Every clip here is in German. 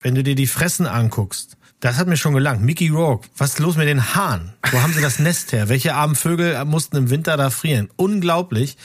wenn du dir die Fressen anguckst, das hat mir schon gelangt. Mickey Rourke, was ist los mit den Haaren? Wo haben sie das Nest her? Welche armen Vögel mussten im Winter da frieren? Unglaublich.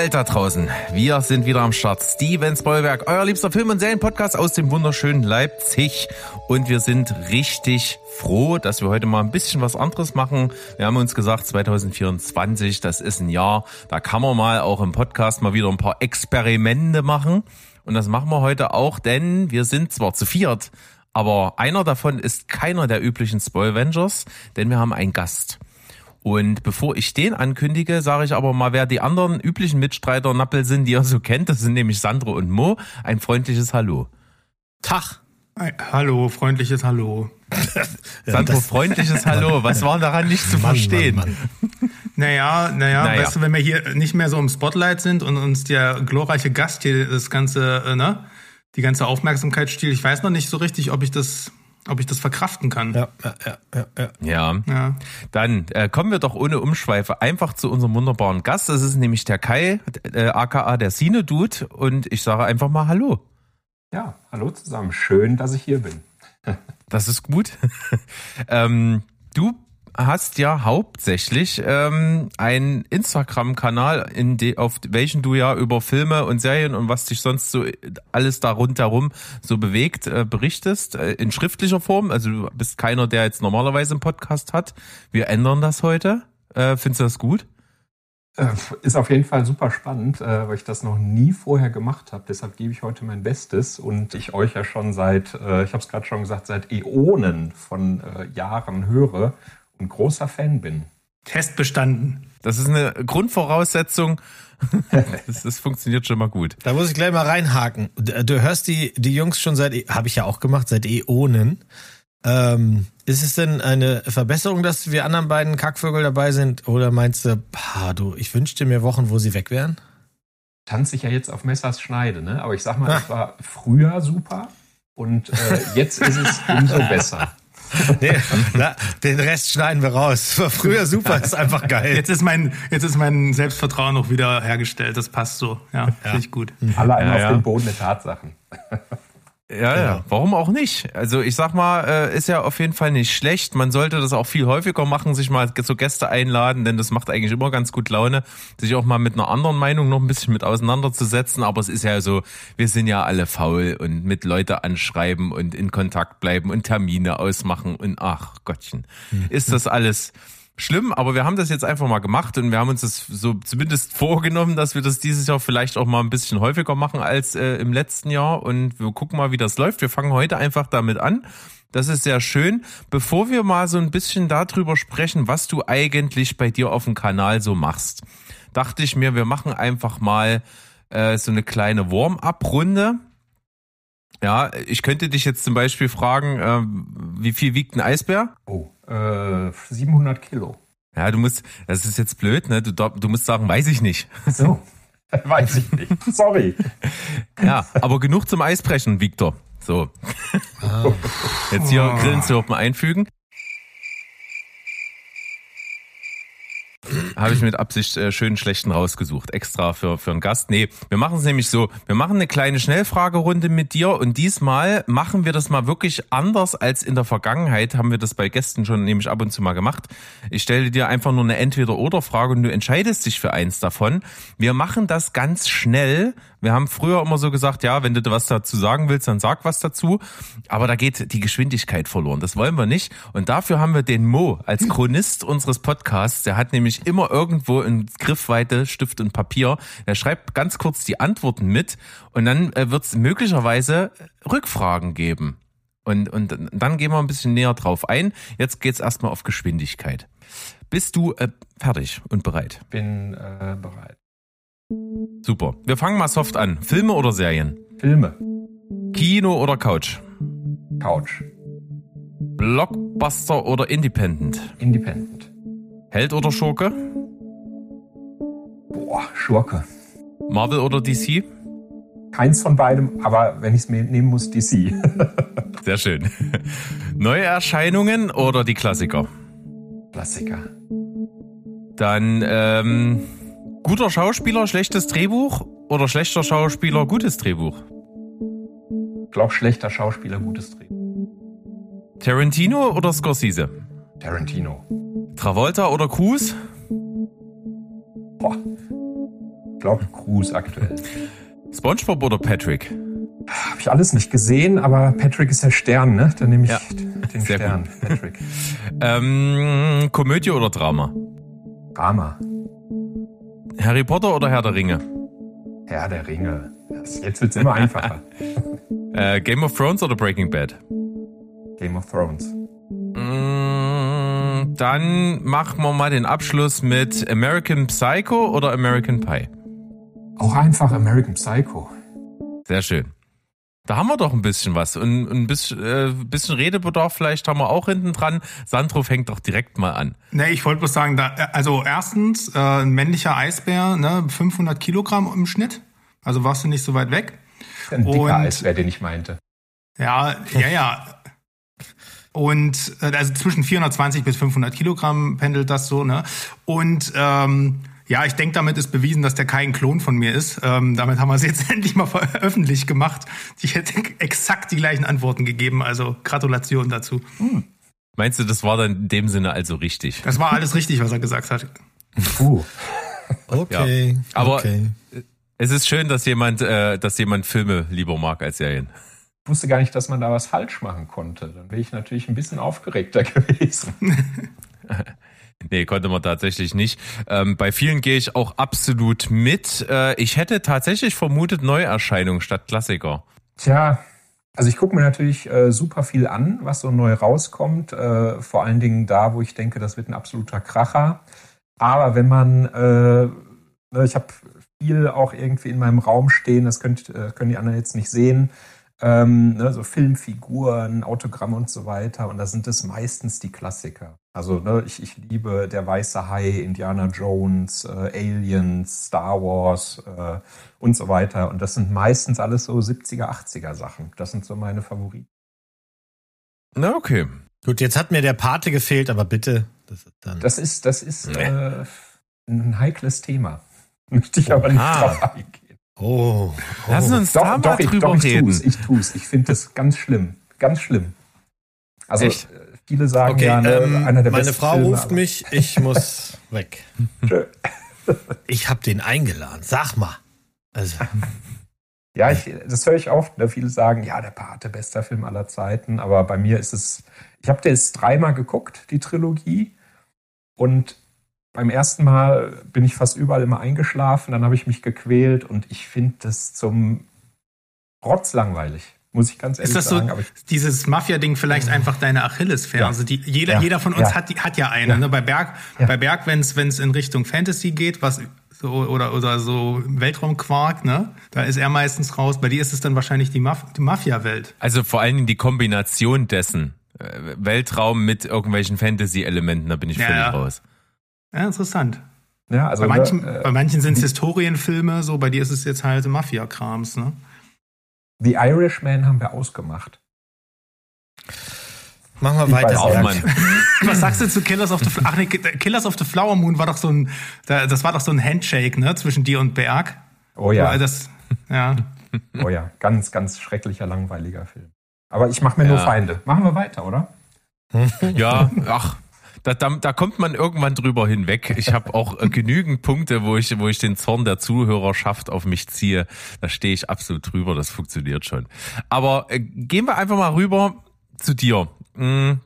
Welt da draußen. Wir sind wieder am Start. Steven Spoilberg, euer liebster Film- und Serienpodcast aus dem wunderschönen Leipzig. Und wir sind richtig froh, dass wir heute mal ein bisschen was anderes machen. Wir haben uns gesagt, 2024, das ist ein Jahr, da kann man mal auch im Podcast mal wieder ein paar Experimente machen. Und das machen wir heute auch, denn wir sind zwar zu viert, aber einer davon ist keiner der üblichen Spoilvengers, denn wir haben einen Gast. Und bevor ich den ankündige, sage ich aber mal, wer die anderen üblichen Mitstreiter Nappel sind, die ihr so kennt. Das sind nämlich Sandro und Mo. Ein freundliches Hallo. Tag. Hallo, freundliches Hallo. Sandro, das- freundliches Hallo. Was war daran nicht zu verstehen? Mann, Mann. Naja, naja, Naja. weißt du, wenn wir hier nicht mehr so im Spotlight sind und uns der glorreiche Gast hier das ganze, äh, ne, die ganze Aufmerksamkeit stiehlt, ich weiß noch nicht so richtig, ob ich das, ob ich das verkraften kann. Ja, ja, ja, ja, ja. Ja. Dann äh, kommen wir doch ohne Umschweife einfach zu unserem wunderbaren Gast. Das ist nämlich der Kai, äh, aka der Sine Dude. Und ich sage einfach mal Hallo. Ja, hallo zusammen. Schön, dass ich hier bin. Das ist gut. ähm, du hast ja hauptsächlich ähm, einen Instagram-Kanal, in de, auf welchen du ja über Filme und Serien und was dich sonst so alles da rundherum so bewegt, äh, berichtest, äh, in schriftlicher Form. Also du bist keiner, der jetzt normalerweise einen Podcast hat. Wir ändern das heute. Äh, findest du das gut? Äh, Ist auf jeden Fall super spannend, äh, weil ich das noch nie vorher gemacht habe. Deshalb gebe ich heute mein Bestes und ich euch ja schon seit, äh, ich habe es gerade schon gesagt, seit Äonen von äh, Jahren höre und großer Fan bin. Test bestanden. Das ist eine Grundvoraussetzung. das, das funktioniert schon mal gut. Da muss ich gleich mal reinhaken. Du du hörst die, die Jungs schon seit, habe ich ja auch gemacht, seit Äonen. Ähm, ist es denn eine Verbesserung, dass wir anderen beiden Kackvögel dabei sind? Oder meinst du, pah, du, ich wünschte mir Wochen, wo sie weg wären? Tanze ich ja jetzt auf Messers Schneide, ne? Aber ich sag mal, Ah. es war früher super und äh, jetzt ist es umso besser. Nee, na, den Rest schneiden wir raus. War früher super, ist einfach geil. Jetzt ist mein, jetzt ist mein Selbstvertrauen noch wieder hergestellt. Das passt so. Ja, finde ich gut. Alle einmal Ja, auf ja. den Boden der Tatsachen. Ja, ja, warum auch nicht? Also ich sag mal, äh, ist ja auf jeden Fall nicht schlecht. Man sollte das auch viel häufiger machen, sich mal so Gäste einladen, denn das macht eigentlich immer ganz gut Laune, sich auch mal mit einer anderen Meinung noch ein bisschen mit auseinanderzusetzen. Aber es ist ja so, wir sind ja alle faul und mit Leute anschreiben und in Kontakt bleiben und Termine ausmachen und ach Gottchen, ist das alles schlimm, aber wir haben das jetzt einfach mal gemacht und wir haben uns das so zumindest vorgenommen, dass wir das dieses Jahr vielleicht auch mal ein bisschen häufiger machen als äh, im letzten Jahr und wir gucken mal, wie das läuft. Wir fangen heute einfach damit an. Das ist sehr schön. Bevor wir mal so ein bisschen darüber sprechen, was du eigentlich bei dir auf dem Kanal so machst, dachte ich mir, wir machen einfach mal äh, so eine kleine Warm-up-Runde. Ja, ich könnte dich jetzt zum Beispiel fragen, äh, wie viel wiegt ein Eisbär? Oh, äh, 700 Kilo. Ja, du musst, das ist jetzt blöd, ne? Du, du musst sagen, weiß ich nicht. So. Weiß ich nicht. Sorry. Ja, aber genug zum Eisbrechen, Victor. So. Jetzt hier Grillenzirpen einfügen. Habe ich mit Absicht äh, schön schlechten rausgesucht, extra für, für einen Gast. Nee, wir machen es nämlich so, wir machen eine kleine Schnellfragerunde mit dir und diesmal machen wir das mal wirklich anders als in der Vergangenheit, haben wir das bei Gästen schon nämlich ab und zu mal gemacht. Ich stelle dir einfach nur eine Entweder-Oder-Frage und du entscheidest dich für eins davon. Wir machen das ganz schnell. Wir haben früher immer so gesagt, ja, wenn du was dazu sagen willst, dann sag was dazu. Aber da geht die Geschwindigkeit verloren. Das wollen wir nicht. Und dafür haben wir den Mo als Chronist unseres Podcasts. Der hat nämlich immer irgendwo in Griffweite Stift und Papier. Der schreibt ganz kurz die Antworten mit und dann äh, wird es möglicherweise Rückfragen geben. Und, und dann gehen wir ein bisschen näher drauf ein. Jetzt geht's erstmal auf Geschwindigkeit. Bist du äh, fertig und bereit? Bin äh, bereit. Super. Wir fangen mal soft an. Filme oder Serien? Filme. Kino oder Couch? Couch. Blockbuster oder Independent? Independent. Held oder Schurke? Boah, Schurke. Marvel oder DC? Keins von beidem, aber wenn ich es mir nehmen muss, DC. Sehr schön. Neue Erscheinungen oder die Klassiker? Klassiker. Dann ähm, guter Schauspieler, schlechtes Drehbuch oder schlechter Schauspieler, gutes Drehbuch? Ich glaube, schlechter Schauspieler, gutes Dreh. Tarantino oder Scorsese? Tarantino. Travolta oder Cruz? Boah. Ich glaube, Cruz aktuell. SpongeBob oder Patrick? Habe ich alles nicht gesehen, aber Patrick ist der Stern, ne? Dann nehme ich Ja. den Stern, Patrick. Ähm, Komödie oder Drama? Drama. Harry Potter oder Herr der Ringe? Herr der Ringe. Jetzt wird's immer einfacher. Äh, Game of Thrones oder Breaking Bad? Game of Thrones. Mm, Dann machen wir mal den Abschluss mit American Psycho oder American Pie. Auch einfach American Psycho. Sehr schön. Da haben wir doch ein bisschen was. Und ein bisschen, äh, bisschen Redebedarf vielleicht haben wir auch hinten dran. Sandro fängt doch direkt mal an. Ne, ich wollte bloß sagen, da, also erstens, äh, ein männlicher Eisbär, ne, 500 Kilogramm im Schnitt. Also warst du nicht so weit weg. Ein dicker Und- Eisbär, den ich meinte. Ja, ja, ja. Und äh, also zwischen 420 bis 500 Kilogramm pendelt das so, ne? Und ähm, ja, ich denke, damit ist bewiesen, dass der kein Klon von mir ist. Ähm, damit haben wir es jetzt endlich mal öffentlich gemacht. Ich hätte exakt die gleichen Antworten gegeben, also Gratulation dazu. Meinst du, das war dann in dem Sinne also richtig? Das war alles richtig, was er gesagt hat. Puh. Okay. Ja. Aber- okay. Es ist schön, dass jemand, äh, dass jemand Filme lieber mag als Serien. Ich wusste gar nicht, dass man da was falsch machen konnte. Dann wäre ich natürlich ein bisschen aufgeregter gewesen. Nee, konnte man tatsächlich nicht. Ähm, bei vielen gehe ich auch absolut mit. Äh, ich hätte tatsächlich vermutet Neuerscheinung statt Klassiker. Tja, also ich gucke mir natürlich äh, super viel an, was so neu rauskommt. Äh, vor allen Dingen da, wo ich denke, das wird ein absoluter Kracher. Aber wenn man, äh, ich habe viel auch irgendwie in meinem Raum stehen, das könnt, äh, können die anderen jetzt nicht sehen. Ähm, ne, so Filmfiguren, Autogramme und so weiter. Und da sind es meistens die Klassiker. Also ne, ich, ich liebe Der Weiße Hai, Indiana Jones, äh, Aliens, Star Wars äh, und so weiter. Und das sind meistens alles so 70er, 80er Sachen. Das sind so meine Favoriten. Na, okay. Gut, jetzt hat mir der Pate gefehlt, aber bitte. Das ist dann. Das ist, das ist äh, ein heikles Thema. Möchte ich aber nicht drauf eingehen. Oh, oh. Lass uns da mal ich, drüber doch, ich reden. tu's, ich tu's. Ich finde das ganz schlimm. Ganz schlimm. Also Echt? äh, viele sagen Okay, ja, ne, ähm, einer der meine Frau Filme, ruft aber- mich, ich muss weg. Ich habe den eingeladen. Sag mal. Also, Ja, ich, das höre ich oft. Ne? Viele sagen, ja, der Pate, bester Film aller Zeiten. Aber bei mir ist es, ich habe jetzt dreimal geguckt, die Trilogie. Und beim ersten Mal bin ich fast überall immer eingeschlafen. Dann habe ich mich gequält und ich finde das zum Rotz langweilig. Muss ich ganz ehrlich Ist das so sagen. Aber ich, dieses Mafia-Ding vielleicht einfach deine Achillesferse? Ja. Die, jeder, Ja. jeder von uns Ja. hat, die, hat ja eine. Ja. Ne? Bei Berg, Ja. bei Berg wenn es in Richtung Fantasy geht, was so, oder, oder so Weltraumquark, ne? Da ist er meistens raus. Bei dir ist es dann wahrscheinlich die, Maf die Mafia-Welt. Also vor allen Dingen die Kombination dessen. Äh, Weltraum mit irgendwelchen Fantasy-Elementen, da bin ich Ja, völlig ja. raus. Ja, interessant. ja, also, bei manchen, ne, äh, bei manchen sind es Historienfilme, so bei dir ist es jetzt halt Mafia-Krams, ne? The Irishman haben wir ausgemacht. machen wir Ich weiter. Auf. Mann. Was sagst du zu Killers of the Flower? Ach nee, Killers of the Flower Moon war doch so ein, da- das war doch so ein Handshake, ne, zwischen dir und Berg. Oh ja, Das, ja. oh ja, ganz, ganz schrecklicher, langweiliger Film. Aber ich mache mir nur Ja. Feinde. Machen wir weiter, oder? Ja, ach, da, da, da kommt man irgendwann drüber hinweg. Ich habe auch äh, genügend Punkte, wo ich, wo ich den Zorn der Zuhörerschaft auf mich ziehe. Da stehe ich absolut drüber, das funktioniert schon. Aber äh, gehen wir einfach mal rüber zu dir. Hm,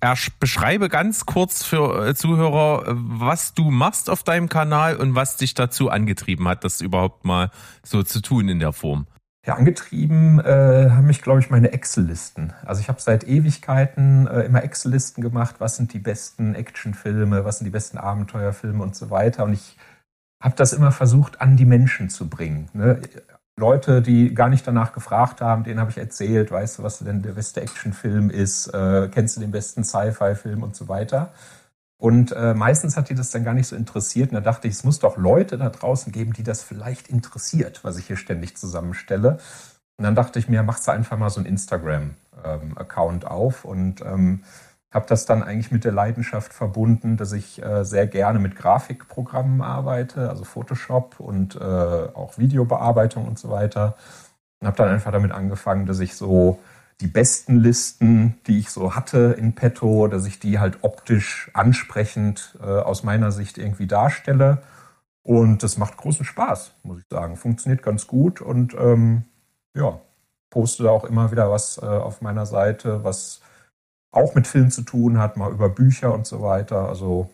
ersch- beschreibe ganz kurz für äh, Zuhörer, was du machst auf deinem Kanal und was dich dazu angetrieben hat, das überhaupt mal so zu tun in der Form. Ja, angetrieben äh, haben mich, glaube ich, meine Excel-Listen. Also ich habe seit Ewigkeiten äh, immer Excel-Listen gemacht, was sind die besten Actionfilme, was sind die besten Abenteuerfilme und so weiter. Und ich habe das immer versucht, an die Menschen zu bringen. Ne? Leute, die gar nicht danach gefragt haben, denen habe ich erzählt, weißt du, was denn der beste Actionfilm ist, äh, kennst du den besten Sci-Fi-Film und so weiter. Und äh, meistens hat die das dann gar nicht so interessiert. Und da dachte ich, es muss doch Leute da draußen geben, die das vielleicht interessiert, was ich hier ständig zusammenstelle. Und dann dachte ich mir, machst du einfach mal so einen Instagram-Account ähm, auf und ähm, habe das dann eigentlich mit der Leidenschaft verbunden, dass ich äh, sehr gerne mit Grafikprogrammen arbeite, also Photoshop und äh, auch Videobearbeitung und so weiter. Und habe dann einfach damit angefangen, dass ich so die besten Listen, die ich so hatte in petto, dass ich die halt optisch ansprechend äh, aus meiner Sicht irgendwie darstelle. Und das macht großen Spaß, muss ich sagen. Funktioniert ganz gut und ähm, ja, poste da auch immer wieder was äh, auf meiner Seite, was auch mit Film zu tun hat, mal über Bücher und so weiter. Also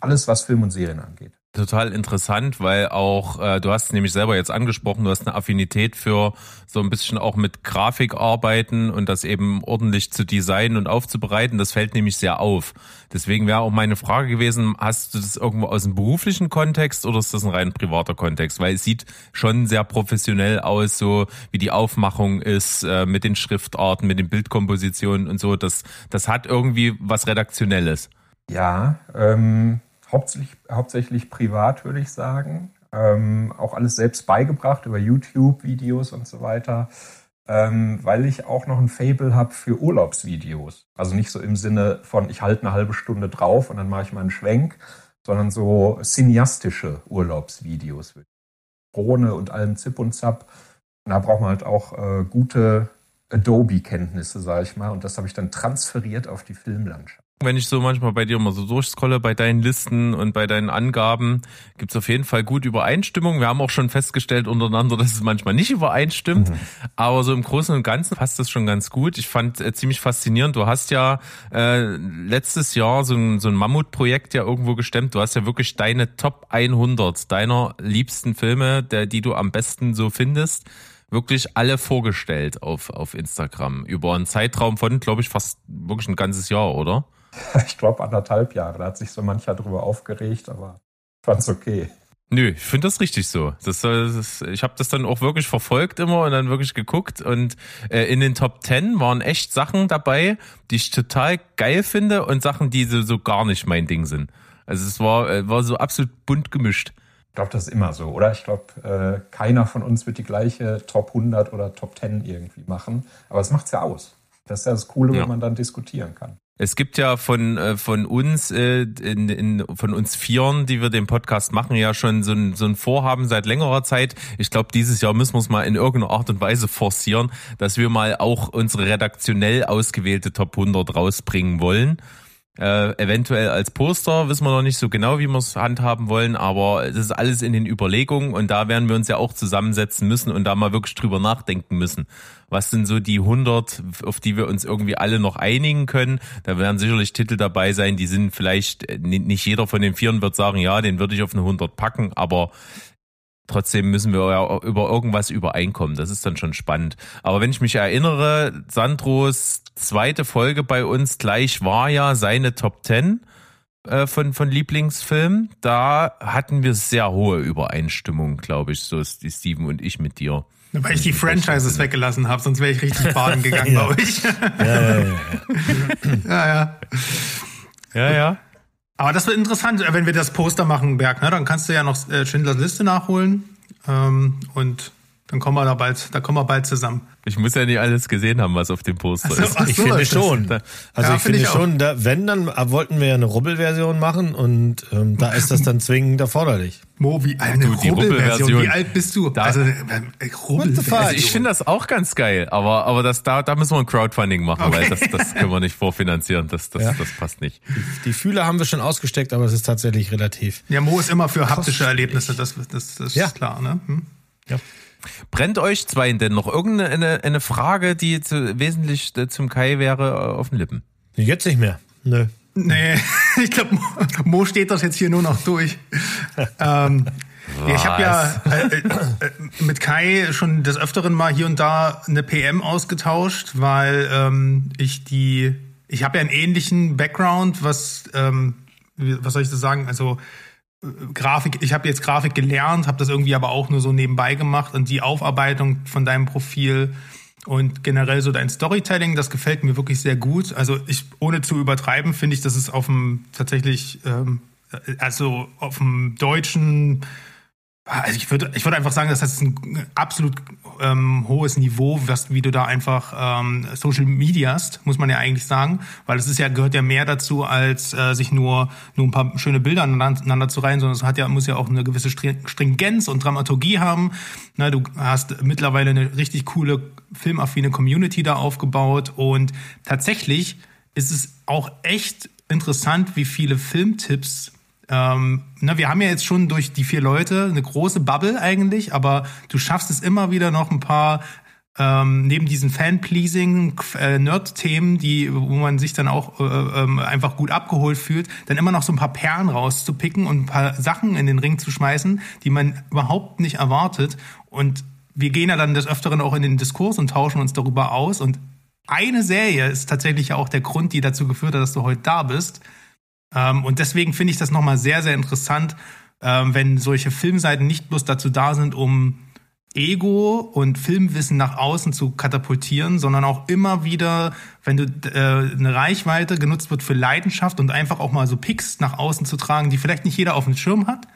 alles, was Film und Serien angeht. Total interessant, weil auch, äh, du hast nämlich selber jetzt angesprochen, du hast eine Affinität für so ein bisschen auch mit Grafik arbeiten und das eben ordentlich zu designen und aufzubereiten. Das fällt nämlich sehr auf. Deswegen wäre auch meine Frage gewesen, hast du das irgendwo aus dem beruflichen Kontext oder ist das ein rein privater Kontext? Weil es sieht schon sehr professionell aus, so wie die Aufmachung ist, äh, mit den Schriftarten, mit den Bildkompositionen und so. Das, das hat irgendwie was Redaktionelles. Ja, ähm, hauptsächlich, hauptsächlich privat, würde ich sagen. Ähm, auch alles selbst beigebracht über YouTube-Videos und so weiter, ähm, weil ich auch noch ein Fable habe für Urlaubsvideos. Also nicht so im Sinne von, ich halte eine halbe Stunde drauf und dann mache ich mal einen Schwenk, sondern so cineastische Urlaubsvideos. Drohne und allem Zip und Zap. Und da braucht man halt auch äh, gute Adobe-Kenntnisse, sage ich mal. Und das habe ich dann transferiert auf die Filmlandschaft. Wenn ich so manchmal bei dir mal so durchscrolle bei deinen Listen und bei deinen Angaben, gibt's auf jeden Fall gut Übereinstimmung. Wir haben auch schon festgestellt untereinander, dass es manchmal nicht übereinstimmt. Mhm. Aber so im Großen und Ganzen passt das schon ganz gut. Ich fand äh, ziemlich faszinierend. Du hast ja äh, letztes Jahr so ein, so ein Mammutprojekt ja irgendwo gestemmt. Du hast ja wirklich deine Top 100 deiner liebsten Filme, der, die du am besten so findest wirklich alle vorgestellt auf, auf Instagram über einen Zeitraum von, glaube ich, fast wirklich ein ganzes Jahr, oder? ich glaube, anderthalb Jahre. Da hat sich so mancher drüber aufgeregt, aber fand's okay. Nö, ich finde das richtig so. Das, das, ich habe das dann auch wirklich verfolgt immer und dann wirklich geguckt. Und äh, in den Top Ten waren echt Sachen dabei, die ich total geil finde und Sachen, die so, so gar nicht mein Ding sind. Also es war, äh, war so absolut bunt gemischt. Ich glaube, das ist immer so, oder? Ich glaube, äh, keiner von uns wird die gleiche Top 100 oder Top 10 irgendwie machen. Aber es macht's ja aus. Das ist ja das Coole, ja. wenn man dann diskutieren kann. Es gibt ja von äh, von uns äh, in, in, von uns Vieren, die wir den Podcast machen, ja schon so ein, so ein Vorhaben seit längerer Zeit. Ich glaube, dieses Jahr müssen wir es mal in irgendeiner Art und Weise forcieren, dass wir mal auch unsere redaktionell ausgewählte Top 100 rausbringen wollen. Äh, eventuell als Poster wissen wir noch nicht so genau, wie wir es handhaben wollen, aber es ist alles in den Überlegungen und da werden wir uns ja auch zusammensetzen müssen und da mal wirklich drüber nachdenken müssen. Was sind so die 100, auf die wir uns irgendwie alle noch einigen können? Da werden sicherlich Titel dabei sein, die sind vielleicht, äh, nicht jeder von den Vieren wird sagen, ja, den würde ich auf eine 100 packen, aber Trotzdem müssen wir ja über irgendwas übereinkommen. Das ist dann schon spannend. Aber wenn ich mich erinnere, Sandros zweite Folge bei uns gleich war ja seine Top 10 äh, von, von Lieblingsfilmen. Da hatten wir sehr hohe Übereinstimmung, glaube ich, so ist die Steven und ich mit dir. Weil ich die Franchises weggelassen habe, sonst wäre ich richtig baden gegangen, glaube ich. ja, ja, ja. ja, ja. Ja, ja. Aber das wird interessant, äh, wenn wir das Poster machen, Berg. Ne? Dann kannst du ja noch äh, Schindlers Liste nachholen. Ähm, und dann kommen wir da bald, da kommen wir bald zusammen. Ich muss ja nicht alles gesehen haben, was auf dem Poster so, ist. So, ich finde schon. Also ja, ich finde ich schon, da, wenn, dann wollten wir ja eine Rubbelversion machen und ähm, da ist das dann zwingend erforderlich. Mo, wie eine Rubbelversion. Wie alt bist du? Da, also, äh, Rubbelversion. Also ich finde das auch ganz geil, aber, aber das, da, da müssen wir ein Crowdfunding machen, okay. weil das, das können wir nicht vorfinanzieren. Das, das, ja. das passt nicht. Die, die Fühler haben wir schon ausgesteckt, aber es ist tatsächlich relativ. Ja, Mo ist immer für haptische Erlebnisse, das, das, das ja. ist klar, ne? Hm? Ja. Brennt euch zwei denn noch irgendeine eine Frage, die zu, wesentlich zum Kai wäre, auf den Lippen? Jetzt nicht mehr. Nö. Nee, ich glaube, Mo steht das jetzt hier nur noch durch. ähm, ja, ich habe ja äh, äh, mit Kai schon des Öfteren mal hier und da eine PM ausgetauscht, weil ähm, ich die, ich habe ja einen ähnlichen Background, was, ähm, was soll ich so sagen, also Grafik, ich habe jetzt Grafik gelernt, habe das irgendwie aber auch nur so nebenbei gemacht und die Aufarbeitung von deinem Profil und generell so dein Storytelling, das gefällt mir wirklich sehr gut. Also ich, ohne zu übertreiben, finde ich, dass es auf dem tatsächlich, ähm, also auf dem deutschen also ich würde, ich würde einfach sagen, das ist ein absolut ähm, hohes Niveau, was, wie du da einfach ähm, Social Mediast, muss man ja eigentlich sagen, weil es ist ja gehört ja mehr dazu, als äh, sich nur nur ein paar schöne Bilder aneinander zu reihen, sondern es hat ja muss ja auch eine gewisse Stringenz und Dramaturgie haben. Na, du hast mittlerweile eine richtig coole filmaffine Community da aufgebaut und tatsächlich ist es auch echt interessant, wie viele Filmtipps ähm, na, wir haben ja jetzt schon durch die vier Leute eine große Bubble eigentlich, aber du schaffst es immer wieder noch ein paar ähm, neben diesen Fan-pleasing äh, Nerd-Themen, die, wo man sich dann auch äh, äh, einfach gut abgeholt fühlt, dann immer noch so ein paar Perlen rauszupicken und ein paar Sachen in den Ring zu schmeißen, die man überhaupt nicht erwartet. Und wir gehen ja dann des Öfteren auch in den Diskurs und tauschen uns darüber aus. Und eine Serie ist tatsächlich auch der Grund, die dazu geführt hat, dass du heute da bist. Ähm, und deswegen finde ich das nochmal sehr, sehr interessant, ähm, wenn solche Filmseiten nicht bloß dazu da sind, um Ego und Filmwissen nach außen zu katapultieren, sondern auch immer wieder, wenn du äh, eine Reichweite genutzt wird für Leidenschaft und einfach auch mal so Picks nach außen zu tragen, die vielleicht nicht jeder auf dem Schirm hat,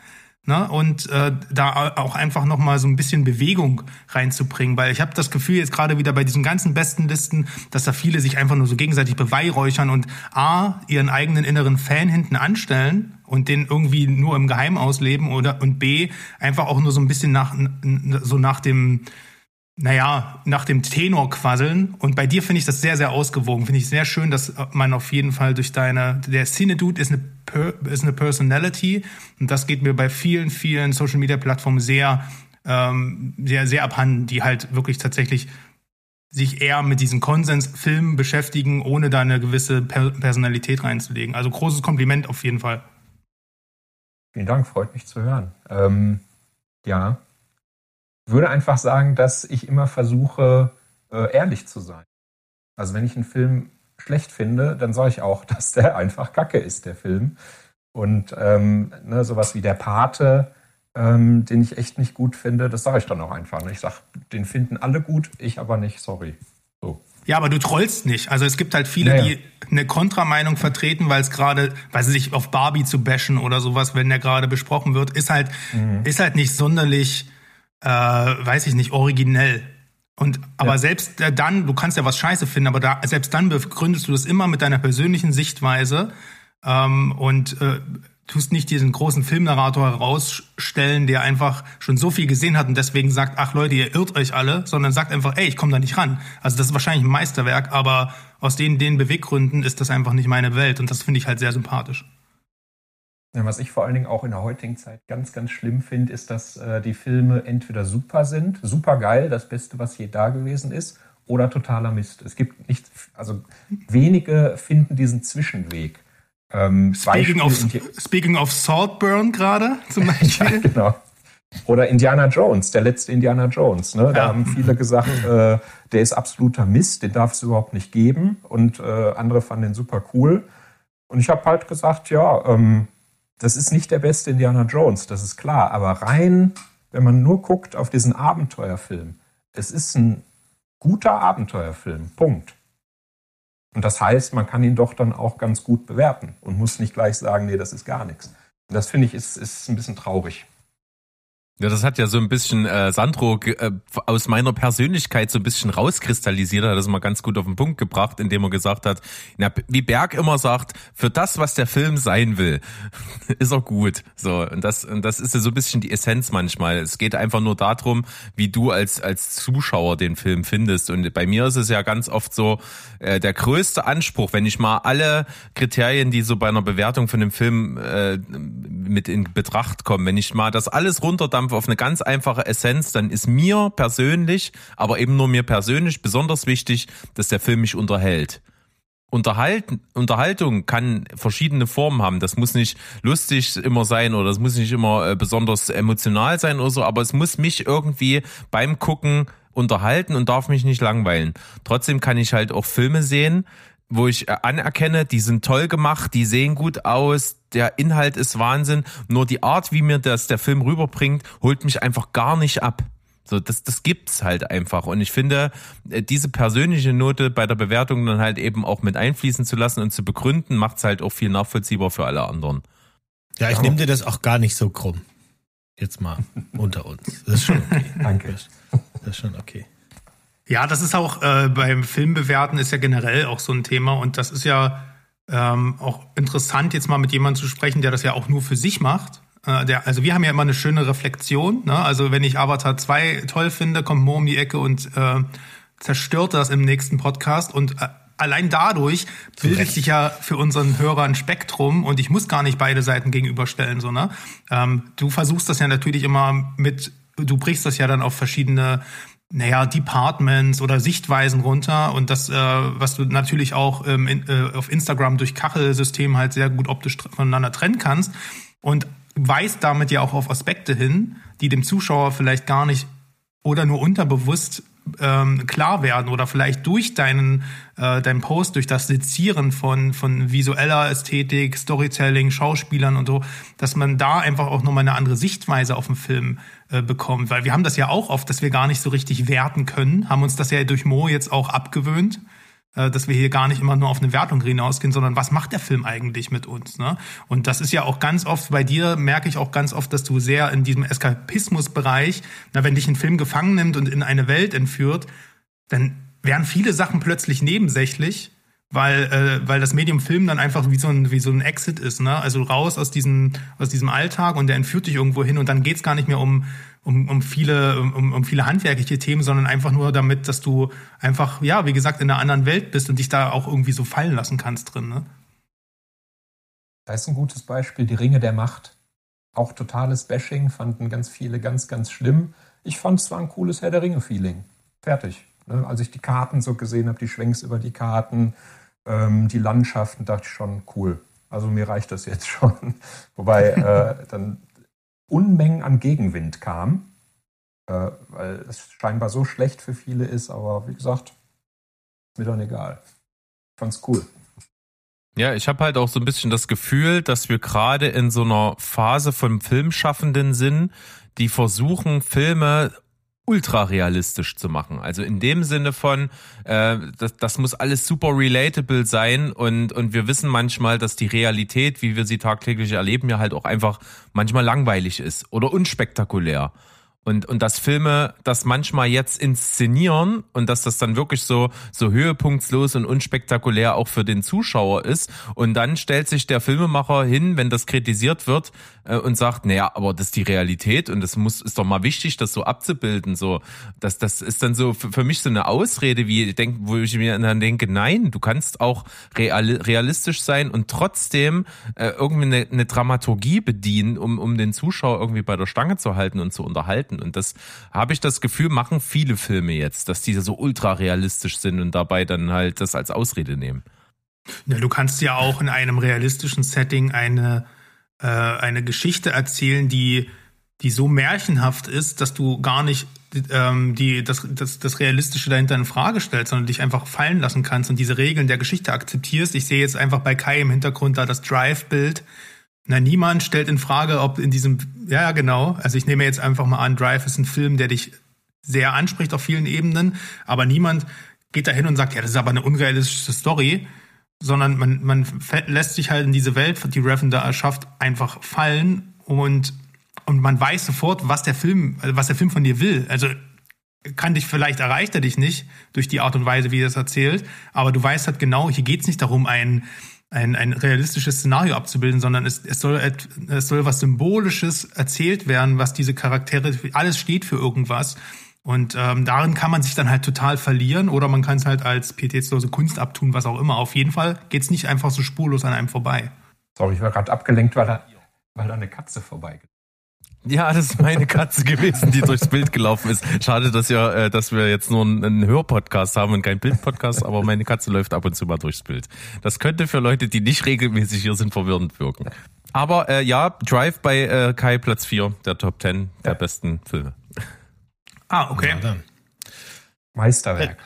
Ne? Und äh, da auch einfach noch mal so ein bisschen Bewegung reinzubringen, weil ich habe das Gefühl jetzt gerade wieder bei diesen ganzen besten Listen, dass da viele sich einfach nur so gegenseitig beweihräuchern und a ihren eigenen inneren Fan hinten anstellen und den irgendwie nur im Geheim ausleben oder und b einfach auch nur so ein bisschen nach so nach dem naja, nach dem Tenor quasseln. Und bei dir finde ich das sehr, sehr ausgewogen. Finde ich sehr schön, dass man auf jeden Fall durch deine, der Cine-Dude ist eine, ist eine Personality. Und das geht mir bei vielen, vielen Social-Media-Plattformen sehr, ähm, sehr, sehr abhanden, die halt wirklich tatsächlich sich eher mit diesen Konsensfilmen beschäftigen, ohne da eine gewisse per Personalität reinzulegen. Also großes Kompliment auf jeden Fall. Vielen Dank, freut mich zu hören. Ähm, ja, würde einfach sagen, dass ich immer versuche, äh, ehrlich zu sein. Also wenn ich einen Film schlecht finde, dann sage ich auch, dass der einfach Kacke ist, der Film. Und ähm, ne, sowas wie der Pate, ähm, den ich echt nicht gut finde, das sage ich dann auch einfach. Ich sage, den finden alle gut, ich aber nicht, sorry. So. Ja, aber du trollst nicht. Also es gibt halt viele, naja. die eine Kontrameinung vertreten, weil es gerade, weil sie sich auf Barbie zu bashen oder sowas, wenn der gerade besprochen wird, ist halt, mhm. ist halt nicht sonderlich äh, weiß ich nicht, originell. Und aber ja. selbst dann, du kannst ja was Scheiße finden, aber da, selbst dann begründest du das immer mit deiner persönlichen Sichtweise ähm, und äh, tust nicht diesen großen Filmnarrator herausstellen, der einfach schon so viel gesehen hat und deswegen sagt, ach Leute, ihr irrt euch alle, sondern sagt einfach, ey, ich komme da nicht ran. Also das ist wahrscheinlich ein Meisterwerk, aber aus den, den Beweggründen ist das einfach nicht meine Welt und das finde ich halt sehr sympathisch. Was ich vor allen Dingen auch in der heutigen Zeit ganz, ganz schlimm finde, ist, dass äh, die Filme entweder super sind, super geil, das Beste, was je da gewesen ist, oder totaler Mist. Es gibt nicht, also wenige finden diesen Zwischenweg. Ähm, speaking, of, speaking of Saltburn gerade zum Beispiel. ja, genau. Oder Indiana Jones, der letzte Indiana Jones. Ne? Da ja. haben viele gesagt, äh, der ist absoluter Mist, den darf es überhaupt nicht geben. Und äh, andere fanden den super cool. Und ich habe halt gesagt, ja, ähm, das ist nicht der beste Indiana Jones, das ist klar. Aber rein, wenn man nur guckt auf diesen Abenteuerfilm, es ist ein guter Abenteuerfilm. Punkt. Und das heißt, man kann ihn doch dann auch ganz gut bewerten und muss nicht gleich sagen, nee, das ist gar nichts. Und das finde ich ist, ist ein bisschen traurig. Ja, das hat ja so ein bisschen äh, Sandro äh, aus meiner Persönlichkeit so ein bisschen rauskristallisiert, hat das mal ganz gut auf den Punkt gebracht, indem er gesagt hat, na, wie Berg immer sagt, für das, was der Film sein will, ist er gut. So und das und das ist ja so ein bisschen die Essenz manchmal. Es geht einfach nur darum, wie du als als Zuschauer den Film findest. Und bei mir ist es ja ganz oft so äh, der größte Anspruch, wenn ich mal alle Kriterien, die so bei einer Bewertung von dem Film äh, mit in Betracht kommen, wenn ich mal das alles runterdampfe Wettkampf auf eine ganz einfache Essenz, dann ist mir persönlich, aber eben nur mir persönlich besonders wichtig, dass der Film mich unterhält. Unterhalten, Unterhaltung kann verschiedene Formen haben. Das muss nicht lustig immer sein oder das muss nicht immer äh, besonders emotional sein oder so, aber es muss mich irgendwie beim Gucken unterhalten und darf mich nicht langweilen. Trotzdem kann ich halt auch Filme sehen, wo ich äh, anerkenne, die sind toll gemacht, die sehen gut aus, der Inhalt ist Wahnsinn, nur die Art, wie mir das der Film rüberbringt, holt mich einfach gar nicht ab. So, das, das gibt's halt einfach. Und ich finde, äh, diese persönliche Note bei der Bewertung dann halt eben auch mit einfließen zu lassen und zu begründen, macht's halt auch viel nachvollziehbar für alle anderen. Ja, ich nehme dir das auch gar nicht so krumm. Jetzt mal unter uns. Das ist schon okay. Danke. Das ist schon okay. Ja, das ist auch äh, beim Filmbewerten ist ja generell auch so ein Thema und das ist ja ähm, auch interessant, jetzt mal mit jemandem zu sprechen, der das ja auch nur für sich macht. Äh, der, also wir haben ja immer eine schöne Reflexion. Ne? Also wenn ich Avatar 2 toll finde, kommt Mo um die Ecke und äh, zerstört das im nächsten Podcast und äh, allein dadurch bildet sich ja für unseren Hörer ein Spektrum und ich muss gar nicht beide Seiten gegenüberstellen. So, ne? Ähm, du versuchst das ja natürlich immer mit, du brichst das ja dann auf verschiedene naja, Departments oder Sichtweisen runter. Und das, äh, was du natürlich auch ähm, in, äh, auf Instagram durch Kachelsystem halt sehr gut optisch voneinander trennen kannst und weist damit ja auch auf Aspekte hin, die dem Zuschauer vielleicht gar nicht oder nur unterbewusst ähm, klar werden oder vielleicht durch deinen, äh, deinen Post, durch das Sezieren von, von visueller Ästhetik, Storytelling, Schauspielern und so, dass man da einfach auch nochmal eine andere Sichtweise auf den Film äh, bekommt. Weil wir haben das ja auch oft, dass wir gar nicht so richtig werten können, haben uns das ja durch Mo jetzt auch abgewöhnt dass wir hier gar nicht immer nur auf eine Wertung hinausgehen, sondern was macht der Film eigentlich mit uns? Ne? Und das ist ja auch ganz oft bei dir, merke ich auch ganz oft, dass du sehr in diesem Eskapismusbereich, na, wenn dich ein Film gefangen nimmt und in eine Welt entführt, dann werden viele Sachen plötzlich nebensächlich, weil, äh, weil das Medium Film dann einfach wie so ein, wie so ein Exit ist, ne? Also raus aus diesem, aus diesem Alltag und der entführt dich irgendwo hin und dann geht's gar nicht mehr um, um, um viele, um, um viele handwerkliche Themen, sondern einfach nur damit, dass du einfach, ja, wie gesagt, in einer anderen Welt bist und dich da auch irgendwie so fallen lassen kannst drin, ne? Da ist ein gutes Beispiel, die Ringe der Macht. Auch totales Bashing, fanden ganz viele ganz, ganz schlimm. Ich fand es war ein cooles Herr der Ringe-Feeling. Fertig. Ne? Als ich die Karten so gesehen habe, die Schwenks über die Karten, ähm, die Landschaften, dachte ich schon, cool. Also mir reicht das jetzt schon. Wobei äh, dann Unmengen an Gegenwind kam, äh, weil es scheinbar so schlecht für viele ist, aber wie gesagt, mir dann egal. Ich fand's cool. Ja, ich habe halt auch so ein bisschen das Gefühl, dass wir gerade in so einer Phase von Filmschaffenden sind, die versuchen, Filme ultra realistisch zu machen. Also in dem Sinne von, äh, das, das muss alles super relatable sein und, und wir wissen manchmal, dass die Realität, wie wir sie tagtäglich erleben, ja halt auch einfach manchmal langweilig ist oder unspektakulär. Und, und dass Filme das manchmal jetzt inszenieren und dass das dann wirklich so, so höhepunktslos und unspektakulär auch für den Zuschauer ist. Und dann stellt sich der Filmemacher hin, wenn das kritisiert wird, äh, und sagt, naja, aber das ist die Realität und es muss, ist doch mal wichtig, das so abzubilden. So, das, das ist dann so für, für mich so eine Ausrede, wie ich denk, wo ich mir dann denke, nein, du kannst auch real, realistisch sein und trotzdem äh, irgendwie eine, eine Dramaturgie bedienen, um, um den Zuschauer irgendwie bei der Stange zu halten und zu unterhalten. Und das habe ich das Gefühl, machen viele Filme jetzt, dass diese so ultra realistisch sind und dabei dann halt das als Ausrede nehmen. Ja, du kannst ja auch in einem realistischen Setting eine, äh, eine Geschichte erzählen, die, die so märchenhaft ist, dass du gar nicht ähm, die, das, das, das Realistische dahinter in Frage stellst, sondern dich einfach fallen lassen kannst und diese Regeln der Geschichte akzeptierst. Ich sehe jetzt einfach bei Kai im Hintergrund da das Drive-Bild na, niemand stellt in Frage, ob in diesem, ja, genau. Also ich nehme jetzt einfach mal an, Drive ist ein Film, der dich sehr anspricht auf vielen Ebenen, aber niemand geht da hin und sagt, ja, das ist aber eine unrealistische Story, sondern man, man lässt sich halt in diese Welt, die Revan da erschafft, einfach fallen und, und man weiß sofort, was der Film, was der Film von dir will. Also kann dich vielleicht erreicht er dich nicht durch die Art und Weise, wie er es erzählt, aber du weißt halt genau, hier geht's nicht darum, einen ein, ein realistisches Szenario abzubilden, sondern es, es, soll, es soll was Symbolisches erzählt werden, was diese Charaktere, alles steht für irgendwas. Und ähm, darin kann man sich dann halt total verlieren oder man kann es halt als pietätslose Kunst abtun, was auch immer. Auf jeden Fall geht's nicht einfach so spurlos an einem vorbei. Sorry, ich war gerade abgelenkt, weil da, weil da eine Katze vorbeigeht. Ja, das ist meine Katze gewesen, die durchs Bild gelaufen ist. Schade, dass ja, äh, dass wir jetzt nur einen Hörpodcast haben und keinen Bildpodcast, aber meine Katze läuft ab und zu mal durchs Bild. Das könnte für Leute, die nicht regelmäßig hier sind, verwirrend wirken. Aber äh, ja, Drive bei äh, Kai Platz 4 der Top 10 der ja. besten Filme. Ah, okay. Ja, Meisterwerk.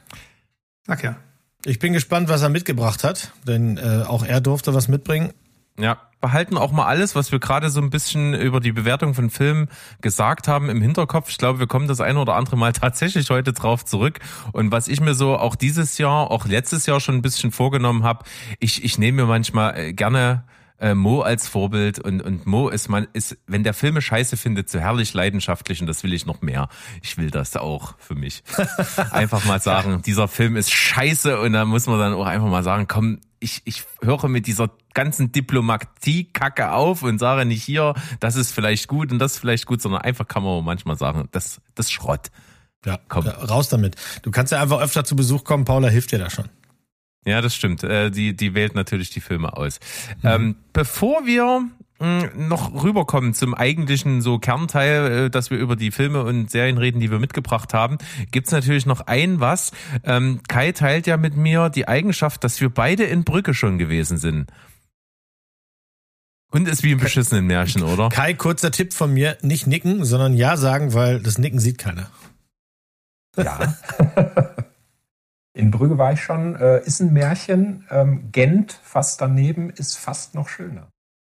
Sag ja. Ich bin gespannt, was er mitgebracht hat, denn äh, auch er durfte was mitbringen. Ja, behalten auch mal alles, was wir gerade so ein bisschen über die Bewertung von Filmen gesagt haben im Hinterkopf. Ich glaube, wir kommen das eine oder andere Mal tatsächlich heute drauf zurück. Und was ich mir so auch dieses Jahr, auch letztes Jahr schon ein bisschen vorgenommen habe, ich, ich nehme mir manchmal äh, gerne äh, Mo als Vorbild und, und Mo ist man, ist, wenn der Filme scheiße findet, so herrlich leidenschaftlich und das will ich noch mehr. Ich will das auch für mich. Einfach mal sagen, dieser Film ist scheiße und da muss man dann auch einfach mal sagen, komm, ich, ich höre mit dieser ganzen Diplomatie-Kacke auf und sage nicht hier, das ist vielleicht gut und das ist vielleicht gut, sondern einfach kann man manchmal sagen, das, das ist Schrott. Ja, komm. Ja, raus damit. Du kannst ja einfach öfter zu Besuch kommen, Paula hilft dir da schon. Ja, das stimmt. Äh, die, die wählt natürlich die Filme aus. Mhm. Ähm, bevor wir noch rüberkommen zum eigentlichen so Kernteil, äh, dass wir über die Filme und Serien reden, die wir mitgebracht haben, gibt's natürlich noch ein was. Ähm, Kai teilt ja mit mir die Eigenschaft, dass wir beide in Brücke schon gewesen sind. Und ist wie im beschissenen Märchen, oder? Kai, kurzer Tipp von mir, nicht nicken, sondern ja sagen, weil das Nicken sieht keiner. Ja. In Brügge war ich schon, äh, ist ein Märchen. Ähm, Gent, fast daneben, ist fast noch schöner.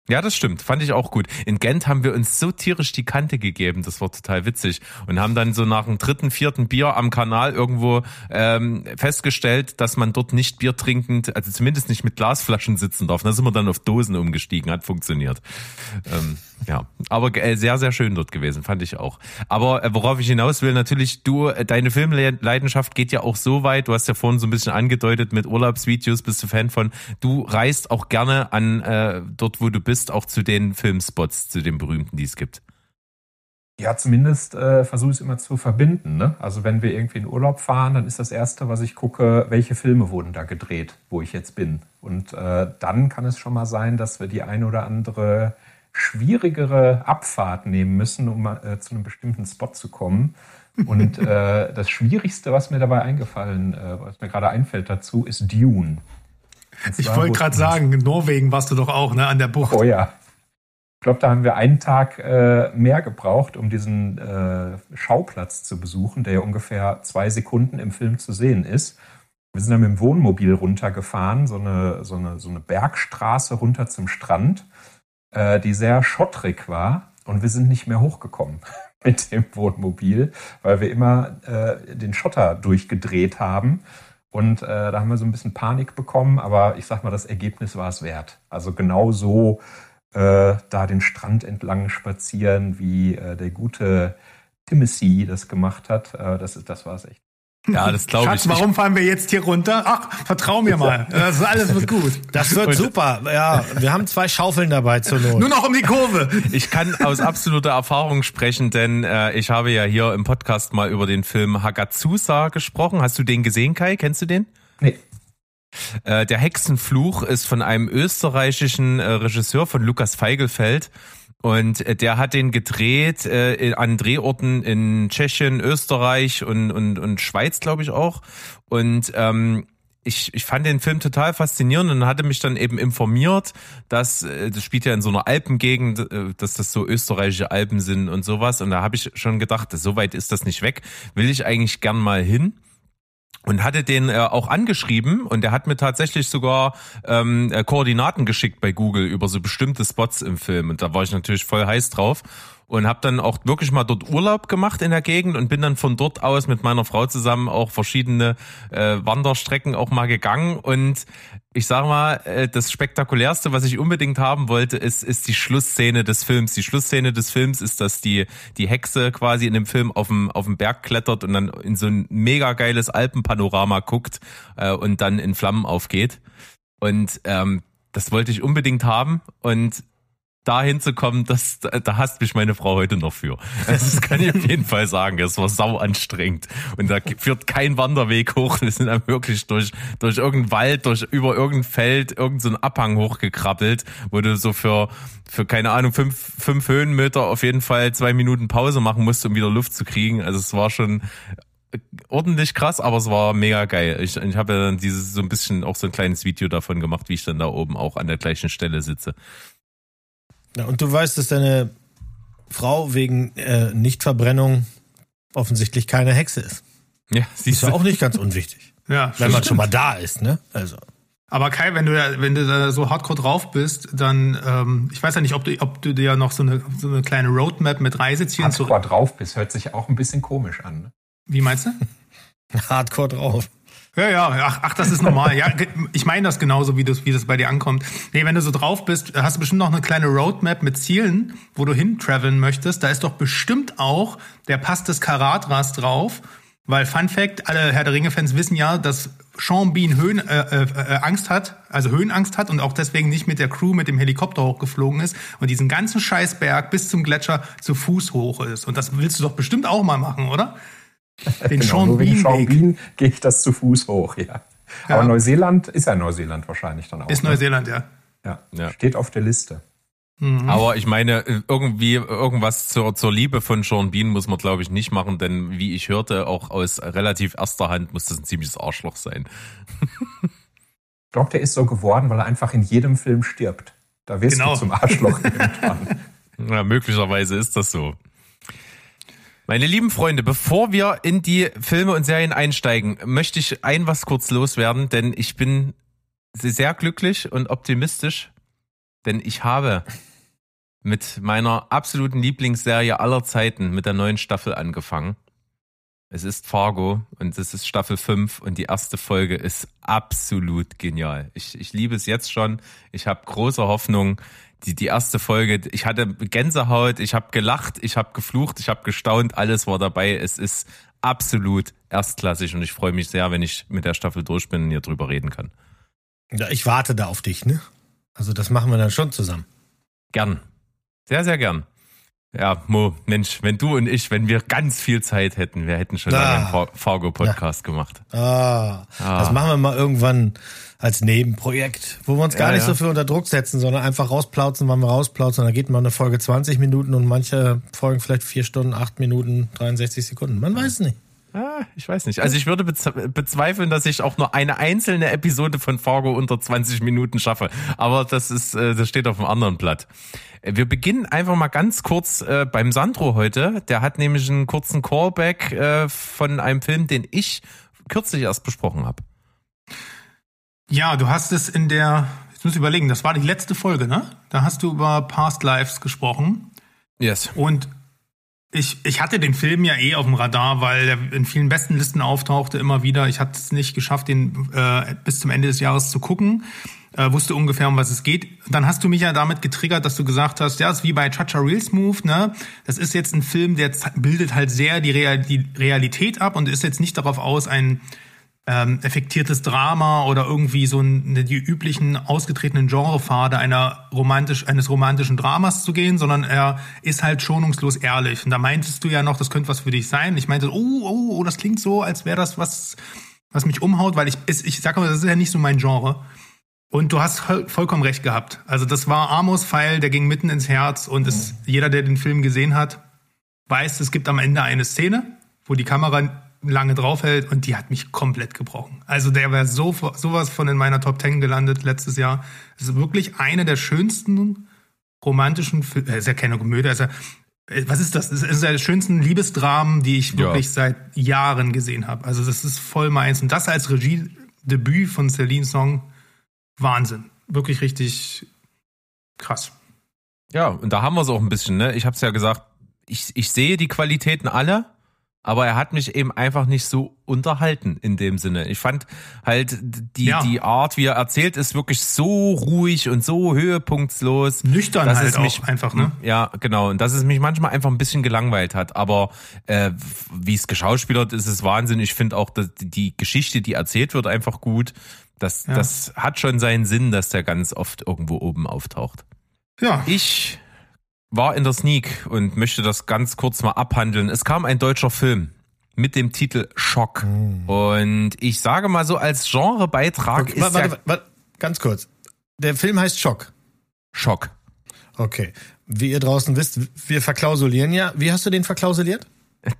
Ja, das stimmt. Fand ich auch gut. In Gent haben wir uns so tierisch die Kante gegeben. Das war total witzig. Und haben dann so nach dem dritten, vierten Bier am Kanal irgendwo ähm, festgestellt, dass man dort nicht Bier trinkend, also zumindest nicht mit Glasflaschen sitzen darf. Da sind wir dann auf Dosen umgestiegen. Hat funktioniert. Ähm, ja, aber äh, sehr, sehr schön dort gewesen. Fand ich auch. Aber äh, worauf ich hinaus will, natürlich, du, äh, deine Filmleidenschaft geht ja auch so weit. Du hast ja vorhin so ein bisschen angedeutet, mit Urlaubsvideos bist du Fan von. Du reist auch gerne an äh, dort, wo du bist bist, auch zu den Filmspots, zu den berühmten, die es gibt. Ja, zumindest äh, versuche ich es immer zu verbinden. Ne? Also wenn wir irgendwie in Urlaub fahren, dann ist das Erste, was ich gucke, welche Filme wurden da gedreht, wo ich jetzt bin. Und äh, dann kann es schon mal sein, dass wir die eine oder andere schwierigere Abfahrt nehmen müssen, um äh, zu einem bestimmten Spot zu kommen. Und äh, das Schwierigste, was mir dabei eingefallen, äh, was mir gerade einfällt dazu, ist Dune. Ich wollte gerade sagen, in Norwegen warst du doch auch, ne, an der Bucht. Oh ja. Ich glaube, da haben wir einen Tag äh, mehr gebraucht, um diesen äh, Schauplatz zu besuchen, der ja ungefähr zwei Sekunden im Film zu sehen ist. Wir sind dann mit dem Wohnmobil runtergefahren, so eine, so eine, so eine Bergstraße runter zum Strand, äh, die sehr schottrig war. Und wir sind nicht mehr hochgekommen mit dem Wohnmobil, weil wir immer äh, den Schotter durchgedreht haben. Und äh, da haben wir so ein bisschen Panik bekommen, aber ich sag mal, das Ergebnis war es wert. Also genau so äh, da den Strand entlang spazieren, wie äh, der gute Timothy das gemacht hat. Äh, das, das war es echt. Ja, das glaube ich. warum fahren wir jetzt hier runter? Ach, vertrau mir mal. Das ist alles wird gut. Das wird Und super. Ja, wir haben zwei Schaufeln dabei zur Not. Nur noch um die Kurve. Ich kann aus absoluter Erfahrung sprechen, denn äh, ich habe ja hier im Podcast mal über den Film Hagazusa gesprochen. Hast du den gesehen, Kai? Kennst du den? Nee. Äh, der Hexenfluch ist von einem österreichischen äh, Regisseur von Lukas Feigelfeld. Und äh, der hat den gedreht äh, an Drehorten in Tschechien, Österreich und, und, und Schweiz, glaube ich auch. Und ähm, ich, ich fand den Film total faszinierend und hatte mich dann eben informiert, dass äh, das spielt ja in so einer Alpengegend, äh, dass das so österreichische Alpen sind und sowas. Und da habe ich schon gedacht, so weit ist das nicht weg. Will ich eigentlich gern mal hin und hatte den äh, auch angeschrieben und der hat mir tatsächlich sogar ähm, äh, Koordinaten geschickt bei Google über so bestimmte Spots im Film. Und da war ich natürlich voll heiß drauf und habe dann auch wirklich mal dort Urlaub gemacht in der Gegend und bin dann von dort aus mit meiner Frau zusammen auch verschiedene äh, Wanderstrecken auch mal gegangen. Und ich sag mal, äh, das spektakulärste, was ich unbedingt haben wollte, ist ist die Schlussszene des Films. Die Schlussszene des Films ist, dass die die Hexe quasi in dem Film auf dem auf dem Berg klettert und dann in so ein mega geiles Alpenpanorama guckt äh, und dann in Flammen aufgeht. Und ähm, das wollte ich unbedingt haben. Und dahin zu kommen, das, da hasst mich meine Frau heute noch für. Also das kann ich auf jeden Fall sagen. Es war sau anstrengend. Und da führt kein Wanderweg hoch. Wir sind dann wirklich durch, durch irgendeinen Wald, durch, über irgendein Feld, irgendeinen so Abhang hochgekrabbelt, wo du so für, für keine Ahnung, fünf, fünf Höhenmeter auf jeden Fall zwei Minuten Pause machen musst, um wieder Luft zu kriegen. Also es war schon ordentlich krass, aber es war mega geil. Ich, ich habe ja dann dieses so ein bisschen auch so ein kleines Video davon gemacht, wie ich dann da oben auch an der gleichen Stelle sitze. Ja, und du weißt, dass deine Frau wegen äh, Nichtverbrennung offensichtlich keine Hexe ist. Ja, sie ist ja auch nicht ganz unwichtig. Ja, Wenn man stimmt. schon mal da ist, ne? Also. Aber Kai, wenn du da, wenn du da so hardcore drauf bist, dann, ähm, ich weiß ja nicht, ob du, ob du dir ja noch so eine, so eine kleine Roadmap mit Reisezielen zu. Hardcore drauf bist, hört sich auch ein bisschen komisch an. Ne? Wie meinst du? Hardcore drauf. Ja, ja, ach, ach das ist normal. Ja, ich meine das genauso, wie das, wie das bei dir ankommt. Nee, wenn du so drauf bist, hast du bestimmt noch eine kleine Roadmap mit Zielen, wo du hin traveln möchtest. Da ist doch bestimmt auch der Pass des Karatras drauf. Weil Fun Fact, alle Herr der Ringe-Fans wissen ja, dass Sean Bean Höhen, äh, äh, äh, Angst hat, also Höhenangst hat und auch deswegen nicht mit der Crew mit dem Helikopter hochgeflogen ist und diesen ganzen Scheißberg bis zum Gletscher zu Fuß hoch ist. Und das willst du doch bestimmt auch mal machen, oder? Den Genau, Sean nur Bean Sean. Bean gehe ich das zu Fuß hoch, ja. Aber Neuseeland ist ja Neuseeland wahrscheinlich dann auch. Ist ne? Neuseeland, ja. Ja. Ja. Steht auf der Liste. Aber ich meine, irgendwie irgendwas zur, zur Liebe von Sean Bean muss man, glaube ich, nicht machen, denn wie ich hörte, auch aus relativ erster Hand muss das ein ziemliches Arschloch sein. Ich glaube, der ist so geworden, weil er einfach in jedem Film stirbt. Da wirst Genau. du zum Arschloch irgendwann. Ja, möglicherweise ist das so. Meine lieben Freunde, bevor wir in die Filme und Serien einsteigen, möchte ich ein was kurz loswerden, denn ich bin sehr glücklich und optimistisch, denn ich habe mit meiner absoluten Lieblingsserie aller Zeiten mit der neuen Staffel angefangen. Es ist Fargo und es ist Staffel 5 und die erste Folge ist absolut genial. Ich, ich liebe es jetzt schon. Ich habe große Hoffnung. Die, die erste Folge, ich hatte Gänsehaut, ich habe gelacht, ich habe geflucht, ich habe gestaunt, alles war dabei. Es ist absolut erstklassig und ich freue mich sehr, wenn ich mit der Staffel durch bin und hier drüber reden kann. Ja, ich warte da auf dich, ne? Also das machen wir dann schon zusammen. Gern. Sehr, sehr gern. Ja, Mo, Mensch, wenn du und ich, wenn wir ganz viel Zeit hätten, wir hätten schon Ah. einen Far- Fargo-Podcast gemacht. Ah, Ah. das machen wir mal irgendwann als Nebenprojekt, wo wir uns gar Ja, nicht ja. so viel unter Druck setzen, sondern einfach rausplauzen, wann wir rausplauzen. Da geht mal eine Folge 20 Minuten und manche Folgen vielleicht 4 Stunden, 8 Minuten, 63 Sekunden. Man weiß nicht. Ah, ich weiß nicht. Also ich würde bez- bezweifeln, dass ich auch nur eine einzelne Episode von Fargo unter 20 Minuten schaffe. Aber das ist, äh, das steht auf einem anderen Blatt. Wir beginnen einfach mal ganz kurz äh, beim Sandro heute. Der hat nämlich einen kurzen Callback äh, von einem Film, den ich kürzlich erst besprochen habe. Ja, du hast es in der, jetzt muss ich überlegen, das war die letzte Folge, ne? Da hast du über Past Lives gesprochen. Yes. Und ich, ich hatte den Film ja eh auf dem Radar, weil er in vielen besten Listen auftauchte immer wieder. Ich hatte es nicht geschafft, den äh, bis zum Ende des Jahres zu gucken. Äh, wusste ungefähr, um was es geht. Dann hast du mich ja damit getriggert, dass du gesagt hast, ja, ist wie bei Chacha Real Smooth, ne? Das ist jetzt ein Film, der bildet halt sehr die, Real die Realität ab und ist jetzt nicht darauf aus, ein ähm, effektiertes Drama oder irgendwie so ein, die üblichen ausgetretenen Genrepfade einer romantisch, eines romantischen Dramas zu gehen, sondern er ist halt schonungslos ehrlich. Und da meintest du ja noch, das könnte was für dich sein. Ich meinte, oh, oh, oh, das klingt so, als wäre das was, was mich umhaut, weil ich, ich, ich sag mal, das ist ja nicht so mein Genre. Und du hast voll- vollkommen recht gehabt. Also das war Amos Pfeil, der ging mitten ins Herz und es, jeder, der den Film gesehen hat, weiß, es gibt am Ende eine Szene, wo die Kamera lange draufhält und die hat mich komplett gebrochen. Also der wäre so, sowas von in meiner Top 10 gelandet letztes Jahr. Es ist wirklich eine der schönsten romantischen Filme, äh, ist ja keine Komödie, ist ja, äh, was ist das? Es ist ja der schönsten Liebesdramen, die ich Ja. wirklich seit Jahren gesehen habe. Also das ist voll meins. Und das als Regiedebüt von Celine Song, Wahnsinn. Wirklich richtig krass. Ja, und da haben wir es auch ein bisschen, ne? Ich habe es ja gesagt, ich, ich sehe die Qualitäten alle, aber er hat mich eben einfach nicht so unterhalten in dem Sinne. Ich fand halt die, Ja. die Art, wie er erzählt, ist wirklich so ruhig und so höhepunktslos. Nüchtern dass halt es auch mich, einfach, ne? Ja, genau. Und dass es mich manchmal einfach ein bisschen gelangweilt hat. Aber äh, wie es geschauspielert ist, ist Wahnsinn. Ich finde auch, dass die Geschichte, die erzählt wird, einfach gut. Das, Ja. das hat schon seinen Sinn, dass der ganz oft irgendwo oben auftaucht. Ja. Ich war in der Sneak und möchte das ganz kurz mal abhandeln. Es kam ein deutscher Film mit dem Titel Schock. Und ich sage mal so, als Genrebeitrag Okay, ist warte, warte, warte, ganz kurz. Der Film heißt Schock. Schock. Okay. Wie ihr draußen wisst, wir verklausulieren ja. Wie hast du den verklausuliert?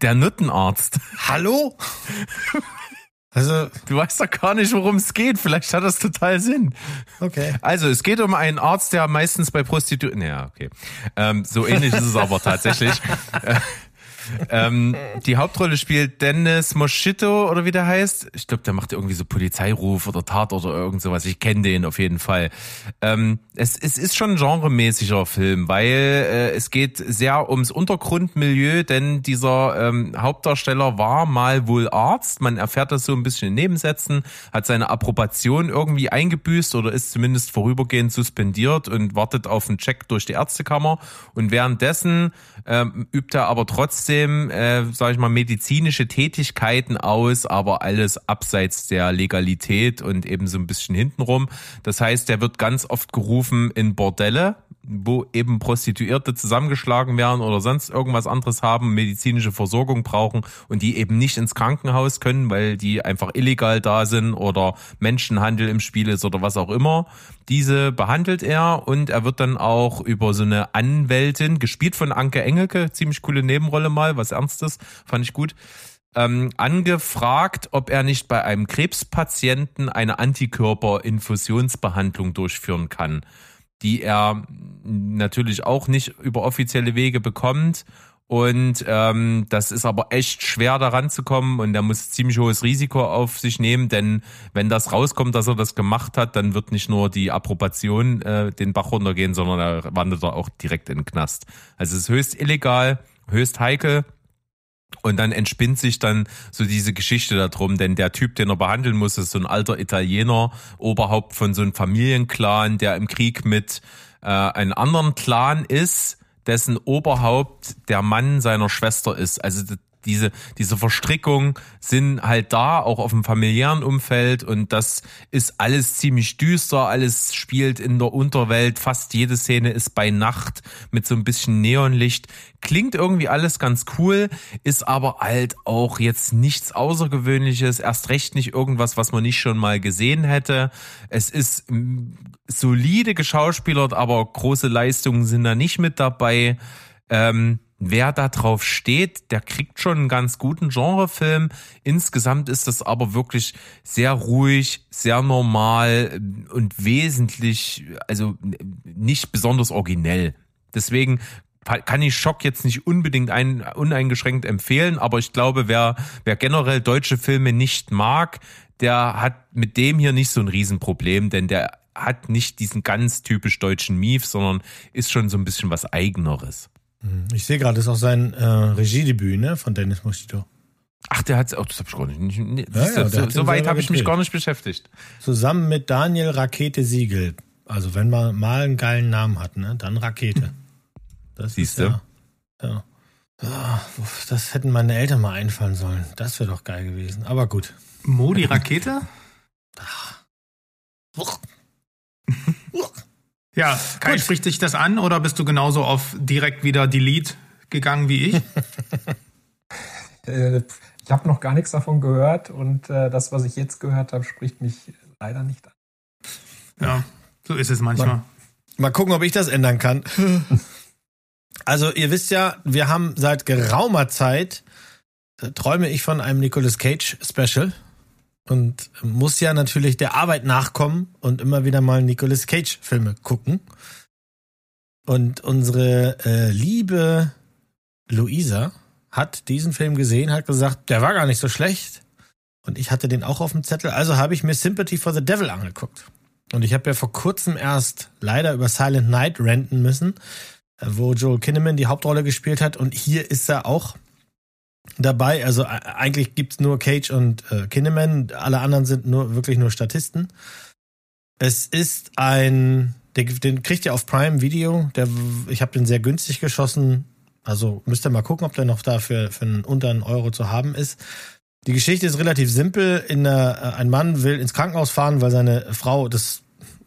Der Nuttenarzt. Hallo? Also, Du weißt doch gar nicht, worum es geht. Vielleicht hat das total Sinn. okay. Also, es geht um einen Arzt, der meistens bei Prostituierten. Ja, okay. Ähm, so ähnlich ist es aber tatsächlich. Äh, ähm, die Hauptrolle spielt Dennis Moschito oder wie der heißt. Ich glaube, der macht irgendwie so Polizeiruf oder Tat oder irgend sowas. Ich kenne den auf jeden Fall. Ähm, es, es ist schon ein genremäßiger Film, weil äh, es geht sehr ums Untergrundmilieu, denn dieser ähm, Hauptdarsteller war mal wohl Arzt. Man erfährt das so ein bisschen in Nebensätzen, hat seine Approbation irgendwie eingebüßt oder ist zumindest vorübergehend suspendiert und wartet auf einen Check durch die Ärztekammer. Und währenddessen ähm, übt er aber trotzdem, äh, sage ich mal, medizinische Tätigkeiten aus, aber alles abseits der Legalität und eben so ein bisschen hintenrum. Das heißt, er wird ganz oft gerufen in Bordelle, wo eben Prostituierte zusammengeschlagen werden oder sonst irgendwas anderes haben, medizinische Versorgung brauchen und die eben nicht ins Krankenhaus können, weil die einfach illegal da sind oder Menschenhandel im Spiel ist oder was auch immer. Diese behandelt er und er wird dann auch über so eine Anwältin, gespielt von Anke Engelke, ziemlich coole Nebenrolle mal, was Ernstes, fand ich gut, ähm, angefragt, ob er nicht bei einem Krebspatienten eine Antikörperinfusionsbehandlung durchführen kann, die er natürlich auch nicht über offizielle Wege bekommt. Und ähm, das ist aber echt schwer daran zu kommen und er muss ziemlich hohes Risiko auf sich nehmen, denn wenn das rauskommt, dass er das gemacht hat, dann wird nicht nur die Approbation äh, den Bach runtergehen, sondern er wandert er auch direkt in den Knast. Also es ist höchst illegal, höchst heikel und dann entspinnt sich dann so diese Geschichte darum, denn der Typ, den er behandeln muss, ist so ein alter Italiener, Oberhaupt von so einem Familienclan, der im Krieg mit äh, einem anderen Clan ist, dessen Oberhaupt der Mann seiner Schwester ist. Also diese, diese Verstrickung sind halt da, auch auf dem familiären Umfeld und das ist alles ziemlich düster, alles spielt in der Unterwelt, fast jede Szene ist bei Nacht mit so ein bisschen Neonlicht. Klingt irgendwie alles ganz cool, ist aber halt auch jetzt nichts Außergewöhnliches, erst recht nicht irgendwas, was man nicht schon mal gesehen hätte. Es ist solide geschauspielert, aber große Leistungen sind da nicht mit dabei. Ähm, wer da drauf steht, der kriegt schon einen ganz guten Genrefilm. Insgesamt ist das aber wirklich sehr ruhig, sehr normal und wesentlich, also nicht besonders originell. Deswegen kann ich Schock jetzt nicht unbedingt ein, uneingeschränkt empfehlen, aber ich glaube, wer, wer generell deutsche Filme nicht mag, der hat mit dem hier nicht so ein Riesenproblem, denn der hat nicht diesen ganz typisch deutschen Mief, sondern ist schon so ein bisschen was eigeneres. Ich sehe gerade, das ist auch sein äh, Regiedebüt ne, von Dennis Moschito. Ach, der hat auch, das habe ich gar nicht. nicht, nicht Ja, ja, so so weit habe ich mich gar nicht beschäftigt. Zusammen mit Daniel Rakete Siegel. Also wenn man mal einen geilen Namen hat, ne, dann Rakete. Das Siehste? ist ja. ja. Ah, Das hätten meine Eltern mal einfallen sollen. Das wäre doch geil gewesen. Aber gut. Modi Rakete? Ja, Kai, Gut. spricht dich das an oder bist du genauso auf direkt wieder Delete gegangen wie ich? Äh, ich habe noch gar nichts davon gehört und äh, das, was ich jetzt gehört habe, spricht mich leider nicht an. ja, so ist es manchmal. Mal gucken, ob ich das ändern kann. Also, ihr wisst ja, wir haben seit geraumer Zeit, äh, träume ich von einem Nicolas Cage Special und muss ja natürlich der Arbeit nachkommen und immer wieder mal Nicolas Cage Filme gucken. Und unsere äh, liebe Luisa hat diesen Film gesehen, hat gesagt, der war gar nicht so schlecht. Und ich hatte den auch auf dem Zettel, also habe ich mir Sympathy for the Devil angeguckt. Und ich habe ja vor kurzem erst leider über Silent Night renten müssen, äh, wo Joel Kinnaman die Hauptrolle gespielt hat. Und hier ist er auch dabei. Also äh, eigentlich gibt's nur Cage und äh, Kinnaman. Alle anderen sind nur wirklich nur Statisten. Es ist ein, den, den kriegt ihr auf Prime Video. Der, ich habe den sehr günstig geschossen. Also müsst ihr mal gucken, ob der noch da für, einen, unter einen Euro zu haben ist. Die Geschichte ist relativ simpel. In der, äh, ein Mann will ins Krankenhaus fahren, weil seine Frau das,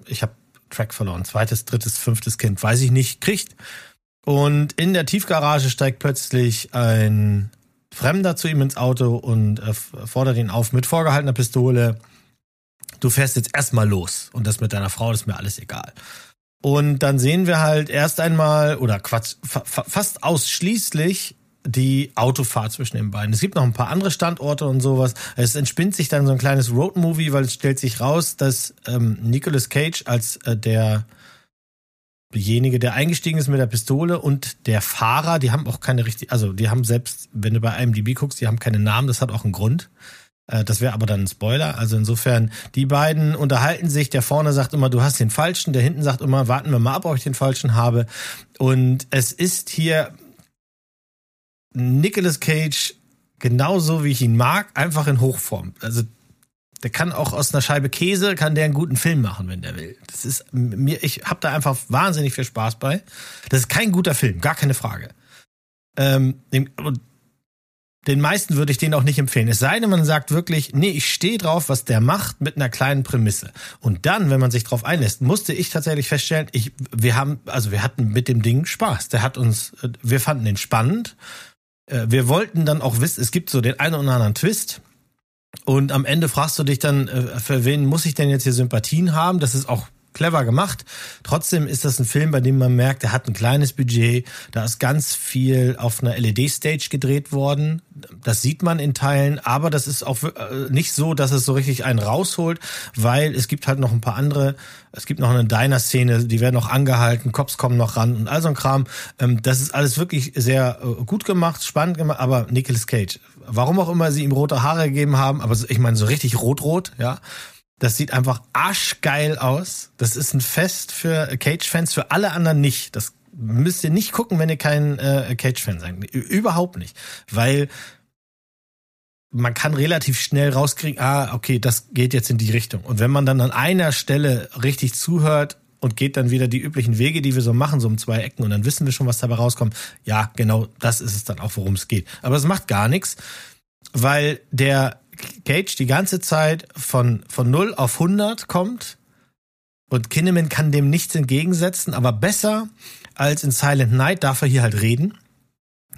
ich habe Track verloren, zweites, drittes, fünftes Kind, weiß ich nicht, kriegt. Und in der Tiefgarage steigt plötzlich ein Fremder zu ihm ins Auto und äh, fordert ihn auf mit vorgehaltener Pistole. Du fährst jetzt erstmal los und das mit deiner Frau, ist mir alles egal. Und dann sehen wir halt erst einmal, oder Quatsch, fa fast ausschließlich die Autofahrt zwischen den beiden. Es gibt noch ein paar andere Standorte und sowas. Es entspinnt sich dann so ein kleines Roadmovie, weil es stellt sich raus, dass ähm, Nicolas Cage als äh, der derjenige, der eingestiegen ist mit der Pistole und der Fahrer, die haben auch keine richtige, also die haben selbst, wenn du bei IMDb guckst, die haben keine Namen, das hat auch einen Grund. Äh, Das wäre aber dann ein Spoiler. Also insofern, die beiden unterhalten sich. Der vorne sagt immer, du hast den falschen. Der hinten sagt immer, warten wir mal ab, ob ich den falschen habe. Und es ist hier Nicolas Cage genauso, wie ich ihn mag, einfach in Hochform. Also der kann auch aus einer Scheibe Käse, kann der einen guten Film machen, wenn der will. Das ist mir, ich habe da einfach wahnsinnig viel Spaß bei. Das ist kein guter Film, gar keine Frage. Ähm, dem- den meisten würde ich den auch nicht empfehlen. Es sei denn, man sagt wirklich, nee, ich stehe drauf, was der macht, mit einer kleinen Prämisse. Und dann, wenn man sich drauf einlässt, musste ich tatsächlich feststellen, ich, wir haben, also wir hatten mit dem Ding Spaß. Der hat uns, äh, wir fanden den spannend. Äh, Wir wollten dann auch wissen, es gibt so den einen oder anderen Twist. Und am Ende fragst du dich dann, äh, für wen muss ich denn jetzt hier Sympathien haben? Das ist auch clever gemacht. Trotzdem ist das ein Film, bei dem man merkt, er hat ein kleines Budget. Da ist ganz viel auf einer LED-Stage gedreht worden. Das sieht man in Teilen, aber das ist auch äh, nicht so, dass es so richtig einen rausholt, weil es gibt halt noch ein paar andere. Es gibt noch eine Diner-Szene, die werden noch angehalten, Cops kommen noch ran und all so ein Kram. Ähm, Das ist alles wirklich sehr äh, gut gemacht, spannend gemacht, aber Nicolas Cage, warum auch immer sie ihm rote Haare gegeben haben, aber ich meine so richtig rot-rot, ja. Das sieht einfach arschgeil aus. Das ist ein Fest für Cage-Fans, für alle anderen nicht. Das müsst ihr nicht gucken, wenn ihr kein äh, Cage-Fan seid. Überhaupt nicht. Weil man kann relativ schnell rauskriegen, ah, okay, das geht jetzt in die Richtung. Und wenn man dann an einer Stelle richtig zuhört und geht dann wieder die üblichen Wege, die wir so machen, so um zwei Ecken, und dann wissen wir schon, was dabei rauskommt. Ja, genau, das ist es dann auch, worum es geht. Aber es macht gar nichts, weil der Cage die ganze Zeit von, von 0 auf 100 kommt und Kinneman kann dem nichts entgegensetzen, aber besser als in Silent Night darf er hier halt reden.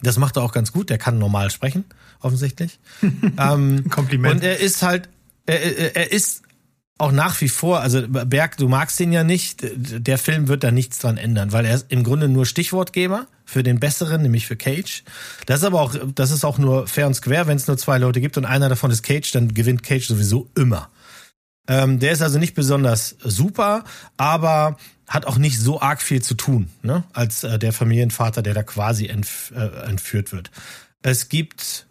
Das macht er auch ganz gut, der kann normal sprechen, offensichtlich. ähm, Kompliment. und er ist halt, er, er, ist auch nach wie vor, also Berg, du magst ihn ja nicht, der Film wird da nichts dran ändern, weil er ist im Grunde nur Stichwortgeber für den besseren, nämlich für Cage. Das ist aber auch, das ist auch nur fair und square, wenn es nur zwei Leute gibt und einer davon ist Cage, dann gewinnt Cage sowieso immer. Ähm, der ist also nicht besonders super, aber hat auch nicht so arg viel zu tun, ne? als äh, der Familienvater, der da quasi entf äh, entführt wird. Es gibt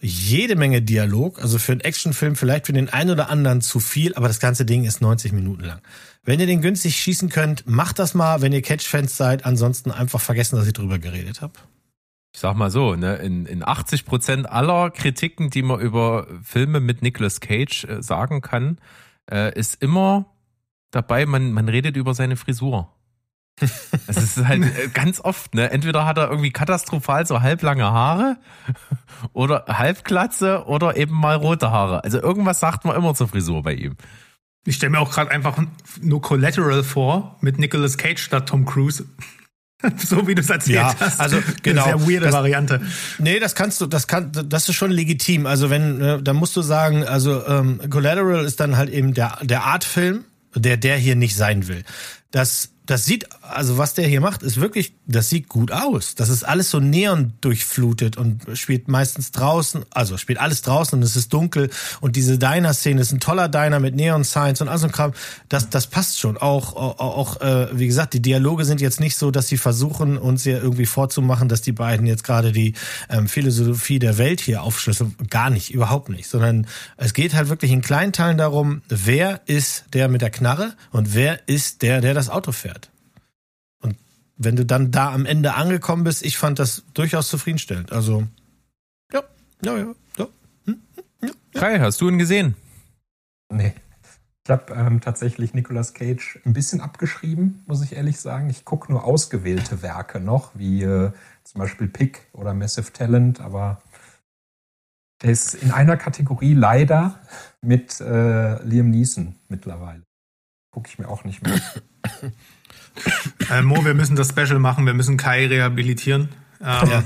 jede Menge Dialog, also für einen Actionfilm vielleicht für den einen oder anderen zu viel, aber das ganze Ding ist 90 Minuten lang. Wenn ihr den günstig schießen könnt, macht das mal, wenn ihr Catch-Fans seid. Ansonsten einfach vergessen, dass ich drüber geredet habe. Ich sag mal so, ne, in, in 80 Prozent aller Kritiken, die man über Filme mit Nicolas Cage äh, sagen kann, äh, ist immer dabei, man, man redet über seine Frisur. Es ist halt äh, ganz oft, ne? Entweder hat er irgendwie katastrophal so halblange Haare oder halbglatze oder eben mal rote Haare. Also irgendwas sagt man immer zur Frisur bei ihm. Ich stelle mir auch gerade einfach nur Collateral vor mit Nicolas Cage statt Tom Cruise. so wie du es erzählt Ja, hast. also, genau. Eine sehr weirde Das- Variante. Nee, das kannst du, das kann, das ist schon legitim. Also wenn, äh, da musst du sagen, also ähm, Collateral ist dann halt eben der der Artfilm, der der hier nicht sein will. Das das sieht, also was der hier macht, ist wirklich, das sieht gut aus. Das ist alles so neon durchflutet und spielt meistens draußen, also spielt alles draußen und es ist dunkel und diese Diner-Szene ist ein toller Diner mit Neon-Signs und all so Kram. Das, das passt schon. Auch, auch, auch äh, wie gesagt, die Dialoge sind jetzt nicht so, dass sie versuchen, uns hier irgendwie vorzumachen, dass die beiden jetzt gerade die ähm, Philosophie der Welt hier aufschlüsseln. Gar nicht, überhaupt nicht. Sondern es geht halt wirklich in kleinen Teilen darum, wer ist der mit der Knarre und wer ist der, der das Auto fährt. Und wenn du dann da am Ende angekommen bist, ich fand das durchaus zufriedenstellend. Also, ja, ja, ja, ja. Kai, hast du ihn gesehen? Nee. Ich habe ähm, tatsächlich Nicolas Cage ein bisschen abgeschrieben, muss ich ehrlich sagen. Ich gucke nur ausgewählte Werke noch, wie äh, zum Beispiel Pick oder Massive Talent, aber der ist in einer Kategorie leider mit äh, Liam Neeson mittlerweile. Gucke ich mir auch nicht mehr. Äh, Mo, wir müssen das Special machen. Wir müssen Kai rehabilitieren. Ähm, Ja.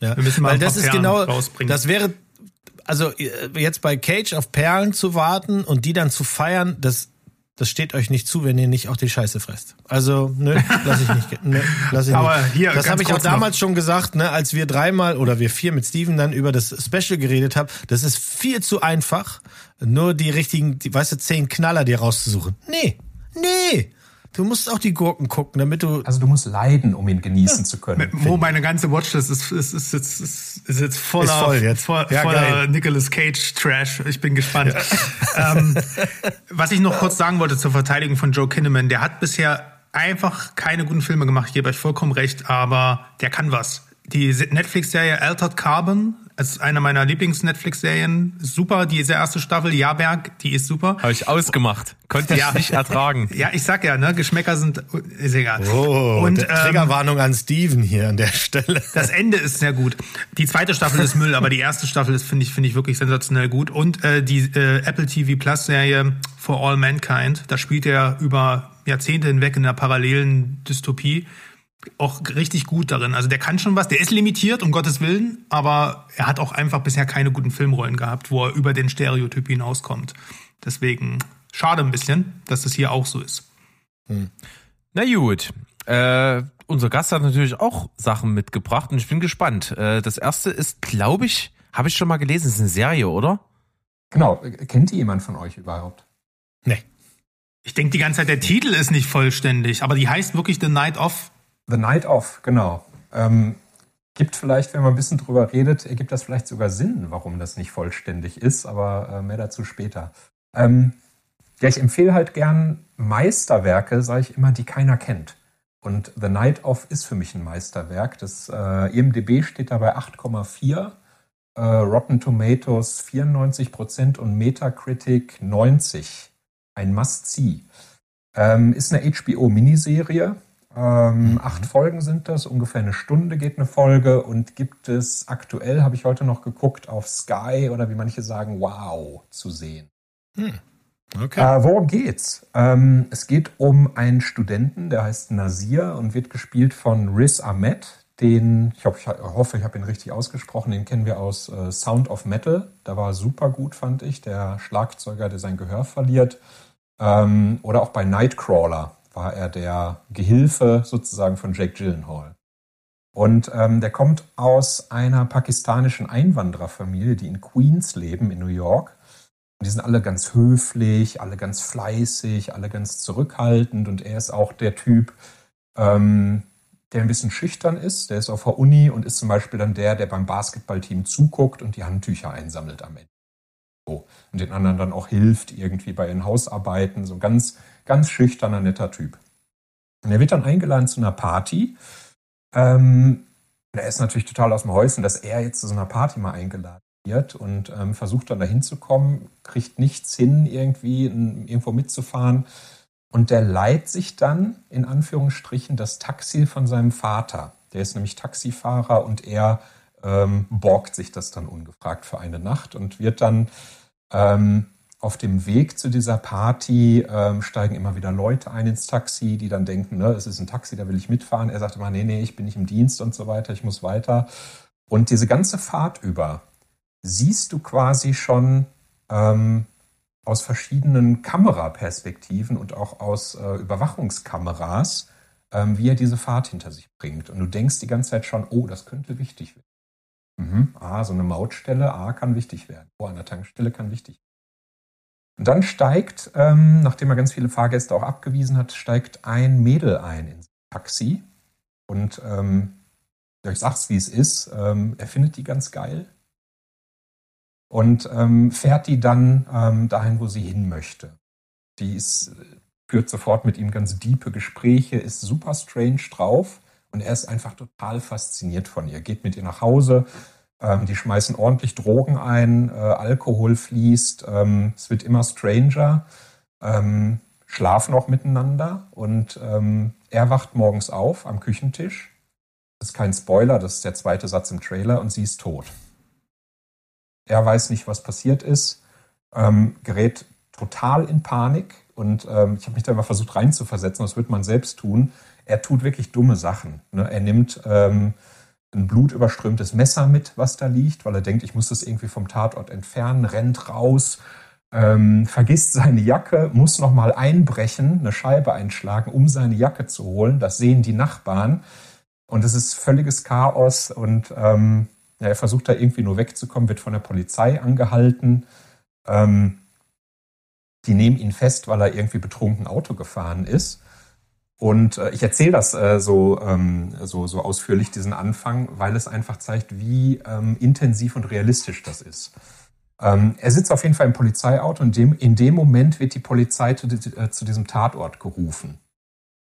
Ja. Wir müssen mal Weil ein paar das ist Perlen genau, rausbringen. das wäre, also äh, jetzt bei Cage auf Perlen zu warten und die dann zu feiern, das, das steht euch nicht zu, wenn ihr nicht auch die Scheiße fresst. Also, nö, lass ich nicht. Nö, lass ich Aber nicht. hier, das habe ich auch kurz noch. damals schon gesagt, ne, als wir dreimal oder wir vier mit Steven dann über das Special geredet haben. Das ist viel zu einfach, nur die richtigen, die, weißt du, zehn Knaller dir rauszusuchen. Nee, nee. Du musst auch die Gurken gucken, damit du. Also du musst leiden, um ihn genießen zu können. Mo, meine ganze Watchlist ist, ist, ist, ist, ist, ist jetzt voller, Ist voll jetzt. voll- Ja, voller geil. Nicolas Cage Trash. Ich bin gespannt. ähm, was ich noch kurz sagen wollte zur Verteidigung von Joe Kinnaman, der hat bisher einfach keine guten Filme gemacht. Ich gebe euch vollkommen recht, aber der kann was. Die Netflix-Serie Altered Carbon ist eine meiner Lieblings-Netflix-Serien. Super, diese erste Staffel, Jahrberg, die ist super. Habe ich ausgemacht. Konnte ich Ja. nicht ertragen. Ja, ich sag ja, ne, Geschmäcker sind, ist egal. Oh, Und, ähm, Triggerwarnung an Steven hier an der Stelle. Das Ende ist sehr gut. Die zweite Staffel ist Müll, aber die erste Staffel ist finde ich finde ich wirklich sensationell gut. Und äh, die äh, Apple TV Plus Serie For All Mankind, da spielt er über Jahrzehnte hinweg in einer parallelen Dystopie auch richtig gut darin. Also der kann schon was. Der ist limitiert um Gottes Willen, aber er hat auch einfach bisher keine guten Filmrollen gehabt, wo er über den Stereotyp hinauskommt. Deswegen schade ein bisschen, dass das hier auch so ist. Na gut. Äh, unser Gast hat natürlich auch Sachen mitgebracht und ich bin gespannt. Äh, das erste ist, glaube ich, habe ich schon mal gelesen, ist eine Serie, oder? Genau. Kennt ihr jemand von euch überhaupt? Nee. Ich denke die ganze Zeit, der Titel ist nicht vollständig, aber die heißt wirklich The Night of. The Night Of, genau. Ähm, gibt vielleicht, wenn man ein bisschen drüber redet, ergibt das vielleicht sogar Sinn, warum das nicht vollständig ist, aber äh, mehr dazu später. Ähm, ja, ich empfehle halt gern Meisterwerke, sage ich immer, die keiner kennt. Und The Night Of ist für mich ein Meisterwerk. Das äh, IMDB steht dabei 8,4, äh, Rotten Tomatoes 94% und Metacritic 90. Ein Must-See. Ähm, ist eine HBO-Miniserie. Ähm, Acht Folgen sind das, ungefähr eine Stunde geht eine Folge und gibt es aktuell, habe ich heute noch geguckt, auf Sky oder wie manche sagen, wow, zu sehen. Okay. Äh, worum geht's? Ähm, es geht um einen Studenten, der heißt Nasir und wird gespielt von Riz Ahmed. Den, ich, hoffe, ich hoffe, ich habe ihn richtig ausgesprochen, den kennen wir aus äh, Sound of Metal. Da war er super gut, fand ich. Der Schlagzeuger, der sein Gehör verliert. Ähm, oder auch bei Nightcrawler war er der Gehilfe sozusagen von Jake Gyllenhaal. Und ähm, der kommt aus einer pakistanischen Einwandererfamilie, die in Queens leben, in New York. Und die sind alle ganz höflich, alle ganz fleißig, alle ganz zurückhaltend. Und er ist auch der Typ, ähm, der ein bisschen schüchtern ist. Der ist auf der Uni und ist zum Beispiel dann der, der beim Basketballteam zuguckt und die Handtücher einsammelt am Ende. So. Und den anderen dann auch hilft irgendwie bei ihren Hausarbeiten. So ganz, ganz schüchterner, netter Typ. Und er wird dann eingeladen zu einer Party. Ähm, er ist natürlich total aus dem Häuschen, dass er jetzt zu so einer Party mal eingeladen wird und ähm, versucht dann dahin zu kommen, kriegt nichts hin, irgendwie irgendwo mitzufahren. Und der leiht sich dann, in Anführungsstrichen, das Taxi von seinem Vater. Der ist nämlich Taxifahrer und er ähm, borgt sich das dann ungefragt für eine Nacht und wird dann ähm, auf dem Weg zu dieser Party ähm, steigen immer wieder Leute ein ins Taxi, die dann denken, ne, es ist ein Taxi, da will ich mitfahren. Er sagt immer, nee, nee, ich bin nicht im Dienst und so weiter, ich muss weiter. Und diese ganze Fahrt über siehst du quasi schon ähm, aus verschiedenen Kameraperspektiven und auch aus äh, Überwachungskameras, ähm, wie er diese Fahrt hinter sich bringt. Und du denkst die ganze Zeit schon, oh, das könnte wichtig werden. Mhm. Ah, so eine Mautstelle, ah, kann wichtig werden. Oh, an der Tankstelle kann wichtig werden. Und dann steigt, ähm, nachdem er ganz viele Fahrgäste auch abgewiesen hat, steigt ein Mädel ein ins Taxi. Und ähm, ich sag's, wie es ist, ähm, er findet die ganz geil und ähm, fährt die dann ähm, dahin, wo sie hin möchte. Die ist, führt sofort mit ihm ganz diepe Gespräche, ist super strange drauf und er ist einfach total fasziniert von ihr. Geht mit ihr nach Hause, ähm, die schmeißen ordentlich Drogen ein, äh, Alkohol fließt, ähm, es wird immer stranger, ähm, schlafen auch miteinander und ähm, er wacht morgens auf am Küchentisch. Das ist kein Spoiler, das ist der zweite Satz im Trailer und sie ist tot. Er weiß nicht, was passiert ist, ähm, gerät total in Panik und ähm, ich habe mich da mal versucht reinzuversetzen, das wird man selbst tun. Er tut wirklich dumme Sachen. Ne? Er nimmt ein blutüberströmtes Messer mit, was da liegt, weil er denkt, ich muss das irgendwie vom Tatort entfernen, rennt raus, ähm, vergisst seine Jacke, muss nochmal einbrechen, eine Scheibe einschlagen, um seine Jacke zu holen. Das sehen die Nachbarn. Und es ist völliges Chaos und ähm, er versucht da irgendwie nur wegzukommen, wird von der Polizei angehalten. Ähm, die nehmen ihn fest, weil er irgendwie betrunken Auto gefahren ist. Und äh, ich erzähle das äh, so, ähm, so, so ausführlich, diesen Anfang, weil es einfach zeigt, wie ähm, intensiv und realistisch das ist. Ähm, er sitzt auf jeden Fall im Polizeiauto und dem, in dem Moment wird die Polizei zu, äh, zu diesem Tatort gerufen.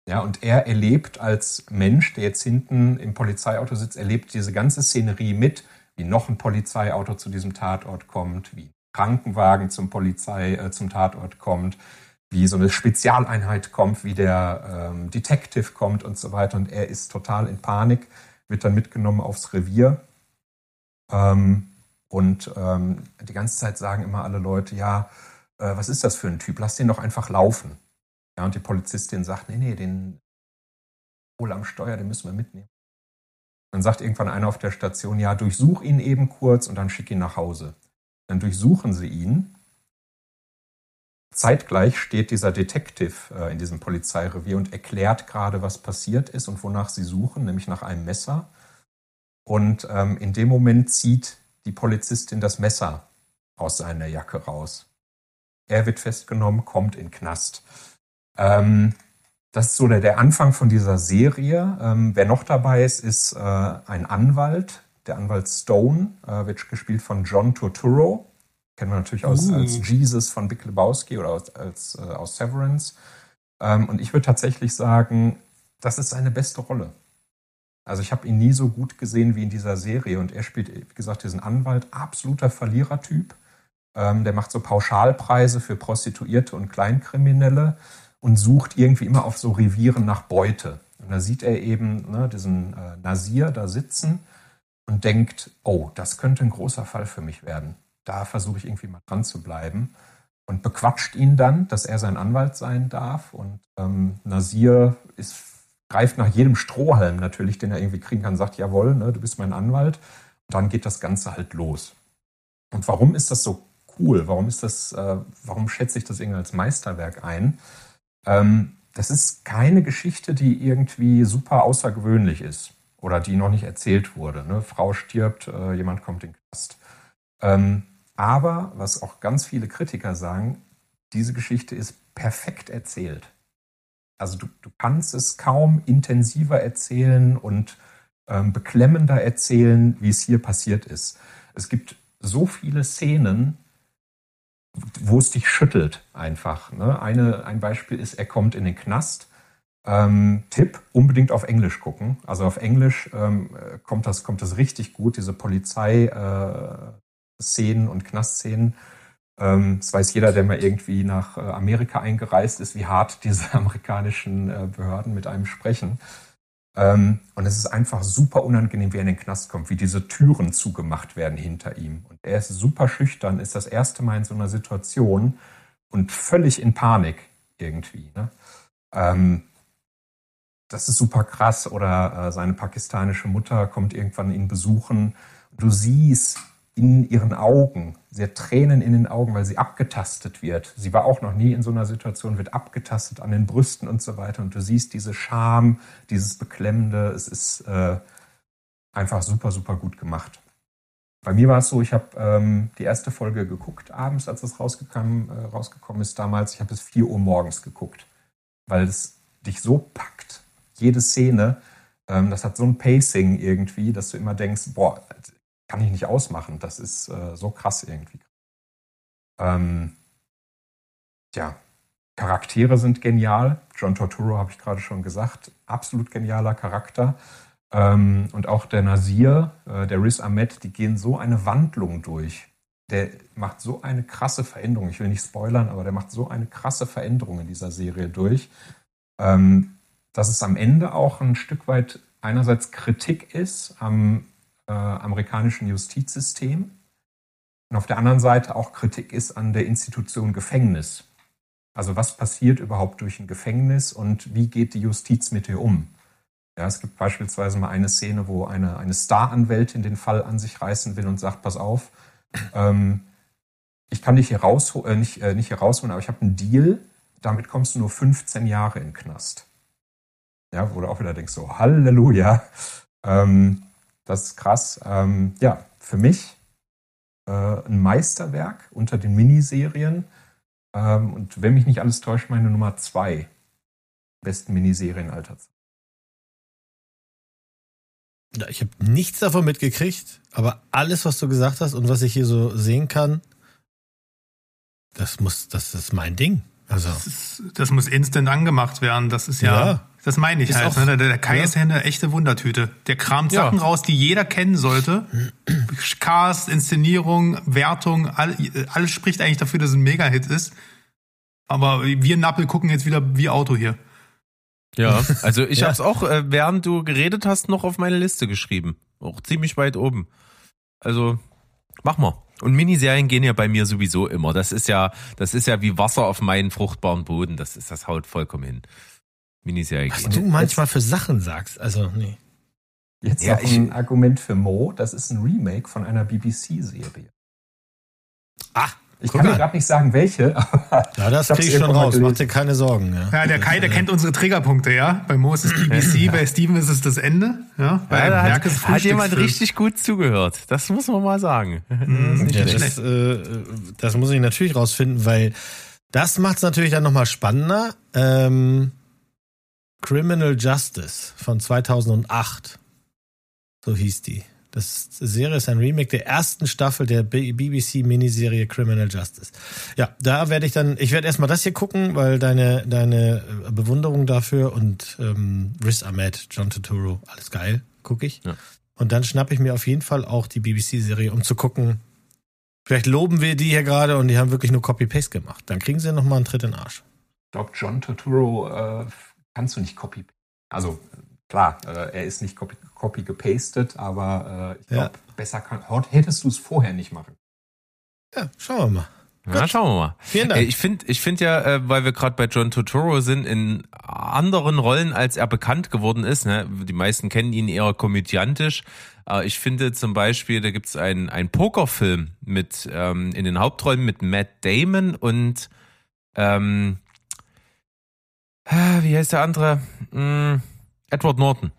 Ja, und er erlebt als Mensch, der jetzt hinten im Polizeiauto sitzt, erlebt diese ganze Szenerie mit, wie noch ein Polizeiauto zu diesem Tatort kommt, wie Krankenwagen zum Polizei, äh, zum Tatort kommt, wie so eine Spezialeinheit kommt, wie der ähm, Detective kommt und so weiter. Und er ist total in Panik, wird dann mitgenommen aufs Revier. Ähm, und ähm, die ganze Zeit sagen immer alle Leute, ja, äh, was ist das für ein Typ? Lass den doch einfach laufen. Ja, und die Polizistin sagt, nee, nee, den wohl am Steuer, den müssen wir mitnehmen. Dann sagt irgendwann einer auf der Station, ja, durchsuch ihn eben kurz und dann schick ihn nach Hause. Dann durchsuchen sie ihn. Zeitgleich steht dieser Detective äh, in diesem Polizeirevier und erklärt gerade, was passiert ist und wonach sie suchen, nämlich nach einem Messer. Und ähm, in dem Moment zieht die Polizistin das Messer aus seiner Jacke raus. Er wird festgenommen, kommt in Knast. Ähm, das ist so der, der, Anfang von dieser Serie. Ähm, wer noch dabei ist, ist äh, ein Anwalt. Der Anwalt Stone äh, wird gespielt von John Turturro. Kennen wir natürlich aus, uh. als Jesus von Big Lebowski oder aus, als, äh, aus Severance. Ähm, und ich würde tatsächlich sagen, das ist seine beste Rolle. Also ich habe ihn nie so gut gesehen wie in dieser Serie. Und er spielt, wie gesagt, diesen Anwalt, absoluter Verlierertyp. Ähm, der macht so Pauschalpreise für Prostituierte und Kleinkriminelle und sucht irgendwie immer auf so Revieren nach Beute. Und da sieht er eben ne, diesen äh, Nasir da sitzen und denkt, oh, das könnte ein großer Fall für mich werden. Da versuche ich irgendwie mal dran zu bleiben. Und bequatscht ihn dann, dass er sein Anwalt sein darf. Und ähm, Nasir ist, greift nach jedem Strohhalm natürlich, den er irgendwie kriegen kann, sagt, jawohl, ne, du bist mein Anwalt. Und dann geht das Ganze halt los. Und warum ist das so cool? Warum ist das, äh, warum schätze ich das irgendwie als Meisterwerk ein? Ähm, das ist keine Geschichte, die irgendwie super außergewöhnlich ist oder die noch nicht erzählt wurde. Ne? Frau stirbt, äh, jemand kommt in den Knast. Ähm, aber was auch ganz viele Kritiker sagen, diese Geschichte ist perfekt erzählt. Also du, du kannst es kaum intensiver erzählen und ähm, beklemmender erzählen, wie es hier passiert ist. Es gibt so viele Szenen, wo es dich schüttelt einfach. Ne? Eine, ein Beispiel ist, er kommt in den Knast. Ähm, Tipp, unbedingt auf Englisch gucken. Also auf Englisch ähm, kommt, das, kommt das richtig gut, diese Polizei-Szenen äh, und Knastszenen. Ähm, das weiß jeder, der mal irgendwie nach äh, Amerika eingereist ist, wie hart diese amerikanischen äh, Behörden mit einem sprechen. Ähm, und es ist einfach super unangenehm, wie er in den Knast kommt, wie diese Türen zugemacht werden hinter ihm. Und er ist super schüchtern, ist das erste Mal in so einer Situation und völlig in Panik irgendwie. Ne? Ähm, das ist super krass. Oder äh, seine pakistanische Mutter kommt irgendwann ihn besuchen. Du siehst, in ihren Augen. Sie hat Tränen in den Augen, weil sie abgetastet wird. Sie war auch noch nie in so einer Situation, wird abgetastet an den Brüsten und so weiter. Und du siehst diese Scham, dieses Beklemmende. Es ist äh, einfach super, super gut gemacht. Bei mir war es so, ich habe ähm, die erste Folge geguckt abends, als es rausgekommen, äh, rausgekommen ist damals. Ich habe bis 4 Uhr morgens geguckt, weil es dich so packt. Jede Szene, ähm, das hat so ein Pacing irgendwie, dass du immer denkst, boah, kann ich nicht ausmachen. Das ist äh, so krass irgendwie. Ähm, ja, Charaktere sind genial. John Torturo habe ich gerade schon gesagt. Absolut genialer Charakter. Ähm, und auch der Nasir, äh, der Riz Ahmed, die gehen so eine Wandlung durch. Der macht so eine krasse Veränderung. Ich will nicht spoilern, aber der macht so eine krasse Veränderung in dieser Serie durch, ähm, dass es am Ende auch ein Stück weit einerseits Kritik ist am äh, amerikanischen Justizsystem und auf der anderen Seite auch Kritik ist an der Institution Gefängnis. Also was passiert überhaupt durch ein Gefängnis und wie geht die Justiz mit ihr um? Ja, es gibt beispielsweise mal eine Szene, wo eine, eine Star-Anwältin den Fall an sich reißen will und sagt, pass auf, ähm, ich kann dich hier, raus, äh, nicht, äh, nicht hier rausholen, aber ich habe einen Deal, damit kommst du nur 15 Jahre in den Knast. Ja, wo du auch wieder denkst, so Halleluja. Ähm, das ist krass. Ähm, ja, für mich äh, ein Meisterwerk unter den Miniserien. Ähm, und wenn mich nicht alles täuscht, meine Nummer zwei. besten Miniserien aller Zeiten. Ja, ich habe nichts davon mitgekriegt, aber alles, was du gesagt hast und was ich hier so sehen kann, das muss, das ist mein Ding. Also Das, ist, das muss instant angemacht werden. Das ist ja, Ja. Das meine ich Ist halt. auch- ne? Der, der Kai ja. ist ja eine echte Wundertüte. Der kramt Ja. Sachen raus, die jeder kennen sollte. Cast, Inszenierung, Wertung, all, alles spricht eigentlich dafür, dass es ein Mega-Hit ist. Aber wir Nappel gucken jetzt wieder wie Auto hier. Ja, also ich Ja. habe es auch, äh, während du geredet hast, noch auf meine Liste geschrieben. Auch ziemlich weit oben. Also, mach mal. Und Miniserien gehen ja bei mir sowieso immer. Das ist ja, das ist ja wie Wasser auf meinen fruchtbaren Boden. Das ist, das haut vollkommen hin. Miniserie was du manchmal für Sachen sagst. Also, nee. Jetzt Ja, noch ich- ein Argument für Mo. Das ist ein Remake von einer BBC-Serie. Ah, Ich guck kann dir gerade nicht sagen, welche, aber Ja, das Ich hab's krieg ich schon raus. Mach dir keine Sorgen. Ja, Ja, der Kai, der kennt unsere Triggerpunkte, ja. Bei Mo ist es BBC, bei Steven ist es das Ende. Ja, bei Ja, hat, ist es hat jemand richtig gut zugehört. Das muss man mal sagen. Ja, schlecht. das, äh, das muss ich natürlich rausfinden, weil das macht es natürlich dann nochmal spannender. Ähm, Criminal Justice von 2008. So hieß die. Das die Serie ist ein Remake der ersten Staffel der BBC-Miniserie Criminal Justice. Ja, da werde ich dann, ich werde erstmal das hier gucken, weil deine, deine äh, Bewunderung dafür und ähm, Riz Ahmed, John Turturro, alles geil, gucke ich. Ja. Und dann schnappe ich mir auf jeden Fall auch die BBC-Serie, um zu gucken, Vielleicht loben wir die hier gerade und die haben wirklich nur Copy-Paste gemacht. Dann kriegen sie nochmal einen Tritt in den Arsch. ich glaube, John Turturro äh, kannst du nicht copy. Also klar, äh, er ist nicht copy, copy gepastet, aber äh, ich glaube, besser kann, hättest du es vorher nicht machen. Ja, schauen wir mal. Na, schauen wir mal. Vielen Dank. Äh, Ich finde, ich finde ja, äh, weil wir gerade bei John Turturro sind, in anderen Rollen, als er bekannt geworden ist. Ne? Die meisten kennen ihn eher komödiantisch. Aber ich finde zum Beispiel, da gibt's einen, einen Pokerfilm mit ähm, in den Hauptrollen mit Matt Damon und ähm, wie heißt der andere? Hm, Edward Norton.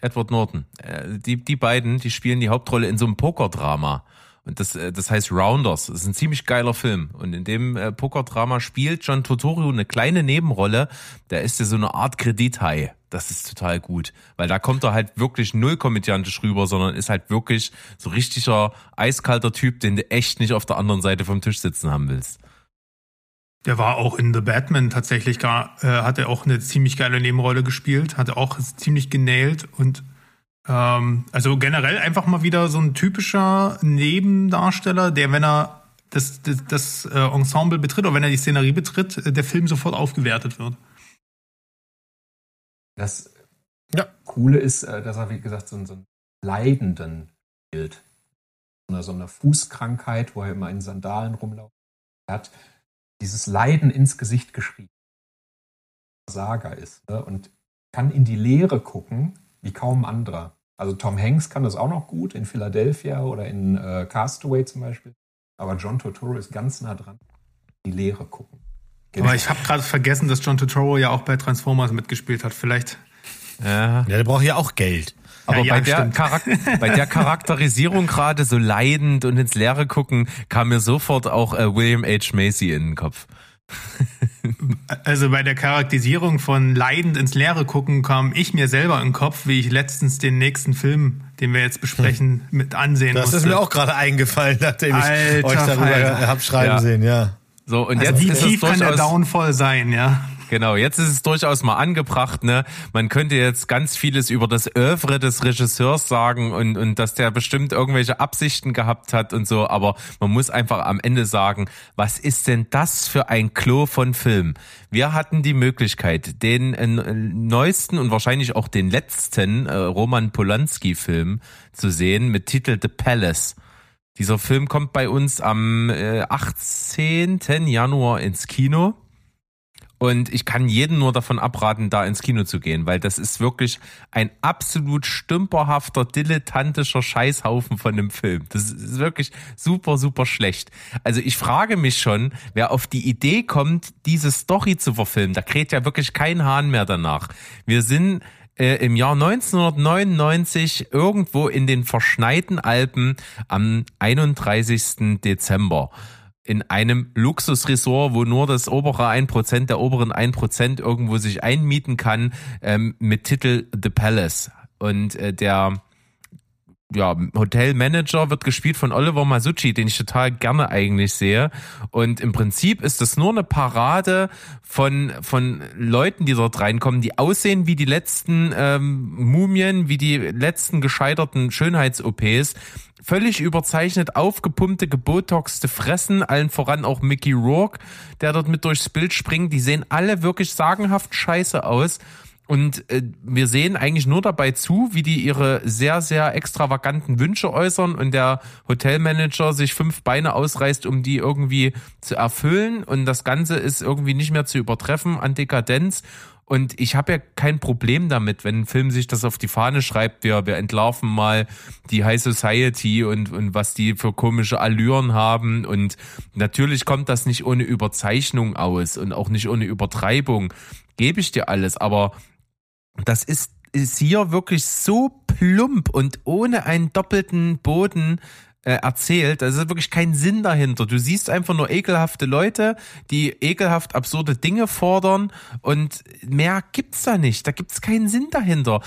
Edward Norton. Äh, die, die beiden, die spielen die Hauptrolle in so einem Pokerdrama. Und das, äh, das heißt Rounders. Das ist ein ziemlich geiler Film. Und in dem äh, Pokerdrama spielt John Turturro eine kleine Nebenrolle. Der ist ja so eine Art Kredithai. Das ist total gut. Weil da kommt er halt wirklich null komödiantisch rüber, sondern ist halt wirklich so richtiger eiskalter Typ, den du echt nicht auf der anderen Seite vom Tisch sitzen haben willst. Der war auch in The Batman tatsächlich gar, äh, hat er auch eine ziemlich geile Nebenrolle gespielt, hat er auch ziemlich genailt und ähm, also generell einfach mal wieder so ein typischer Nebendarsteller, der, wenn er das, das, das äh, Ensemble betritt oder wenn er die Szenerie betritt, äh, der Film sofort aufgewertet wird. Das Ja. Coole ist, äh, dass er, wie gesagt, so, einen- so einen Leidenden spielt. So eine, so eine Fußkrankheit, wo er immer in Sandalen rumlaufen hat. Dieses Leiden ins Gesicht geschrieben. Saga ist. Ne? Und kann in die Leere gucken, wie kaum ein anderer. Also Tom Hanks kann das auch noch gut in Philadelphia oder in äh, Castaway zum Beispiel. Aber John Turturro ist ganz nah dran. In die Leere gucken. Aber ich habe gerade vergessen, dass John Turturro ja auch bei Transformers mitgespielt hat. Vielleicht. Ja. Ja, der braucht ja auch Geld. Aber Ja, ja, bei, der bei der Charakterisierung gerade so leidend und ins Leere gucken, kam mir sofort auch äh, William H. Macy in den Kopf. Also bei der Charakterisierung von leidend ins Leere gucken kam ich mir selber in den Kopf, wie ich letztens den nächsten Film, den wir jetzt besprechen, mit ansehen Das musste. ist mir auch gerade eingefallen, nachdem ich Alter euch darüber Falter. hab schreiben Ja. sehen, ja. So, und also jetzt wie ist tief kann der Downfall sein, ja? Genau, jetzt ist es durchaus mal angebracht, ne? Man könnte jetzt ganz vieles über das Övre des Regisseurs sagen und, und dass der bestimmt irgendwelche Absichten gehabt hat und so, aber man muss einfach am Ende sagen, was ist denn das für ein Klo von Film? Wir hatten die Möglichkeit, den äh, neuesten und wahrscheinlich auch den letzten äh, Roman Polanski-Film zu sehen mit Titel The Palace. Dieser Film kommt bei uns am äh, 18. Januar ins Kino. Und ich kann jeden nur davon abraten, da ins Kino zu gehen, weil das ist wirklich ein absolut stümperhafter, dilettantischer Scheißhaufen von einem Film. Das ist wirklich super, super schlecht. Also ich frage mich schon, wer auf die Idee kommt, diese Story zu verfilmen. Da kräht ja wirklich kein Hahn mehr danach. Wir sind äh, im Jahr 1999 irgendwo in den verschneiten Alpen am 31. Dezember in einem Luxusresort, wo nur das obere 1% der oberen 1% irgendwo sich einmieten kann, ähm, mit Titel The Palace. Und äh, der ja, Hotelmanager wird gespielt von Oliver Masucci, den ich total gerne eigentlich sehe. Und im Prinzip ist das nur eine Parade von, von Leuten, die dort reinkommen, die aussehen wie die letzten ähm, Mumien, wie die letzten gescheiterten Schönheits-OPs. Völlig überzeichnet, aufgepumpte, gebotoxte Fressen, allen voran auch Mickey Rourke, der dort mit durchs Bild springt. Die sehen alle wirklich sagenhaft scheiße aus. Und äh, wir sehen eigentlich nur dabei zu, wie die ihre sehr, sehr extravaganten Wünsche äußern und der Hotelmanager sich fünf Beine ausreißt, um die irgendwie zu erfüllen. Und das Ganze ist irgendwie nicht mehr zu übertreffen an Dekadenz. Und ich habe ja kein Problem damit, wenn ein Film sich das auf die Fahne schreibt, wir, wir entlarven mal die High Society und, und was die für komische Allüren haben. Und natürlich kommt das nicht ohne Überzeichnung aus und auch nicht ohne Übertreibung. Gebe ich dir alles. Aber das ist, ist hier wirklich so plump und ohne einen doppelten Boden äh, erzählt. Ist wirklich kein Sinn dahinter. Du siehst einfach nur ekelhafte Leute, die ekelhaft absurde Dinge fordern und mehr gibt's da nicht. Da gibt's keinen Sinn dahinter.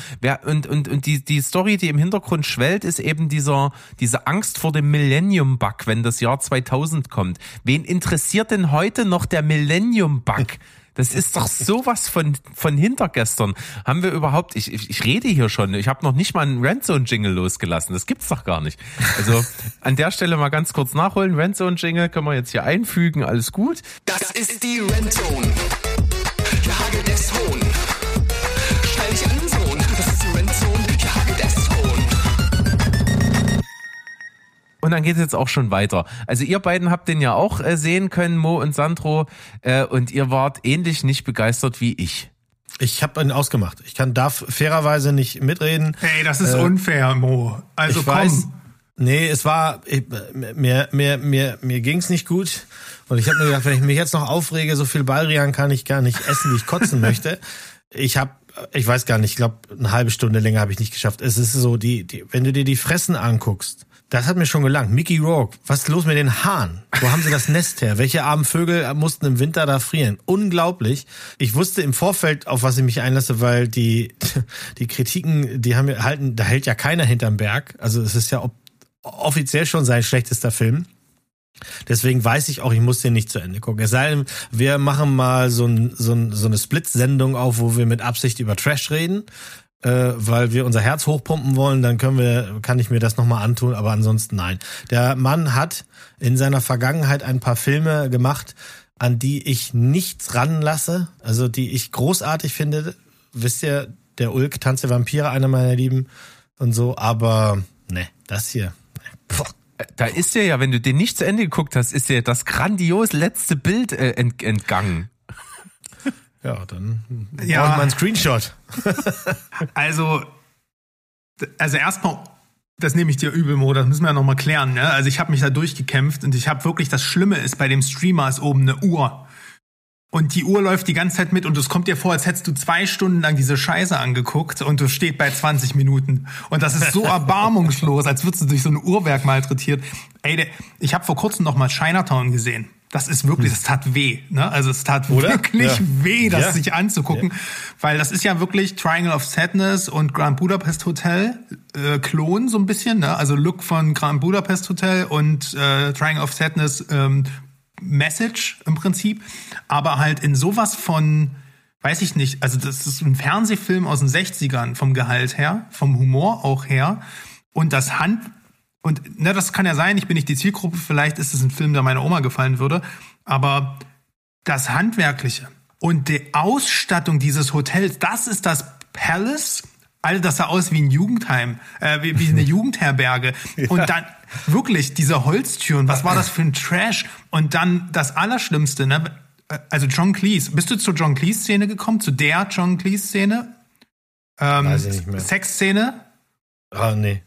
Und und, und die, die Story, die im Hintergrund schwellt, ist eben dieser, diese Angst vor dem Millennium-Bug, wenn das Jahr 2000 kommt. Wen interessiert denn heute noch der Millennium-Bug? Das ist doch sowas von, von hintergestern. Haben wir überhaupt, ich, ich, ich rede hier schon, ich habe noch nicht mal einen Randzone-Jingle losgelassen. Das gibt's doch gar nicht. Also an der Stelle mal ganz kurz nachholen. Randzone-Jingle können wir jetzt hier einfügen, alles gut. Das ist die Rentzone. Und dann geht es jetzt auch schon weiter. Also ihr beiden habt den ja auch äh, sehen können, Mo und Sandro, äh, und ihr wart ähnlich nicht begeistert wie ich. Ich habe ihn ausgemacht. Ich kann darf fairerweise nicht mitreden. Hey, das ist unfair, Mo. Also ich komm. weiß, nee, es war ich, mir mir mir mir ging's nicht gut und ich habe mir gedacht, wenn ich mich jetzt noch aufrege, so viel Baldrian kann ich gar nicht essen, wie ich kotzen möchte. Ich habe ich weiß gar nicht, ich glaube eine halbe Stunde länger habe ich nicht geschafft. Es ist so die, die wenn du dir die Fressen anguckst, das hat mir schon gelangt. Mickey Rourke, was ist los mit den Haaren? Wo haben sie das Nest her? Welche armen Vögel mussten im Winter da frieren? Unglaublich. Ich wusste im Vorfeld, auf was ich mich einlasse, weil die, die Kritiken, die haben mir halten, da hält ja keiner hinterm Berg. Also es ist ja offiziell schon sein schlechtester Film. Deswegen weiß ich auch, ich muss den nicht zu Ende gucken. Es sei denn, wir machen mal so, ein, so, ein, so eine Split-Sendung auf, wo wir mit Absicht über Trash reden, äh, weil wir unser Herz hochpumpen wollen, dann können wir, kann ich mir das nochmal antun, aber ansonsten nein. Der Mann hat in seiner Vergangenheit ein paar Filme gemacht, an die ich nichts ranlasse, also die ich großartig finde. Wisst ihr, der Ulk, Tanz der Vampire, einer meiner Lieben und so, aber ne, das hier. Ne. Puh. Da ist dir ja, wenn du den nicht zu Ende geguckt hast, ist dir das grandios letzte Bild äh, ent, entgangen. Ja, dann Ja. brauche ich mal einen Screenshot. Also, also erstmal, das nehme ich dir übel, Mo, das müssen wir ja nochmal klären. Ne? Also ich habe mich da durchgekämpft und ich habe wirklich, das Schlimme ist, bei dem Streamer ist oben eine Uhr. Und die Uhr läuft die ganze Zeit mit und es kommt dir vor, als hättest du zwei Stunden lang diese Scheiße angeguckt und du steht bei 20 Minuten. Und das ist so erbarmungslos, als würdest du durch so ein Uhrwerk malträtiert. Ey, ich habe vor kurzem noch mal Chinatown gesehen. Das ist wirklich, das tat weh. Ne? Also es tat Oder? wirklich Ja. weh, das Ja. sich anzugucken. Weil das ist ja wirklich Triangle of Sadness und Grand Budapest Hotel äh, Klon so ein bisschen. Ne? Also Look von Grand Budapest Hotel und äh, Triangle of Sadness ähm, Message im Prinzip, aber halt in sowas von, weiß ich nicht, also das ist ein Fernsehfilm aus den 60ern vom Gehalt her, vom Humor auch her und das Hand und ne, das kann ja sein, ich bin nicht die Zielgruppe, vielleicht ist es ein Film, der meiner Oma gefallen würde, aber das Handwerkliche und die Ausstattung dieses Hotels, das ist das Palace. Alter, das sah aus wie ein Jugendheim, äh, wie, wie eine Jugendherberge. Und dann wirklich diese Holztüren, was war das für ein Trash? Und dann das Allerschlimmste, ne? Also John Cleese. Bist du zur John Cleese-Szene gekommen? Zu der John Cleese-Szene? Ähm, Weiß ich nicht mehr. Sexszene? Ah, nee.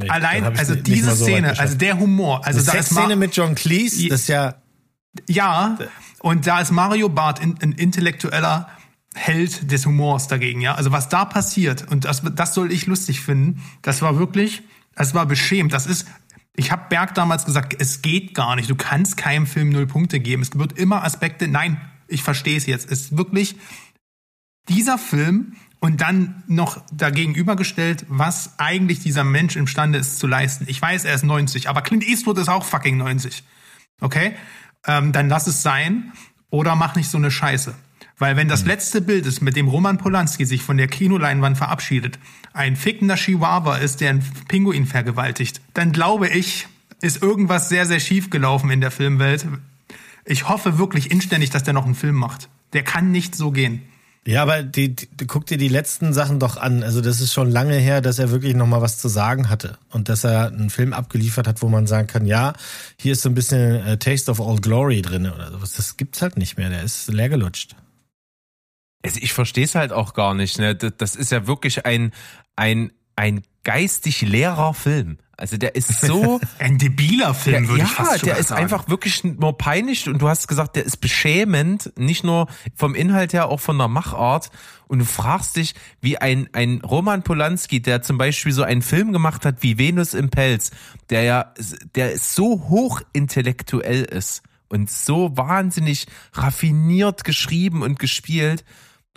Nee Allein, also nicht diese so weit Szene, also der Humor. Also die da ist Sexszene Ma- mit John Cleese, das ist ja Ja, und da ist Mario Barth ein, ein intellektueller Held des Humors dagegen, ja. Also was da passiert, und das, das soll ich lustig finden, das war wirklich, das war beschämt. Das ist, Ich habe Berg damals gesagt, es geht gar nicht. Du kannst keinem Film null Punkte geben. Es wird immer Aspekte. Nein, ich verstehe es jetzt. Es ist wirklich dieser Film und dann noch dagegenübergestellt, was eigentlich dieser Mensch imstande ist zu leisten. Ich weiß, er ist 90, aber Clint Eastwood ist auch fucking 90. Okay? Ähm, dann lass es sein oder mach nicht so eine Scheiße. Weil wenn das letzte Bild ist, mit dem Roman Polanski sich von der Kinoleinwand verabschiedet, ein fickender Chihuahua ist, der einen Pinguin vergewaltigt, dann glaube ich, ist irgendwas sehr, sehr schief gelaufen in der Filmwelt. Ich hoffe wirklich inständig, dass der noch einen Film macht. Der kann nicht so gehen. Ja, aber die, die, guck dir die letzten Sachen doch an. Also das ist schon lange her, dass er wirklich noch mal was zu sagen hatte und dass er einen Film abgeliefert hat, wo man sagen kann, ja, hier ist so ein bisschen äh, Taste of Old Glory drin oder sowas. Das gibt's halt nicht mehr. Der ist leer gelutscht. Also ich verstehe es halt auch gar nicht. Ne? Das ist ja wirklich ein, ein, ein geistig leerer Film. Also der ist so. Ein debiler Film, der, würde ja, ich fast schon der ist sagen. einfach wirklich nur peinlich und du hast gesagt, der ist beschämend, nicht nur vom Inhalt her, auch von der Machart. Und du fragst dich, wie ein, ein Roman Polanski, der zum Beispiel so einen Film gemacht hat wie Venus im Pelz, der ja, der so hochintellektuell ist und so wahnsinnig raffiniert geschrieben und gespielt,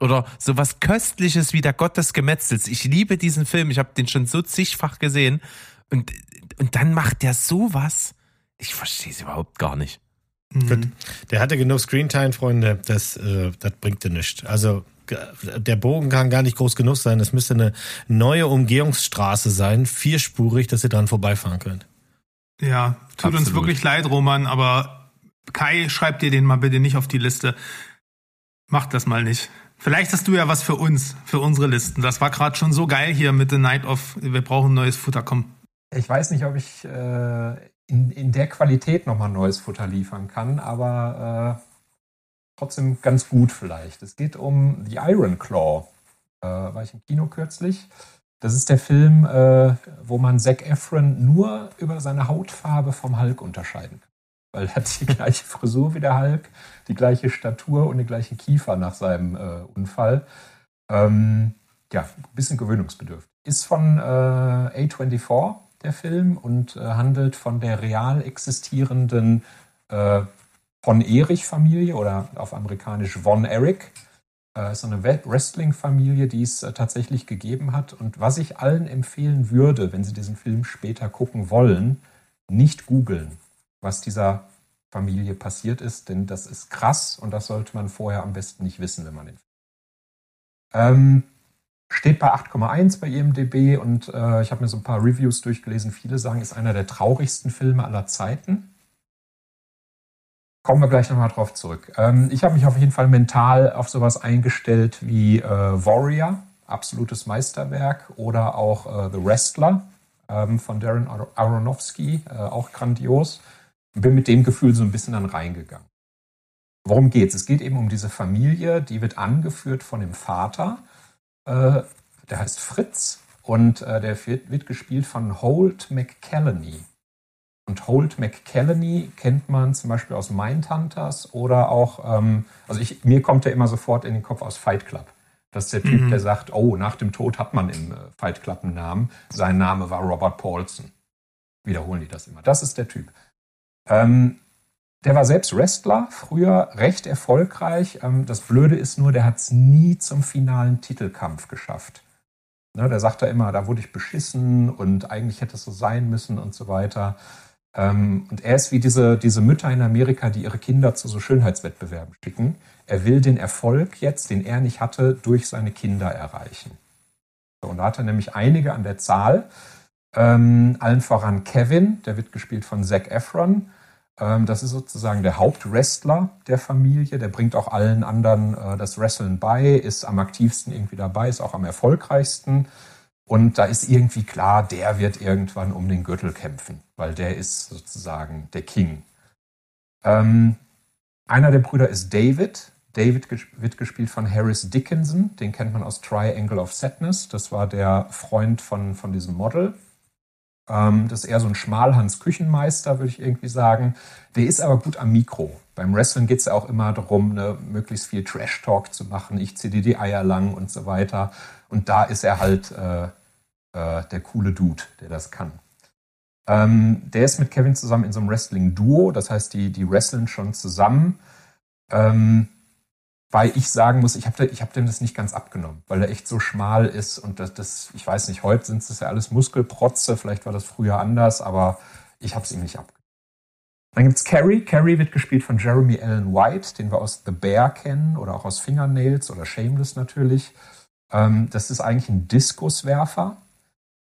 oder so was Köstliches wie der Gott des Gemetzels. Ich liebe diesen Film. Ich habe den schon so zigfach gesehen. Und, und dann macht der sowas. Ich verstehe es überhaupt gar nicht. Gut. Der hatte genug Screentime, Freunde. Das, äh, das bringt dir nichts. Also der Bogen kann gar nicht groß genug sein. Es müsste eine neue Umgehungsstraße sein, vierspurig, dass ihr dran vorbeifahren könnt. Ja, tut uns Absolut. wirklich leid, Roman, aber Kai, schreib dir den mal bitte nicht auf die Liste. Mach das mal nicht. Vielleicht hast du ja was für uns, für unsere Listen. Das war gerade schon so geil hier mit The Night of, wir brauchen neues Futter, komm. Ich weiß nicht, ob ich äh, in, in der Qualität nochmal neues Futter liefern kann, aber äh, trotzdem ganz gut vielleicht. Es geht um The Iron Claw. Äh, war ich im Kino kürzlich. Das ist der Film, äh, wo man Zac Efron nur über seine Hautfarbe vom Hulk unterscheiden kann. Weil er hat die gleiche Frisur wie der Hulk, die gleiche Statur und den gleichen Kiefer nach seinem äh, Unfall. Ähm, ja, ein bisschen gewöhnungsbedürftig. Ist von äh, A24, der Film, und äh, handelt von der real existierenden äh, von Erich-Familie oder auf amerikanisch Von Eric. Äh, ist eine Wrestling-Familie, die es äh, tatsächlich gegeben hat. Und was ich allen empfehlen würde, wenn sie diesen Film später gucken wollen, nicht googeln, was dieser Familie passiert ist, denn das ist krass und das sollte man vorher am besten nicht wissen, wenn man den ähm, steht bei 8,1 bei IMDb und äh, ich habe mir so ein paar Reviews durchgelesen. Viele sagen, ist einer der traurigsten Filme aller Zeiten. Kommen wir gleich nochmal drauf zurück. Ähm, ich habe mich auf jeden Fall mental auf sowas eingestellt wie äh, Warrior, absolutes Meisterwerk, oder auch äh, The Wrestler ähm, von Darren Ar- Aronofsky, äh, auch grandios. Bin mit dem Gefühl so ein bisschen dann reingegangen. Worum geht's? Es geht eben um diese Familie, die wird angeführt von dem Vater, äh, der heißt Fritz und äh, der wird, wird gespielt von Holt McCallany. Und Holt McCallany kennt man zum Beispiel aus Mindhunters oder auch, ähm, also ich, mir kommt er immer sofort in den Kopf aus Fight Club. Das ist der Typ, der sagt, oh, nach dem Tod hat man im äh, Fight Club einen Namen. Sein Name war Robert Paulson. Wiederholen die das immer. Das ist der Typ. Ähm, der war selbst Wrestler, früher recht erfolgreich. Ähm, das Blöde ist nur, der hat es nie zum finalen Titelkampf geschafft. Ne, der sagt da immer, da wurde ich beschissen und eigentlich hätte es so sein müssen und so weiter. Ähm, und er ist wie diese, diese Mütter in Amerika, die ihre Kinder zu so Schönheitswettbewerben schicken. Er will den Erfolg jetzt, den er nicht hatte, durch seine Kinder erreichen. So, und da hat er nämlich einige an der Zahl. Ähm, allen voran Kevin, der wird gespielt von Zac Efron. Ähm, das ist sozusagen der Hauptwrestler der Familie. Der bringt auch allen anderen äh, das Wrestlen bei, ist am aktivsten irgendwie dabei, ist auch am erfolgreichsten. Und da ist irgendwie klar, der wird irgendwann um den Gürtel kämpfen, weil der ist sozusagen der King. Ähm, einer der Brüder ist David. David wird gespielt von Harris Dickinson. Den kennt man aus Triangle of Sadness. Das war der Freund von, von diesem Model. Ähm, das ist eher so ein Schmalhans-Küchenmeister, würde ich irgendwie sagen. Der ist aber gut am Mikro. Beim Wrestling geht es ja auch immer darum, ne, möglichst viel Trash-Talk zu machen. Ich ziehe dir die Eier lang und so weiter. Und da ist er halt äh, äh, der coole Dude, der das kann. Ähm, der ist mit Kevin zusammen in so einem Wrestling-Duo, das heißt, die, die wrestlen schon zusammen. Ähm, weil ich sagen muss, ich habe hab dem das nicht ganz abgenommen, weil er echt so schmal ist und das, das ich weiß nicht, heute sind es ja alles Muskelprotze, vielleicht war das früher anders, aber ich habe es ihm nicht abgenommen. Dann gibt's Carrie. Carrie wird gespielt von Jeremy Allen White, den wir aus The Bear kennen oder auch aus Fingernails oder Shameless natürlich. Ähm, das ist eigentlich ein Diskuswerfer.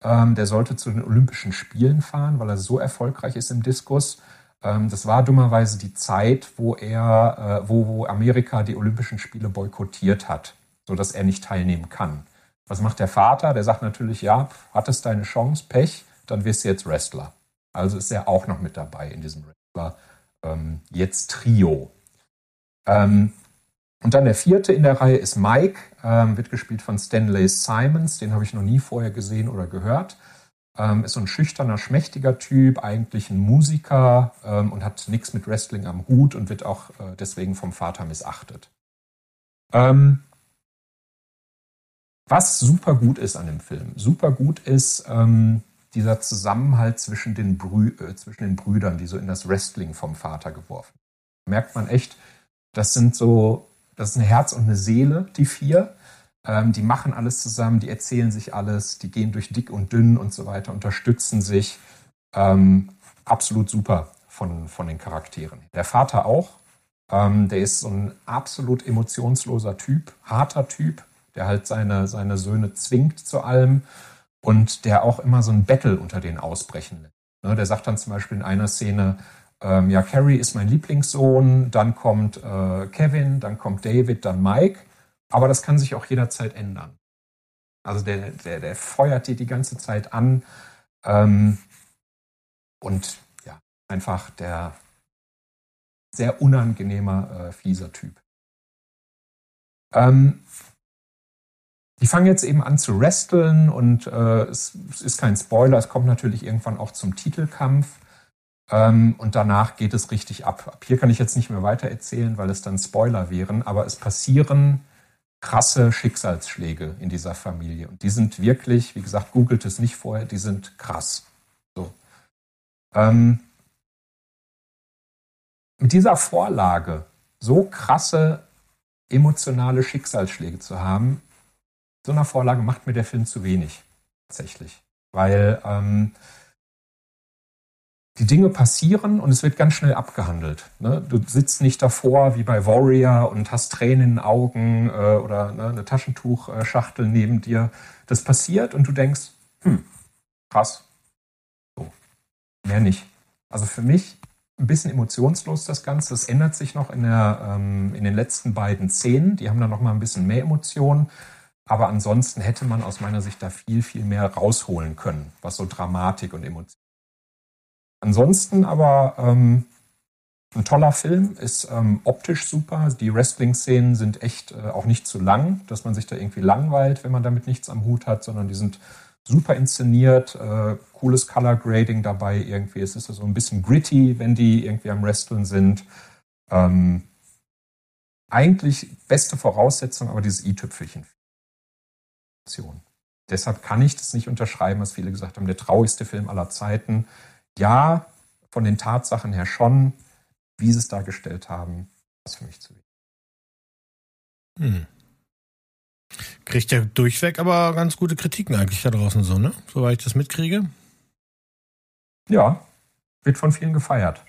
Ähm, der sollte zu den Olympischen Spielen fahren, weil er so erfolgreich ist im Diskus. Ähm, das war dummerweise die Zeit, wo er, äh, wo, wo Amerika die Olympischen Spiele boykottiert hat, sodass er nicht teilnehmen kann. Was macht der Vater? Der sagt natürlich, ja, hattest deine Chance, Pech, dann wirst du jetzt Wrestler. Also ist er auch noch mit dabei in diesem Wrestler ähm, jetzt Trio. Ähm, und dann der vierte in der Reihe ist Mike, ähm, wird gespielt von Stanley Simons, den habe ich noch nie vorher gesehen oder gehört. Ähm, ist so ein schüchterner, schmächtiger Typ, eigentlich ein Musiker ähm, und hat nichts mit Wrestling am Hut und wird auch äh, deswegen vom Vater missachtet. Ähm, was super gut ist an dem Film, super gut ist ähm, dieser Zusammenhalt zwischen den, Brü äh, zwischen den Brüdern, die so in das Wrestling vom Vater geworfen. Merkt man echt, das sind so das ist ein Herz und eine Seele, die vier. Ähm, die machen alles zusammen, die erzählen sich alles, die gehen durch dick und dünn und so weiter, unterstützen sich. Ähm, absolut super von, von den Charakteren. Der Vater auch. Ähm, der ist so ein absolut emotionsloser Typ, harter Typ, der halt seine, seine Söhne zwingt zu allem und der auch immer so ein Battle unter denen ausbrechen lässt. Ne, der sagt dann zum Beispiel in einer Szene, ähm, ja, Carrie ist mein Lieblingssohn, dann kommt äh, Kevin, dann kommt David, dann Mike. Aber das kann sich auch jederzeit ändern. Also der, der, der feuert die die ganze Zeit an. Ähm, und ja, einfach der sehr unangenehmer, äh, fieser Typ. Ähm, die fangen jetzt eben an zu wresteln und äh, es, es, ist kein Spoiler, es kommt natürlich irgendwann auch zum Titelkampf. Ähm, und danach geht es richtig ab. Ab hier kann ich jetzt nicht mehr weiter erzählen, weil es dann Spoiler wären, aber es passieren krasse Schicksalsschläge in dieser Familie. Und die sind wirklich, wie gesagt, googelt es nicht vorher, die sind krass. So. Ähm, mit dieser Vorlage so krasse emotionale Schicksalsschläge zu haben, so einer Vorlage macht mir der Film zu wenig, tatsächlich. Weil ähm, die Dinge passieren und es wird ganz schnell abgehandelt. Ne? Du sitzt nicht davor wie bei Warrior und hast Tränen in den Augen äh, oder ne, eine Taschentuchschachtel neben dir. Das passiert und du denkst, hm, krass. So. Mehr nicht. Also für mich ein bisschen emotionslos das Ganze. Das ändert sich noch in, der, ähm, in den letzten beiden Szenen. Die haben dann noch mal ein bisschen mehr Emotionen. Aber ansonsten hätte man aus meiner Sicht da viel, viel mehr rausholen können, was so Dramatik und Emotionen Ansonsten aber ähm, ein toller Film, ist ähm, optisch super. Die Wrestling-Szenen sind echt äh, auch nicht zu lang, dass man sich da irgendwie langweilt, wenn man damit nichts am Hut hat, sondern die sind super inszeniert, äh, cooles Color Grading dabei irgendwie. Es ist so ein bisschen gritty, wenn die irgendwie am Wresteln sind. Ähm, eigentlich beste Voraussetzung, aber dieses i-Tüpfelchen. Deshalb kann ich das nicht unterschreiben, was viele gesagt haben, der traurigste Film aller Zeiten ja, von den Tatsachen her schon, wie sie es dargestellt haben, ist für mich zu wenig. Hm. Kriegt ja durchweg aber ganz gute Kritiken eigentlich da draußen so, ne? Soweit ich das mitkriege. Ja, wird von vielen gefeiert.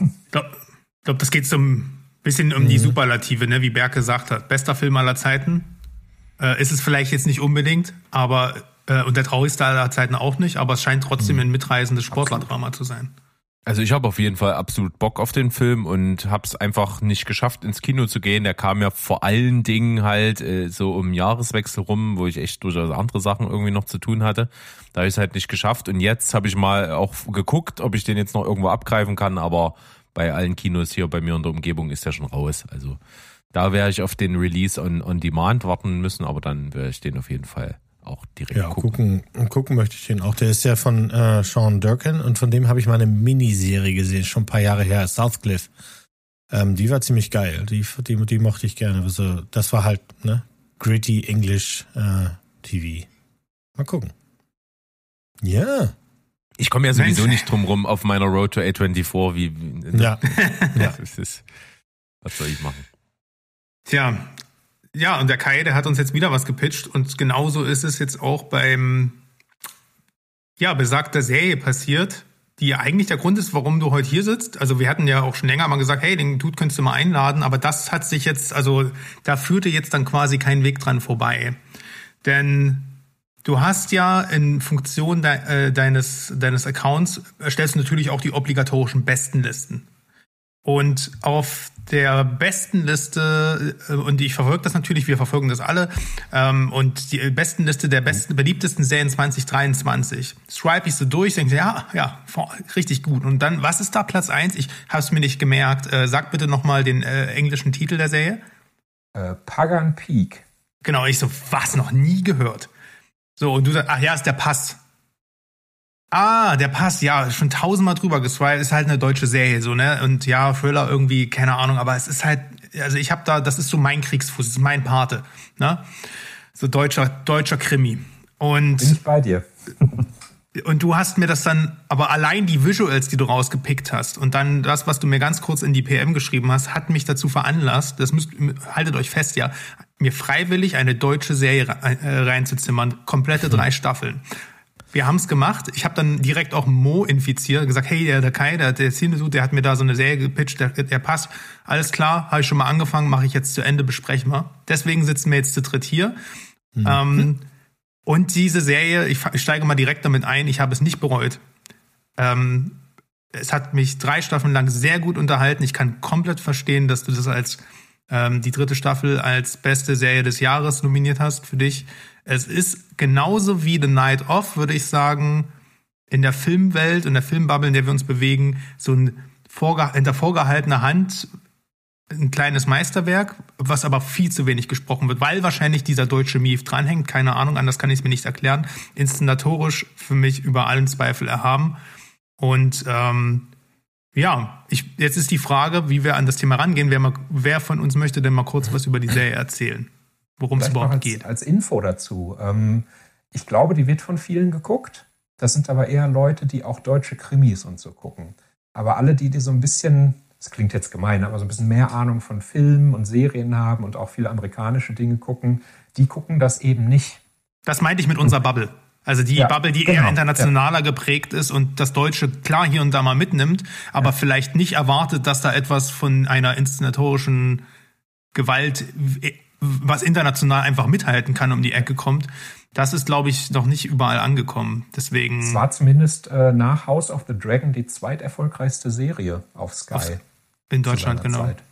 Ich glaube, glaub, das geht so ein bisschen um mhm. die Superlative, ne? wie Berke gesagt hat. Bester Film aller Zeiten. Äh, ist es vielleicht jetzt nicht unbedingt, aber äh, und der traurigste aller Zeiten auch nicht, aber es scheint trotzdem mhm. ein mitreißendes Sportlerdrama zu sein. Also ich habe auf jeden Fall absolut Bock auf den Film und habe es einfach nicht geschafft, ins Kino zu gehen. Der kam ja vor allen Dingen halt äh, so um Jahreswechsel rum, wo ich echt durchaus andere Sachen irgendwie noch zu tun hatte. Da habe ich es halt nicht geschafft. Und jetzt habe ich mal auch geguckt, ob ich den jetzt noch irgendwo abgreifen kann. Aber bei allen Kinos hier bei mir in der Umgebung ist der schon raus. Also da werde ich auf den Release on, on Demand warten müssen, aber dann werde ich den auf jeden Fall auch direkt ja, gucken. gucken. Gucken möchte ich den auch. Der ist ja von äh, Sean Durkin und von dem habe ich mal eine Miniserie gesehen, schon ein paar Jahre her, Southcliffe. Ähm, die war ziemlich geil. Die, die, die mochte ich gerne. Also, das war halt, ne? Gritty English äh, TV. Mal gucken. Ja. Ich komme ja sowieso Mensch. nicht drum rum auf meiner Road to A24, wie, wie Ja. ja. Das ist, was soll ich machen? Tja, ja, und der Kai, der hat uns jetzt wieder was gepitcht und genauso ist es jetzt auch beim, ja, besagter Serie passiert, die ja eigentlich der Grund ist, warum du heute hier sitzt. Also wir hatten ja auch schon länger mal gesagt, hey, den Dude könntest du mal einladen, aber das hat sich jetzt, also da führte jetzt dann quasi kein Weg dran vorbei. Denn du hast ja in Funktion de, äh, deines, deines Accounts, erstellst du natürlich auch die obligatorischen Bestenlisten. Und auf der besten Liste, äh, und ich verfolge das natürlich, wir verfolgen das alle, ähm, und die besten Liste der besten, beliebtesten Serien 2023. Swipe ich so durch, denke, ja, ja, richtig gut. Und dann, was ist da Platz eins? Ich habe es mir nicht gemerkt. Äh, sag bitte nochmal den äh, englischen Titel der Serie. Äh, Pagan Peak. Genau, ich so, was, noch nie gehört. So, und du sagst, ach ja, ist der Pass. Ah, der Pass, ja, schon tausendmal drüber geswiped, ist halt eine deutsche Serie, so, ne? Und ja, Thriller irgendwie, keine Ahnung, aber es ist halt, also ich habe da, das ist so mein Kriegsfuß, das ist mein Pate, ne? So deutscher, deutscher Krimi. Und Bin ich bei dir. und du hast mir das dann, aber allein die Visuals, die du rausgepickt hast und dann das, was du mir ganz kurz in die PM geschrieben hast, hat mich dazu veranlasst, das müsst, haltet euch fest, ja, mir freiwillig eine deutsche Serie äh, reinzuzimmern, komplette drei Staffeln. Wir haben es gemacht. Ich habe dann direkt auch Mo infiziert, gesagt, hey, der, der Kai, der, der Cinesuit, der hat mir da so eine Serie gepitcht, der, der passt. Alles klar, habe ich schon mal angefangen, mache ich jetzt zu Ende, besprechen wir. Deswegen sitzen wir jetzt zu dritt hier. Ähm, und diese Serie, ich, ich steige mal direkt damit ein, ich habe es nicht bereut. Ähm, es hat mich drei Staffeln lang sehr gut unterhalten. Ich kann komplett verstehen, dass du das als ähm, die dritte Staffel als beste Serie des Jahres nominiert hast für dich. Es ist genauso wie The Night Off, würde ich sagen, in der Filmwelt, in der Filmbubble, in der wir uns bewegen, so ein vorge hinter vorgehaltener Hand ein kleines Meisterwerk, was aber viel zu wenig gesprochen wird, weil wahrscheinlich dieser deutsche Mief dranhängt. Keine Ahnung, anders kann ich es mir nicht erklären. Inszenatorisch für mich über allen Zweifel erhaben. Und ähm, ja, ich, jetzt ist die Frage, wie wir an das Thema rangehen. Wer, mal, wer von uns möchte denn mal kurz was über die Serie erzählen? Worum es überhaupt als, geht. als Info dazu. Ähm, ich glaube, die wird von vielen geguckt. Das sind aber eher Leute, die auch deutsche Krimis und so gucken. Aber alle, die, die so ein bisschen, das klingt jetzt gemein, aber so ein bisschen mehr Ahnung von Filmen und Serien haben und auch viele amerikanische Dinge gucken, die gucken das eben nicht. Das meinte ich mit unserer Bubble. Also die Ja, Bubble, die genau, eher internationaler geprägt ist und das Deutsche klar hier und da mal mitnimmt, aber vielleicht nicht erwartet, dass da etwas von einer inszenatorischen Gewalt, was international einfach mithalten kann, um die Ecke kommt. Das ist, glaube ich, noch nicht überall angekommen. Deswegen. Es war zumindest äh, nach House of the Dragon die zweiterfolgreichste Serie auf Sky. Auf- in Deutschland, genau. Zeit.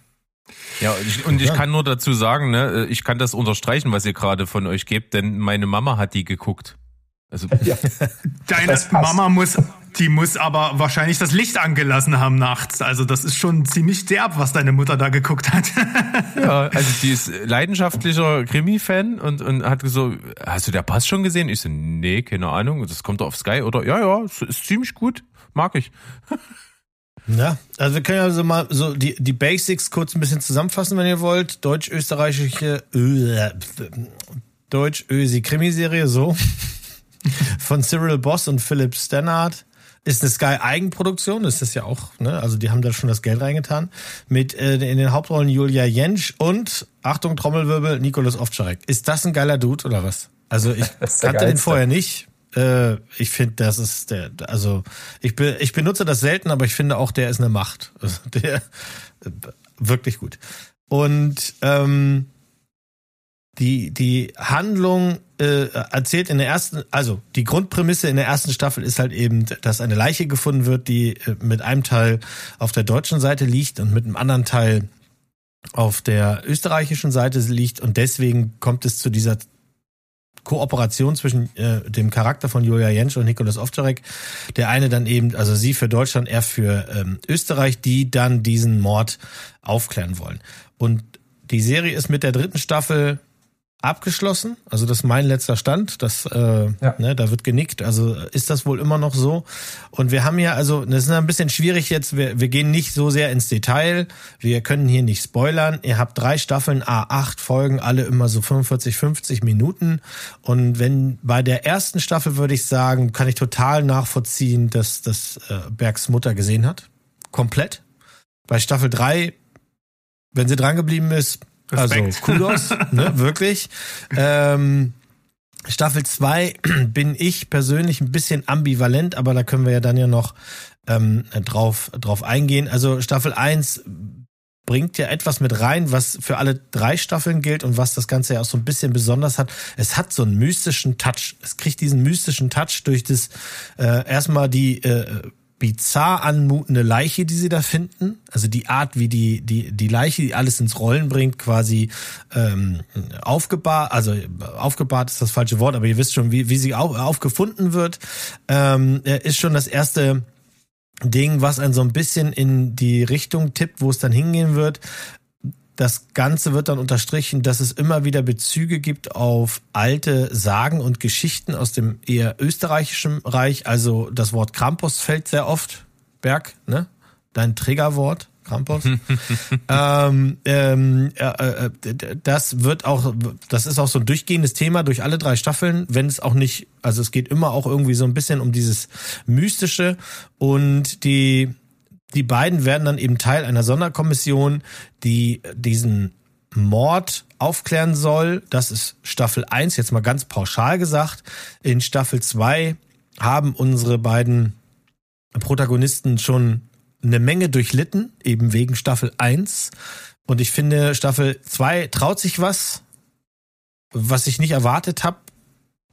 Ja, und ich, und ich kann nur dazu sagen, ne, ich kann das unterstreichen, was ihr gerade von euch gebt, denn meine Mama hat die geguckt. Also, Deine Das passt. Mama muss, die muss aber wahrscheinlich das Licht angelassen haben nachts. Also das ist schon ziemlich derb, was deine Mutter da geguckt hat. ja, also die ist leidenschaftlicher Krimi-Fan und, und hat so, hast du der Pass schon gesehen? Ich so, nee, keine Ahnung, das kommt doch auf Sky, oder? Ja, ja, ist, ist ziemlich gut, mag ich. Ja, also wir können ja so mal so die, die Basics kurz ein bisschen zusammenfassen, wenn ihr wollt. Deutsch-österreichische, äh, Deutsch-ösi Krimiserie, so. Von Cyril Boss und Philip Stannard. Ist eine Sky-Eigenproduktion, das ist ja auch, ne? Also die haben da schon das Geld reingetan. Mit äh, in den Hauptrollen Julia Jentsch und, Achtung, Trommelwirbel, Nikolaus Ovtcharek. Ist das ein geiler Dude oder was? Also ich Das kannte den vorher nicht. Äh, ich finde, das ist der, also ich, be, ich benutze das selten, aber ich finde auch, der ist eine Macht. Also der äh, wirklich gut. Und ähm, die, die Handlung äh, erzählt in der ersten, also die Grundprämisse in der ersten Staffel ist halt eben, dass eine Leiche gefunden wird, die äh, mit einem Teil auf der deutschen Seite liegt und mit einem anderen Teil auf der österreichischen Seite liegt und deswegen kommt es zu dieser Kooperation zwischen äh, dem Charakter von Julia Jentsch und Nikolaus Ovtcharek. Der eine dann eben, also sie für Deutschland, er für ähm, Österreich, die dann diesen Mord aufklären wollen. Und die Serie ist mit der dritten Staffel abgeschlossen. Also das ist mein letzter Stand. Das, äh, Ja. ne, da wird genickt. Also ist das wohl immer noch so. Und wir haben ja, also das ist ein bisschen schwierig jetzt. Wir, wir gehen nicht so sehr ins Detail. Wir können hier nicht spoilern. Ihr habt drei Staffeln, A8 Folgen, alle immer so 45, 50 Minuten. Und wenn bei der ersten Staffel würde ich sagen, kann ich total nachvollziehen, dass das äh, Bergs Mutter gesehen hat. Komplett. Bei Staffel 3, wenn sie dran geblieben ist, Respekt. also Kudos, ne, wirklich. Ähm, Staffel 2 bin ich persönlich ein bisschen ambivalent, aber da können wir ja dann ja noch ähm, drauf, drauf eingehen. Also Staffel 1 bringt ja etwas mit rein, was für alle drei Staffeln gilt und was das Ganze ja auch so ein bisschen besonders hat. Es hat so einen mystischen Touch. Es kriegt diesen mystischen Touch durch das äh, erstmal die äh, bizarr anmutende Leiche, die sie da finden. Also die Art, wie die, die, die Leiche, die alles ins Rollen bringt, quasi ähm, aufgebahrt, also aufgebahrt ist das falsche Wort, aber ihr wisst schon, wie, wie sie auf, aufgefunden wird, ähm, ist schon das erste Ding, was einen so ein bisschen in die Richtung tippt, wo es dann hingehen wird. Das Ganze wird dann unterstrichen, dass es immer wieder Bezüge gibt auf alte Sagen und Geschichten aus dem eher österreichischen Reich. Also das Wort Krampus fällt sehr oft. Berg, ne? Dein Triggerwort, Krampus. ähm, ähm, äh, äh, das wird auch, das ist auch so ein durchgehendes Thema durch alle drei Staffeln, wenn es auch nicht, also es geht immer auch irgendwie so ein bisschen um dieses Mystische und die die beiden werden dann eben Teil einer Sonderkommission, die diesen Mord aufklären soll. Das ist Staffel 1, jetzt mal ganz pauschal gesagt. In Staffel 2 haben unsere beiden Protagonisten schon eine Menge durchlitten, eben wegen Staffel 1. Und ich finde, Staffel 2 traut sich was, was ich nicht erwartet habe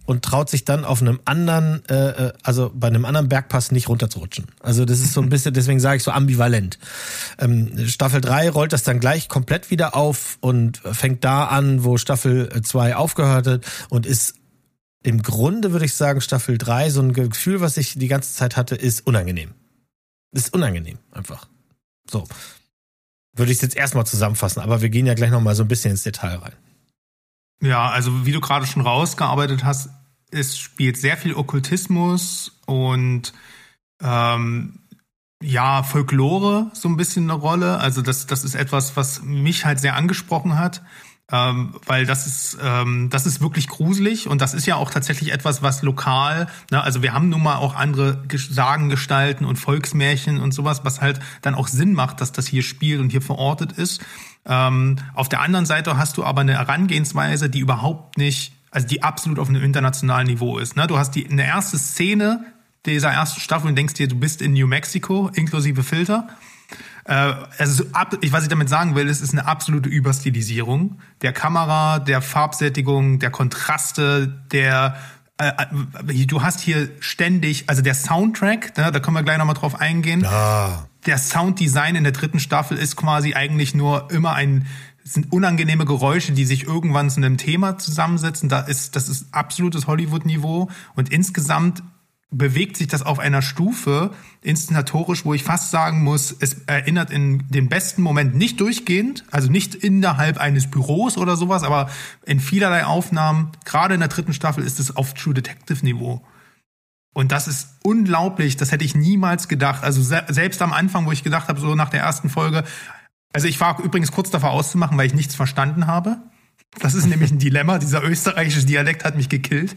und traut sich dann auf einem anderen, äh, äh, also bei einem anderen Bergpass nicht runterzurutschen. Also das ist so ein bisschen, deswegen sage ich so ambivalent. Ähm, Staffel 3 rollt das dann gleich komplett wieder auf und fängt da an, wo Staffel 2 aufgehört hat und ist im Grunde, würde ich sagen, Staffel 3, so ein Gefühl, was ich die ganze Zeit hatte, ist unangenehm. Ist unangenehm, einfach. So. Würde ich es jetzt erstmal zusammenfassen, aber wir gehen ja gleich nochmal so ein bisschen ins Detail rein. Ja, also wie du gerade schon rausgearbeitet hast, es spielt sehr viel Okkultismus und ähm, ja, Folklore so ein bisschen eine Rolle. Also das, das ist etwas, was mich halt sehr angesprochen hat, ähm, weil das ist, ähm, das ist wirklich gruselig und das ist ja auch tatsächlich etwas, was lokal, ne, also wir haben nun mal auch andere Ges- Sagengestalten und Volksmärchen und sowas, was halt dann auch Sinn macht, dass das hier spielt und hier verortet ist. Ähm, auf der anderen Seite hast du aber eine Herangehensweise, die überhaupt nicht, also die absolut auf einem internationalen Niveau ist. Ne? Du hast die eine erste Szene dieser ersten Staffel und denkst dir, du bist in New Mexico, inklusive Filter. Also ab, ich, was ich damit sagen will, es ist eine absolute Überstilisierung der Kamera, der Farbsättigung, der Kontraste, der äh, äh, du hast hier ständig, also der Soundtrack, ne, da können wir gleich nochmal drauf eingehen. Ah. Der Sounddesign in der dritten Staffel ist quasi eigentlich nur immer ein sind unangenehme Geräusche, die sich irgendwann zu einem Thema zusammensetzen. Da ist, das ist absolutes Hollywood-Niveau. Und insgesamt bewegt sich das auf einer Stufe inszenatorisch, wo ich fast sagen muss, es erinnert in den besten Moment nicht durchgehend, also nicht innerhalb eines Büros oder sowas, aber in vielerlei Aufnahmen, gerade in der dritten Staffel ist es auf True Detective Niveau. Und das ist unglaublich, das hätte ich niemals gedacht. Also se selbst am Anfang, wo ich gedacht habe, so nach der ersten Folge, also ich war übrigens kurz davor auszumachen, weil ich nichts verstanden habe. Das ist nämlich ein Dilemma. Dieser österreichische Dialekt hat mich gekillt.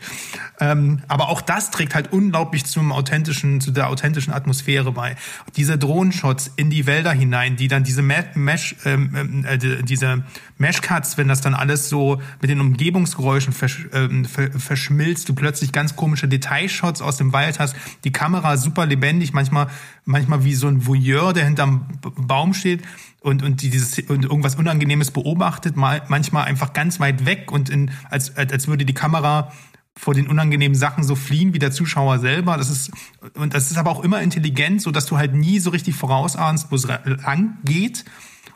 Ähm, aber auch das trägt halt unglaublich zum authentischen, zu der authentischen Atmosphäre bei. Diese Drohnenshots in die Wälder hinein, die dann diese Me- Mesh, ähm, äh, die- diese Meshcuts, wenn das dann alles so mit den Umgebungsgeräuschen versch ähm, ver verschmilzt, du plötzlich ganz komische Detailshots aus dem Wald hast, die Kamera super lebendig, manchmal, manchmal wie so ein Voyeur, der hinterm Baum steht und, und die- dieses und irgendwas Unangenehmes beobachtet, mal, manchmal einfach ganz weit weg und in, als, als würde die Kamera vor den unangenehmen Sachen so fliehen wie der Zuschauer selber. Das ist, und das ist aber auch immer intelligent, so dass du halt nie so richtig vorausahnst, wo es lang geht.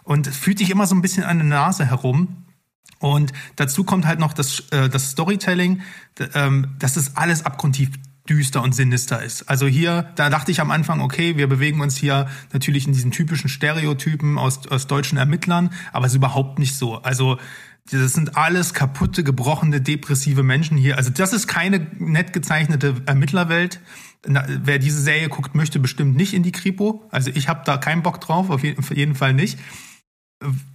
Und fühlt dich immer so ein bisschen an der Nase herum. Und dazu kommt halt noch das, äh, das Storytelling, ähm, dass es alles abgrundtief düster und sinister ist. Also hier, da dachte ich am Anfang, okay, wir bewegen uns hier natürlich in diesen typischen Stereotypen aus, aus deutschen Ermittlern, aber es ist überhaupt nicht so. Also Das sind alles kaputte, gebrochene, depressive Menschen hier. Also das ist keine nett gezeichnete Ermittlerwelt. Na, wer diese Serie guckt, möchte bestimmt nicht in die Kripo. Also ich habe da keinen Bock drauf, auf jeden Fall nicht.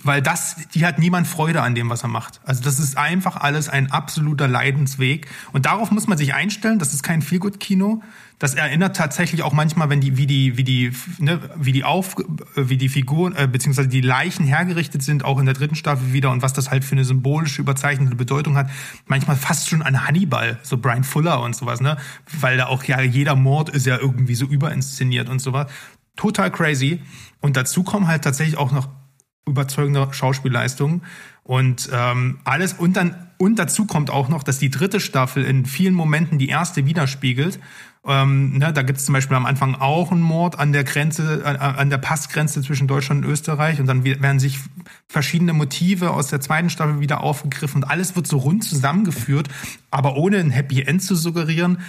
Weil das, die hat niemand Freude an dem, was er macht. Also das ist einfach alles ein absoluter Leidensweg. Und darauf muss man sich einstellen. Das ist kein Feelgood-Kino. Das erinnert tatsächlich auch manchmal, wenn die, wie die, wie die, ne, wie die auf, wie die Figuren, äh, beziehungsweise die Leichen hergerichtet sind, auch in der dritten Staffel wieder und was das halt für eine symbolische, überzeichnete Bedeutung hat. Manchmal fast schon an Hannibal, so Brian Fuller und sowas, ne? Weil da auch ja jeder Mord ist ja irgendwie so überinszeniert und sowas. Total crazy. Und dazu kommen halt tatsächlich auch noch überzeugende Schauspielleistung. Und ähm, alles und dann und dazu kommt auch noch, dass die dritte Staffel in vielen Momenten die erste widerspiegelt. Ähm, ne, da gibt es zum Beispiel am Anfang auch einen Mord an der Grenze, äh, an der Passgrenze zwischen Deutschland und Österreich. Und dann werden sich verschiedene Motive aus der zweiten Staffel wieder aufgegriffen. Und alles wird so rund zusammengeführt, aber ohne ein Happy End zu suggerieren,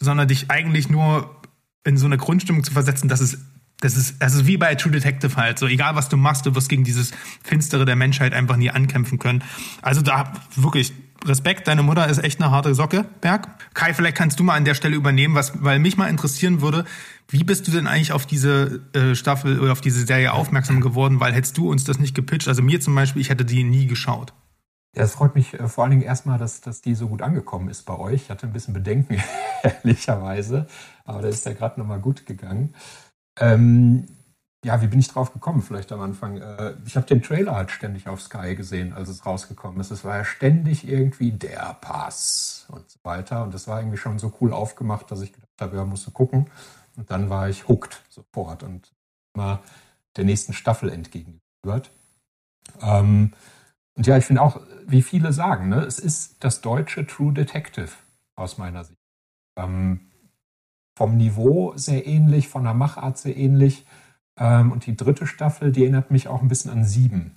sondern dich eigentlich nur in so eine Grundstimmung zu versetzen, dass es das ist, das ist wie bei True Detective halt. So, egal was du machst, du wirst gegen dieses Finstere der Menschheit einfach nie ankämpfen können. Also da wirklich Respekt, deine Mutter ist echt eine harte Socke, Berg. Kai, vielleicht kannst du mal an der Stelle übernehmen, was, weil mich mal interessieren würde, wie bist du denn eigentlich auf diese äh, Staffel oder auf diese Serie aufmerksam geworden? Weil hättest du uns das nicht gepitcht, also mir zum Beispiel, ich hätte die nie geschaut. Ja, es freut mich äh, vor allen Dingen erstmal, dass, dass die so gut angekommen ist bei euch. Ich hatte ein bisschen Bedenken, ehrlicherweise, aber das ist ja gerade nochmal gut gegangen. Ähm, ja, wie bin ich drauf gekommen? Vielleicht am Anfang. Äh, ich habe den Trailer halt ständig auf Sky gesehen, als es rausgekommen ist. Es war ja ständig irgendwie der Pass und so weiter. Und das war irgendwie schon so cool aufgemacht, dass ich gedacht habe, ja, musst du gucken. Und dann war ich hooked sofort und mal der nächsten Staffel entgegengeführt. Ähm, und ja, ich finde auch, wie viele sagen, ne, es ist das deutsche True Detective aus meiner Sicht. Ähm, vom Niveau sehr ähnlich, von der Machart sehr ähnlich. Ähm, und die dritte Staffel, die erinnert mich auch ein bisschen an Sieben,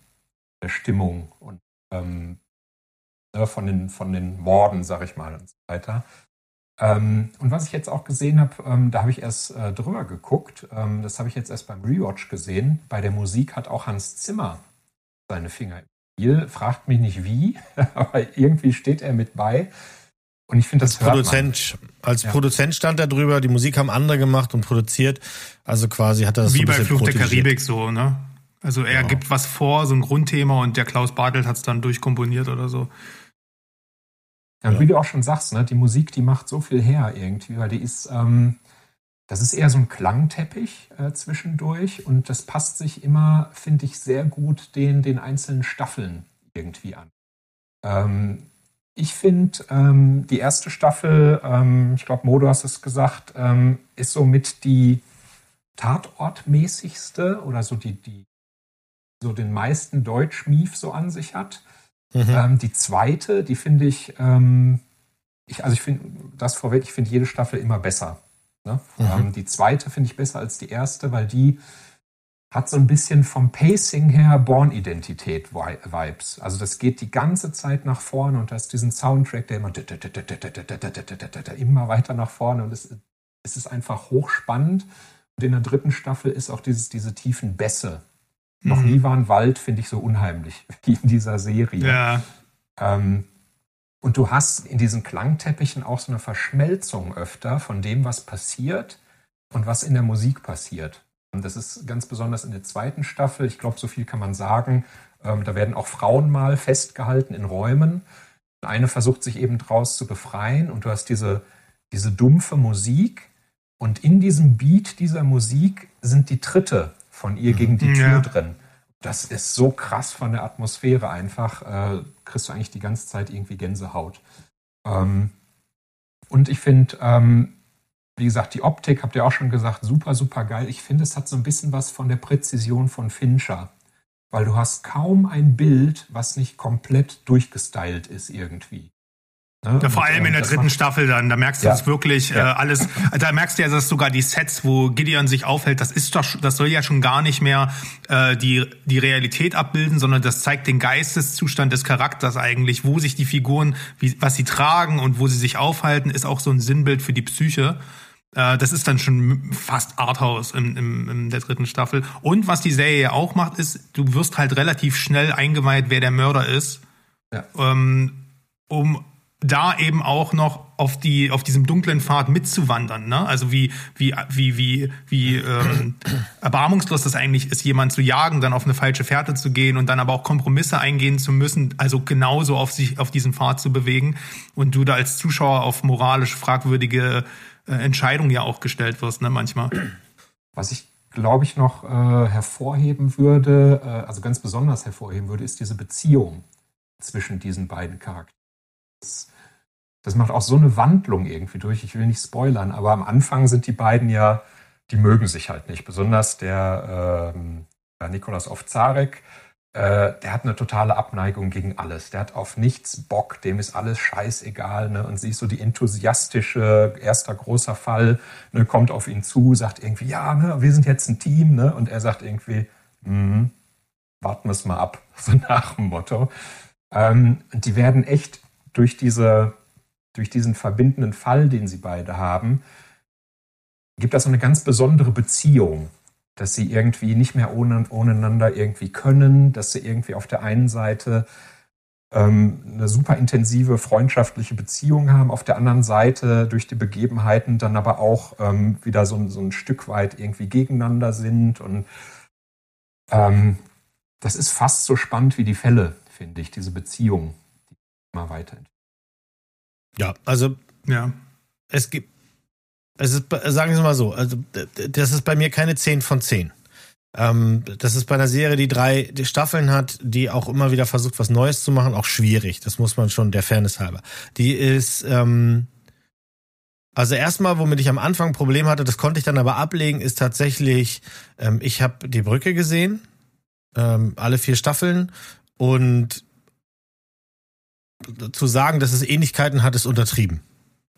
der Stimmung und ähm, ne, von, den, von den Morden, sag ich mal, und so weiter. Ähm, und was ich jetzt auch gesehen habe, ähm, da habe ich erst äh, drüber geguckt, ähm, das habe ich jetzt erst beim Rewatch gesehen. Bei der Musik hat auch Hans Zimmer seine Finger im Spiel. Fragt mich nicht wie, aber irgendwie steht er mit bei. Und ich finde das als Produzent, als ja. Produzent stand er drüber. Die Musik haben andere gemacht und produziert. Also quasi hat er das wie so bei Fluch der Karibik so, ne? Also er ja. gibt was vor, so ein Grundthema und der Klaus Bartelt hat es dann durchkomponiert oder so. Ja, ja, wie du auch schon sagst, ne, die Musik, die macht so viel her irgendwie, weil die ist, ähm, das ist eher so ein Klangteppich äh, zwischendurch und das passt sich immer, finde ich, sehr gut den, den einzelnen Staffeln irgendwie an. Ähm, ich finde, ähm, die erste Staffel, ähm, ich glaube, Modo hast es gesagt, ähm, ist somit die Tatortmäßigste oder so die, die so den meisten Deutsch-Mief so an sich hat. Mhm. Ähm, die zweite, die finde ich, ähm, ich, also ich finde das vorweg, ich finde jede Staffel immer besser. Ne? Mhm. Ähm, die zweite finde ich besser als die erste, weil die hat so ein bisschen vom Pacing her Born-Identität-Vibes. Also das geht die ganze Zeit nach vorne und da ist diesen Soundtrack, der immer immer weiter nach vorne und es, es ist einfach hochspannend. Und in der dritten Staffel ist auch dieses, diese tiefen Bässe. Mhm. Noch nie war ein Wald, finde ich, so unheimlich wie in dieser Serie. Ja. Ähm, und du hast in diesen Klangteppichen auch so eine Verschmelzung öfter von dem, was passiert und was in der Musik passiert. Das ist ganz besonders in der zweiten Staffel. Ich glaube, so viel kann man sagen. Ähm, da werden auch Frauen mal festgehalten in Räumen. Eine versucht sich eben draus zu befreien und du hast diese, diese dumpfe Musik und in diesem Beat dieser Musik sind die Tritte von ihr gegen die Tür ja. drin. Das ist so krass von der Atmosphäre einfach. Äh, kriegst du eigentlich die ganze Zeit irgendwie Gänsehaut. Ähm, und ich finde, ähm, wie gesagt, die Optik, habt ihr auch schon gesagt, super, super geil. Ich finde, es hat so ein bisschen was von der Präzision von Fincher. Weil du hast kaum ein Bild, was nicht komplett durchgestylt ist irgendwie. Ne? Ja, vor allem in der dritten Staffel dann, da merkst du ja. das wirklich ja. äh, alles, da merkst du ja, dass sogar die Sets, wo Gideon sich aufhält, das ist doch, das soll ja schon gar nicht mehr äh, die, die Realität abbilden, sondern das zeigt den Geisteszustand des Charakters eigentlich, wo sich die Figuren, wie, was sie tragen und wo sie sich aufhalten, ist auch so ein Sinnbild für die Psyche. Äh, das ist dann schon fast Arthouse in, in, in der dritten Staffel. Und was die Serie auch macht, ist, du wirst halt relativ schnell eingeweiht, wer der Mörder ist. Ja. Ähm, um da eben auch noch auf die auf diesem dunklen Pfad mitzuwandern, ne? Also wie wie wie wie wie ähm, erbarmungslos das eigentlich ist, jemanden zu jagen, dann auf eine falsche Fährte zu gehen und dann aber auch Kompromisse eingehen zu müssen, also genauso auf sich auf diesen Pfad zu bewegen und du da als Zuschauer auf moralisch fragwürdige äh, Entscheidungen ja auch gestellt wirst, ne? Manchmal. Was ich glaube ich noch äh, hervorheben würde, äh, also ganz besonders hervorheben würde, ist diese Beziehung zwischen diesen beiden Charakteren das, das macht auch so eine Wandlung irgendwie durch. Ich will nicht spoilern, aber am Anfang sind die beiden ja, die mögen sich halt nicht. Besonders der, ähm, der Nikolas Ovzarek, äh, der hat eine totale Abneigung gegen alles. Der hat auf nichts Bock, dem ist alles scheißegal. Ne? Und sie ist so die enthusiastische, erster großer Fall, ne? kommt auf ihn zu, sagt irgendwie, ja, ne, wir sind jetzt ein Team. Ne? Und er sagt irgendwie, mm, warten wir es mal ab, so nach dem Motto. Ähm, die werden echt durch, diese, durch diesen verbindenden Fall, den sie beide haben, gibt das so eine ganz besondere Beziehung, dass sie irgendwie nicht mehr ohne, ohneinander irgendwie können, dass sie irgendwie auf der einen Seite ähm, eine super intensive freundschaftliche Beziehung haben, auf der anderen Seite durch die Begebenheiten dann aber auch ähm, wieder so, so, ein Stück weit irgendwie gegeneinander sind und ähm, das ist fast so spannend wie die Fälle, finde ich, diese Beziehung immer weiterentwickeln. Ja, also ja. es gibt, es ist, sagen Sie mal so, also das ist bei mir keine 10 von 10. Ähm, das ist bei einer Serie, die drei Staffeln hat, die auch immer wieder versucht, was Neues zu machen, auch schwierig. Das muss man schon der Fairness halber. Die ist, ähm, also erstmal, womit ich am Anfang ein Problem hatte, das konnte ich dann aber ablegen, ist tatsächlich, ähm, ich habe die Brücke gesehen, ähm, alle vier Staffeln und zu sagen, dass es Ähnlichkeiten hat, ist untertrieben.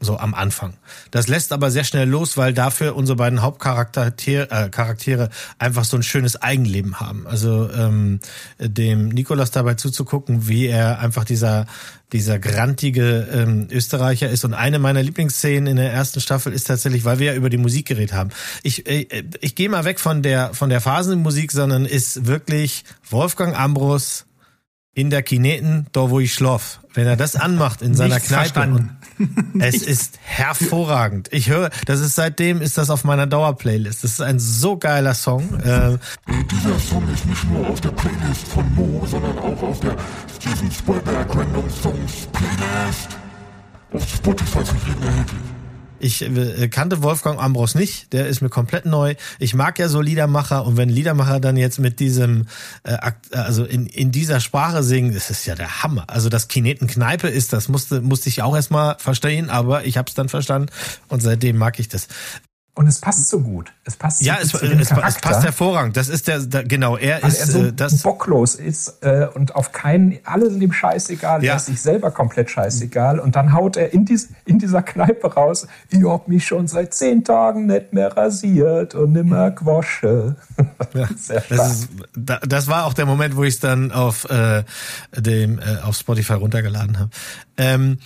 So am Anfang. Das lässt aber sehr schnell los, weil dafür unsere beiden Hauptcharaktere äh, Charaktere einfach so ein schönes Eigenleben haben. Also ähm, dem Nikolas dabei zuzugucken, wie er einfach dieser dieser grantige ähm, Österreicher ist. Und eine meiner Lieblingsszenen in der ersten Staffel ist tatsächlich, weil wir ja über die Musik geredet haben. Ich, äh, ich gehe mal weg von der von der Phasenmusik, sondern ist wirklich Wolfgang Ambros in der Kineten, da wo ich schlaf. Wenn er das anmacht in seiner Kneipe. es ist hervorragend. Ich höre, das ist seitdem ist das auf meiner Dauerplaylist. Das ist ein so geiler Song. Äh, Dieser Song ist nicht nur auf der Playlist von Mo, sondern auch auf der Steven Spielberg Random Songs Playlist. Auf Spotify für jeden erhältlich. Ich äh, kannte Wolfgang Ambros nicht, der ist mir komplett neu. Ich mag ja so Liedermacher und wenn Liedermacher dann jetzt mit diesem, äh, also in, in dieser Sprache singen, das ist ja der Hammer. Also das Kinetenkneipe ist, das musste, musste ich auch erstmal verstehen, aber ich habe es dann verstanden und seitdem mag ich das. Und es passt so gut. Es passt ja, so es, es, es, passt hervorragend. Das ist der, der genau. Er Weil ist er so äh, das bocklos ist äh, und auf keinen alle sind ihm scheißegal. Ja. Er ist sich selber komplett scheißegal und dann haut er in, dies, in dieser Kneipe raus. Ich hab mich schon seit zehn Tagen nicht mehr rasiert und nimmer gewasche. Ja, das, das war auch der Moment, wo ich es dann auf äh, dem äh, auf Spotify runtergeladen habe. Ähm,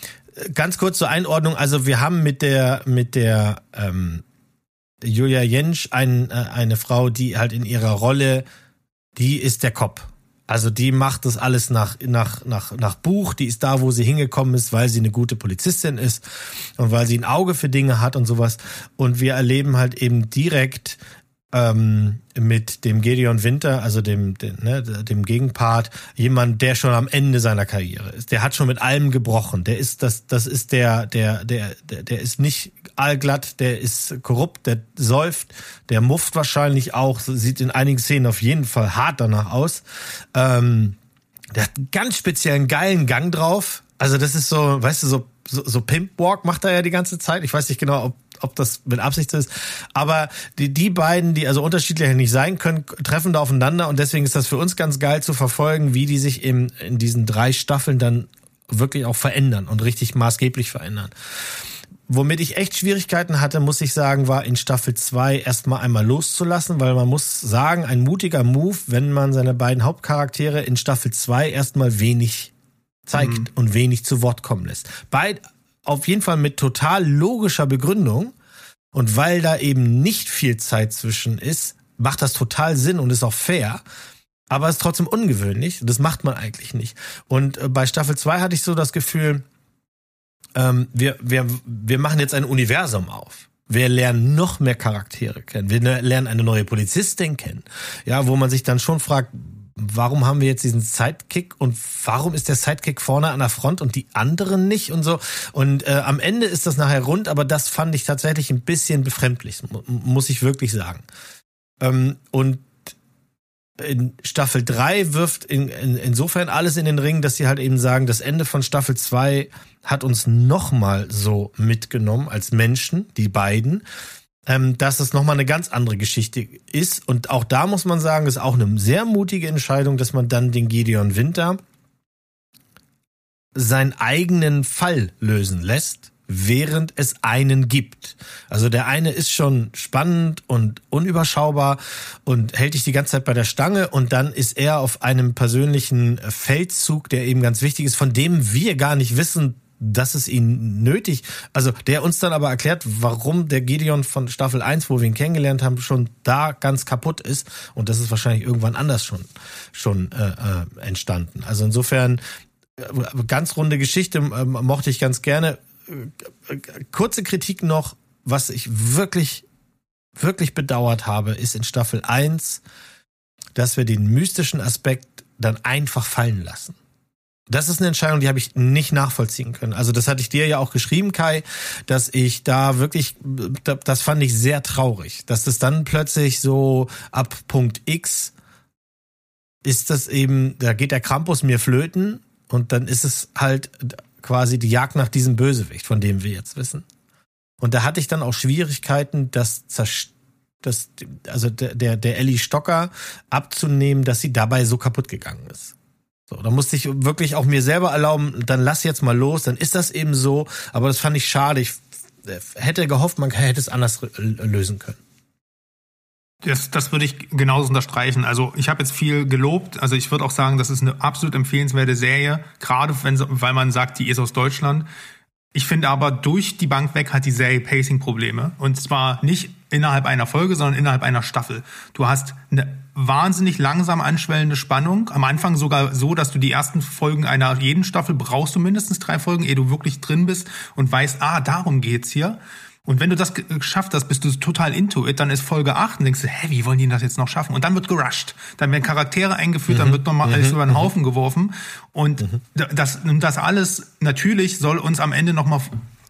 ganz kurz zur Einordnung. Also wir haben mit der mit der ähm, Julia Jentsch ein, äh, eine Frau, die halt in ihrer Rolle, die ist der Cop. Also die macht das alles nach, nach, nach, nach Buch, die ist da, wo sie hingekommen ist, weil sie eine gute Polizistin ist und weil sie ein Auge für Dinge hat und sowas. Und wir erleben halt eben direkt ähm, mit dem Gideon Winter, also dem, dem, ne, dem Gegenpart, jemand, der schon am Ende seiner Karriere ist. Der hat schon mit allem gebrochen. Der ist das, das ist der, der, der, der, der ist nicht allglatt, der ist korrupt, der säuft, der mufft wahrscheinlich auch, sieht in einigen Szenen auf jeden Fall hart danach aus. Ähm, der hat einen ganz speziellen geilen Gang drauf. Also das ist so, weißt du, so, so, so Pimp-Walk macht er ja die ganze Zeit. Ich weiß nicht genau, ob, ob das mit Absicht ist. Aber die, die beiden, die also unterschiedlicher nicht sein können, treffen da aufeinander. Und deswegen ist das für uns ganz geil zu verfolgen, wie die sich in, in diesen drei Staffeln dann wirklich auch verändern und richtig maßgeblich verändern. Womit ich echt Schwierigkeiten hatte, muss ich sagen, war in Staffel 2 erstmal einmal loszulassen, weil man muss sagen, ein mutiger Move, wenn man seine beiden Hauptcharaktere in Staffel 2 erstmal wenig zeigt und wenig zu Wort kommen lässt. Beid, auf jeden Fall mit total logischer Begründung und weil da eben nicht viel Zeit zwischen ist, macht das total Sinn und ist auch fair. Aber es ist trotzdem ungewöhnlich. Das macht man eigentlich nicht. Und äh, bei Staffel 2 hatte ich so das Gefühl, ähm, wir, wir, wir machen jetzt ein Universum auf. Wir lernen noch mehr Charaktere kennen. Wir ne, lernen eine neue Polizistin kennen. Ja, wo man sich dann schon fragt, warum haben wir jetzt diesen Sidekick und warum ist der Sidekick vorne an der Front und die anderen nicht und so. Und äh, am Ende ist das nachher rund, aber das fand ich tatsächlich ein bisschen befremdlich, muss ich wirklich sagen. Ähm, und in Staffel 3 wirft in, in, insofern alles in den Ring, dass sie halt eben sagen, das Ende von Staffel 2 hat uns nochmal so mitgenommen als Menschen, die beiden, ähm, dass es nochmal eine ganz andere Geschichte ist. Und auch da muss man sagen, ist auch eine sehr mutige Entscheidung, dass man dann den Gideon Winter seinen eigenen Fall lösen lässt während es einen gibt. Also der eine ist schon spannend und unüberschaubar und hält dich die ganze Zeit bei der Stange und dann ist er auf einem persönlichen Feldzug, der eben ganz wichtig ist, von dem wir gar nicht wissen, dass es ihn nötig, also der uns dann aber erklärt, warum der Gideon von Staffel 1, wo wir ihn kennengelernt haben, schon da ganz kaputt ist und das ist wahrscheinlich irgendwann anders schon schon äh, äh, entstanden. Also insofern äh, ganz runde Geschichte äh, mochte ich ganz gerne kurze Kritik noch, was ich wirklich, wirklich bedauert habe, ist in Staffel 1, dass wir den mystischen Aspekt dann einfach fallen lassen. Das ist eine Entscheidung, die habe ich nicht nachvollziehen können. Also das hatte ich dir ja auch geschrieben, Kai, dass ich da wirklich, das fand ich sehr traurig, dass das dann plötzlich so ab Punkt X ist das eben, da geht der Krampus mir flöten und dann ist es halt quasi die Jagd nach diesem Bösewicht, von dem wir jetzt wissen. Und da hatte ich dann auch Schwierigkeiten, das das, also der, der Ellie Stocker abzunehmen, dass sie dabei so kaputt gegangen ist. So, da musste ich wirklich auch mir selber erlauben, dann lass jetzt mal los, dann ist das eben so. Aber das fand ich schade. Ich hätte gehofft, man hätte es anders lösen können. Das, das würde ich genauso unterstreichen. Also ich habe jetzt viel gelobt. Also ich würde auch sagen, das ist eine absolut empfehlenswerte Serie, gerade wenn, weil man sagt, die ist aus Deutschland. Ich finde aber durch die Bank weg hat die Serie Pacing-Probleme. Und zwar nicht innerhalb einer Folge, sondern innerhalb einer Staffel. Du hast eine wahnsinnig langsam anschwellende Spannung. Am Anfang sogar so, dass du die ersten Folgen einer jeden Staffel brauchst du mindestens drei Folgen, ehe du wirklich drin bist und weißt, ah, darum geht's hier. Und wenn du das geschafft hast, bist du total into it, dann ist Folge 8 und denkst du, hä, wie wollen die das jetzt noch schaffen? Und dann wird gerusht. Dann werden Charaktere eingeführt, mhm. dann wird nochmal alles mhm. über den mhm. Haufen geworfen. Und mhm. das, das alles natürlich soll uns am Ende nochmal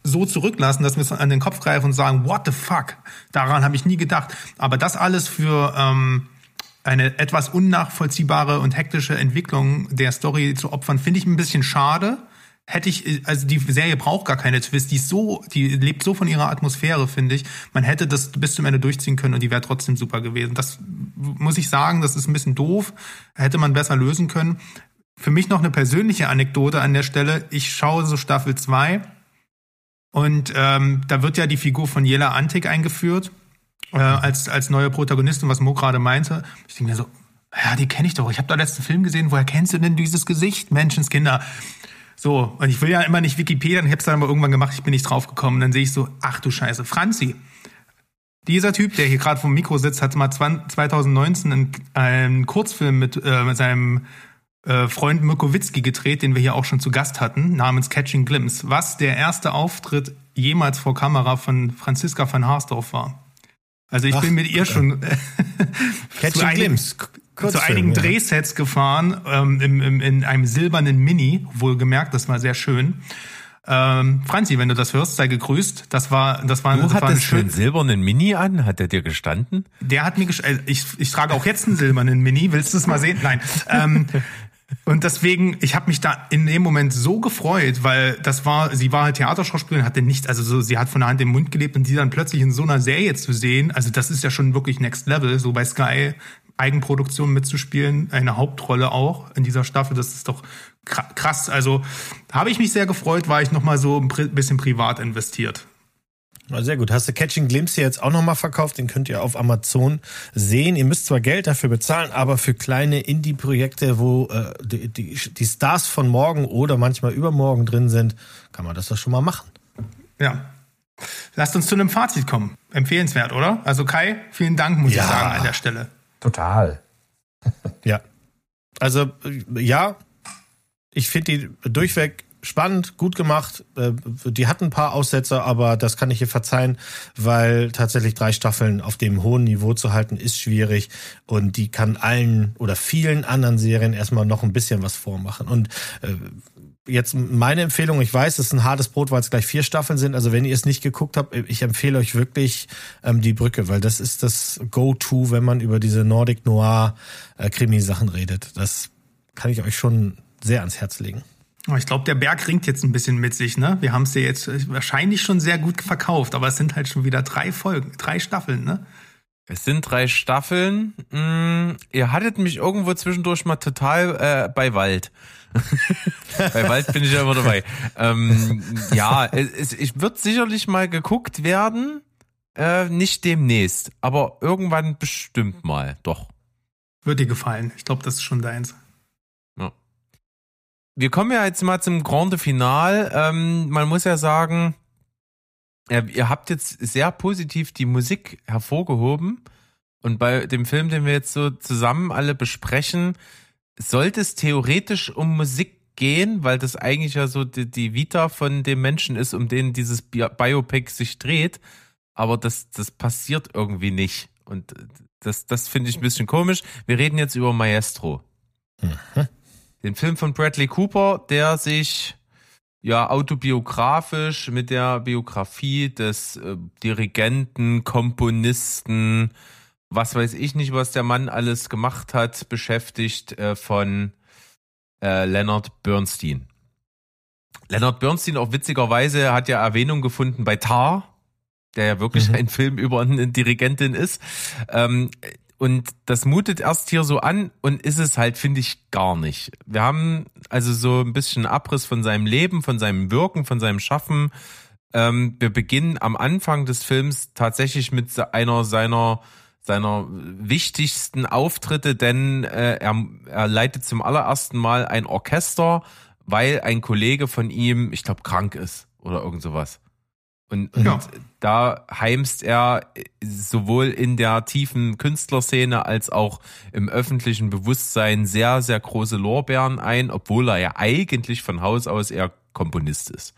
so zurücklassen, dass wir es an den Kopf greifen und sagen, what the fuck? Daran habe ich nie gedacht. Aber das alles für ähm, eine etwas unnachvollziehbare und hektische Entwicklung der Story zu opfern, finde ich ein bisschen schade hätte ich, also die Serie braucht gar keine Twist, die ist so, die lebt so von ihrer Atmosphäre, finde ich. Man hätte das bis zum Ende durchziehen können und die wäre trotzdem super gewesen. Das muss ich sagen, das ist ein bisschen doof, hätte man besser lösen können. Für mich noch eine persönliche Anekdote an der Stelle. Ich schaue so Staffel 2 und ähm, da wird ja die Figur von Jella Antik eingeführt äh, als, als neue Protagonistin, was Mo gerade meinte. Ich denke mir so, ja, die kenne ich doch. Ich habe da letzten Film gesehen. Woher kennst du denn dieses Gesicht? Menschenskinder. So, und ich will ja immer nicht Wikipedia, ich habe es dann aber irgendwann gemacht, ich bin nicht draufgekommen. Dann sehe ich so, ach du Scheiße, Franzi. Dieser Typ, der hier gerade vom Mikro sitzt, hat mal 2019 einen, einen Kurzfilm mit, äh, mit seinem äh, Freund Mirko Witzki gedreht, den wir hier auch schon zu Gast hatten, namens Catching Glimpse, was der erste Auftritt jemals vor Kamera von Franziska van Haasdorf war. Also ich Ach, bin mit ihr schon Catching Glimpse. Kurzfilm, zu einigen ja. Drehsets gefahren, ähm, im, im, in einem silbernen Mini, wohlgemerkt, das war sehr schön. Ähm, Franzi, wenn du das hörst, sei gegrüßt. Das war, das war, du das war ein schön. silbernen Mini an? Hat der dir gestanden? Der hat mir gestanden. Äh, ich, ich trage auch jetzt einen silbernen Mini. Willst du es mal sehen? Nein. Ähm, und deswegen, ich habe mich da in dem Moment so gefreut, weil das war, sie war halt Theaterschauspielerin, hatte nicht, also so, sie hat von der Hand im Mund gelebt und die dann plötzlich in so einer Serie zu sehen, also das ist ja schon wirklich Next Level, so bei Sky Eigenproduktion mitzuspielen, eine Hauptrolle auch in dieser Staffel. Das ist doch krass. Also habe ich mich sehr gefreut, war ich noch mal so ein bisschen privat investiert. Sehr gut. Hast du Catching Glimpse jetzt auch nochmal verkauft? Den könnt ihr auf Amazon sehen. Ihr müsst zwar Geld dafür bezahlen, aber für kleine Indie-Projekte, wo äh, die, die, die Stars von morgen oder manchmal übermorgen drin sind, kann man das doch schon mal machen. Ja, Lasst uns zu einem Fazit kommen. Empfehlenswert, oder? Also Kai, vielen Dank, muss ja. ich sagen, an der Stelle. Total. ja. Also äh, ja, ich finde die durchweg spannend, gut gemacht. Äh, Die hatten ein paar Aussetzer, aber das kann ich ihr verzeihen, weil tatsächlich drei Staffeln auf dem hohen Niveau zu halten ist schwierig und die kann allen oder vielen anderen Serien erstmal noch ein bisschen was vormachen. Und äh, jetzt meine Empfehlung, ich weiß, es ist ein hartes Brot, weil es gleich vier Staffeln sind. Also wenn ihr es nicht geguckt habt, ich empfehle euch wirklich ähm, die Brücke, weil das ist das Go-To, wenn man über diese Nordic Noir äh, Krimi-Sachen redet. Das kann ich euch schon sehr ans Herz legen. Ich glaube, der Berg ringt jetzt ein bisschen mit sich, ne? Wir haben es ja jetzt äh, wahrscheinlich schon sehr gut verkauft, aber es sind halt schon wieder drei Folgen, drei Staffeln, ne? Es sind drei Staffeln. Mm, ihr hattet mich irgendwo zwischendurch mal total äh, bei Wald. bei Wald bin ich ja immer dabei. Ähm, ja, es, es es wird sicherlich mal geguckt werden. Äh, nicht demnächst, aber irgendwann bestimmt mal. Doch. Wird dir gefallen. Ich glaube, das ist schon deins. Wir kommen ja jetzt mal zum Grande Final. Ähm, man muss ja sagen, ihr habt jetzt sehr positiv die Musik hervorgehoben. Und bei dem Film, den wir jetzt so zusammen alle besprechen, sollte es theoretisch um Musik gehen, weil das eigentlich ja so die, die Vita von dem Menschen ist, um den dieses Bi- Biopic sich dreht. Aber das, das passiert irgendwie nicht. Und das, das finde ich ein bisschen komisch. Wir reden jetzt über Maestro. Den Film von Bradley Cooper, der sich ja autobiografisch mit der Biografie des äh, Dirigenten, Komponisten, was weiß ich nicht, was der Mann alles gemacht hat, beschäftigt äh, von äh, Leonard Bernstein. Leonard Bernstein auch witzigerweise hat ja Erwähnung gefunden bei Tar, der ja wirklich ein Film über eine Dirigentin ist. Ähm, und das mutet erst hier so an und ist es halt, finde ich, gar nicht. Wir haben also so ein bisschen Abriss von seinem Leben, von seinem Wirken, von seinem Schaffen. Ähm, wir beginnen am Anfang des Films tatsächlich mit einer seiner seiner wichtigsten Auftritte, denn äh, er, er leitet zum allerersten Mal ein Orchester, weil ein Kollege von ihm, ich glaube, krank ist oder irgend sowas. Und, und Ja. Da heimst er sowohl in der tiefen Künstlerszene als auch im öffentlichen Bewusstsein sehr, sehr große Lorbeeren ein, obwohl er ja eigentlich von Haus aus eher Komponist ist.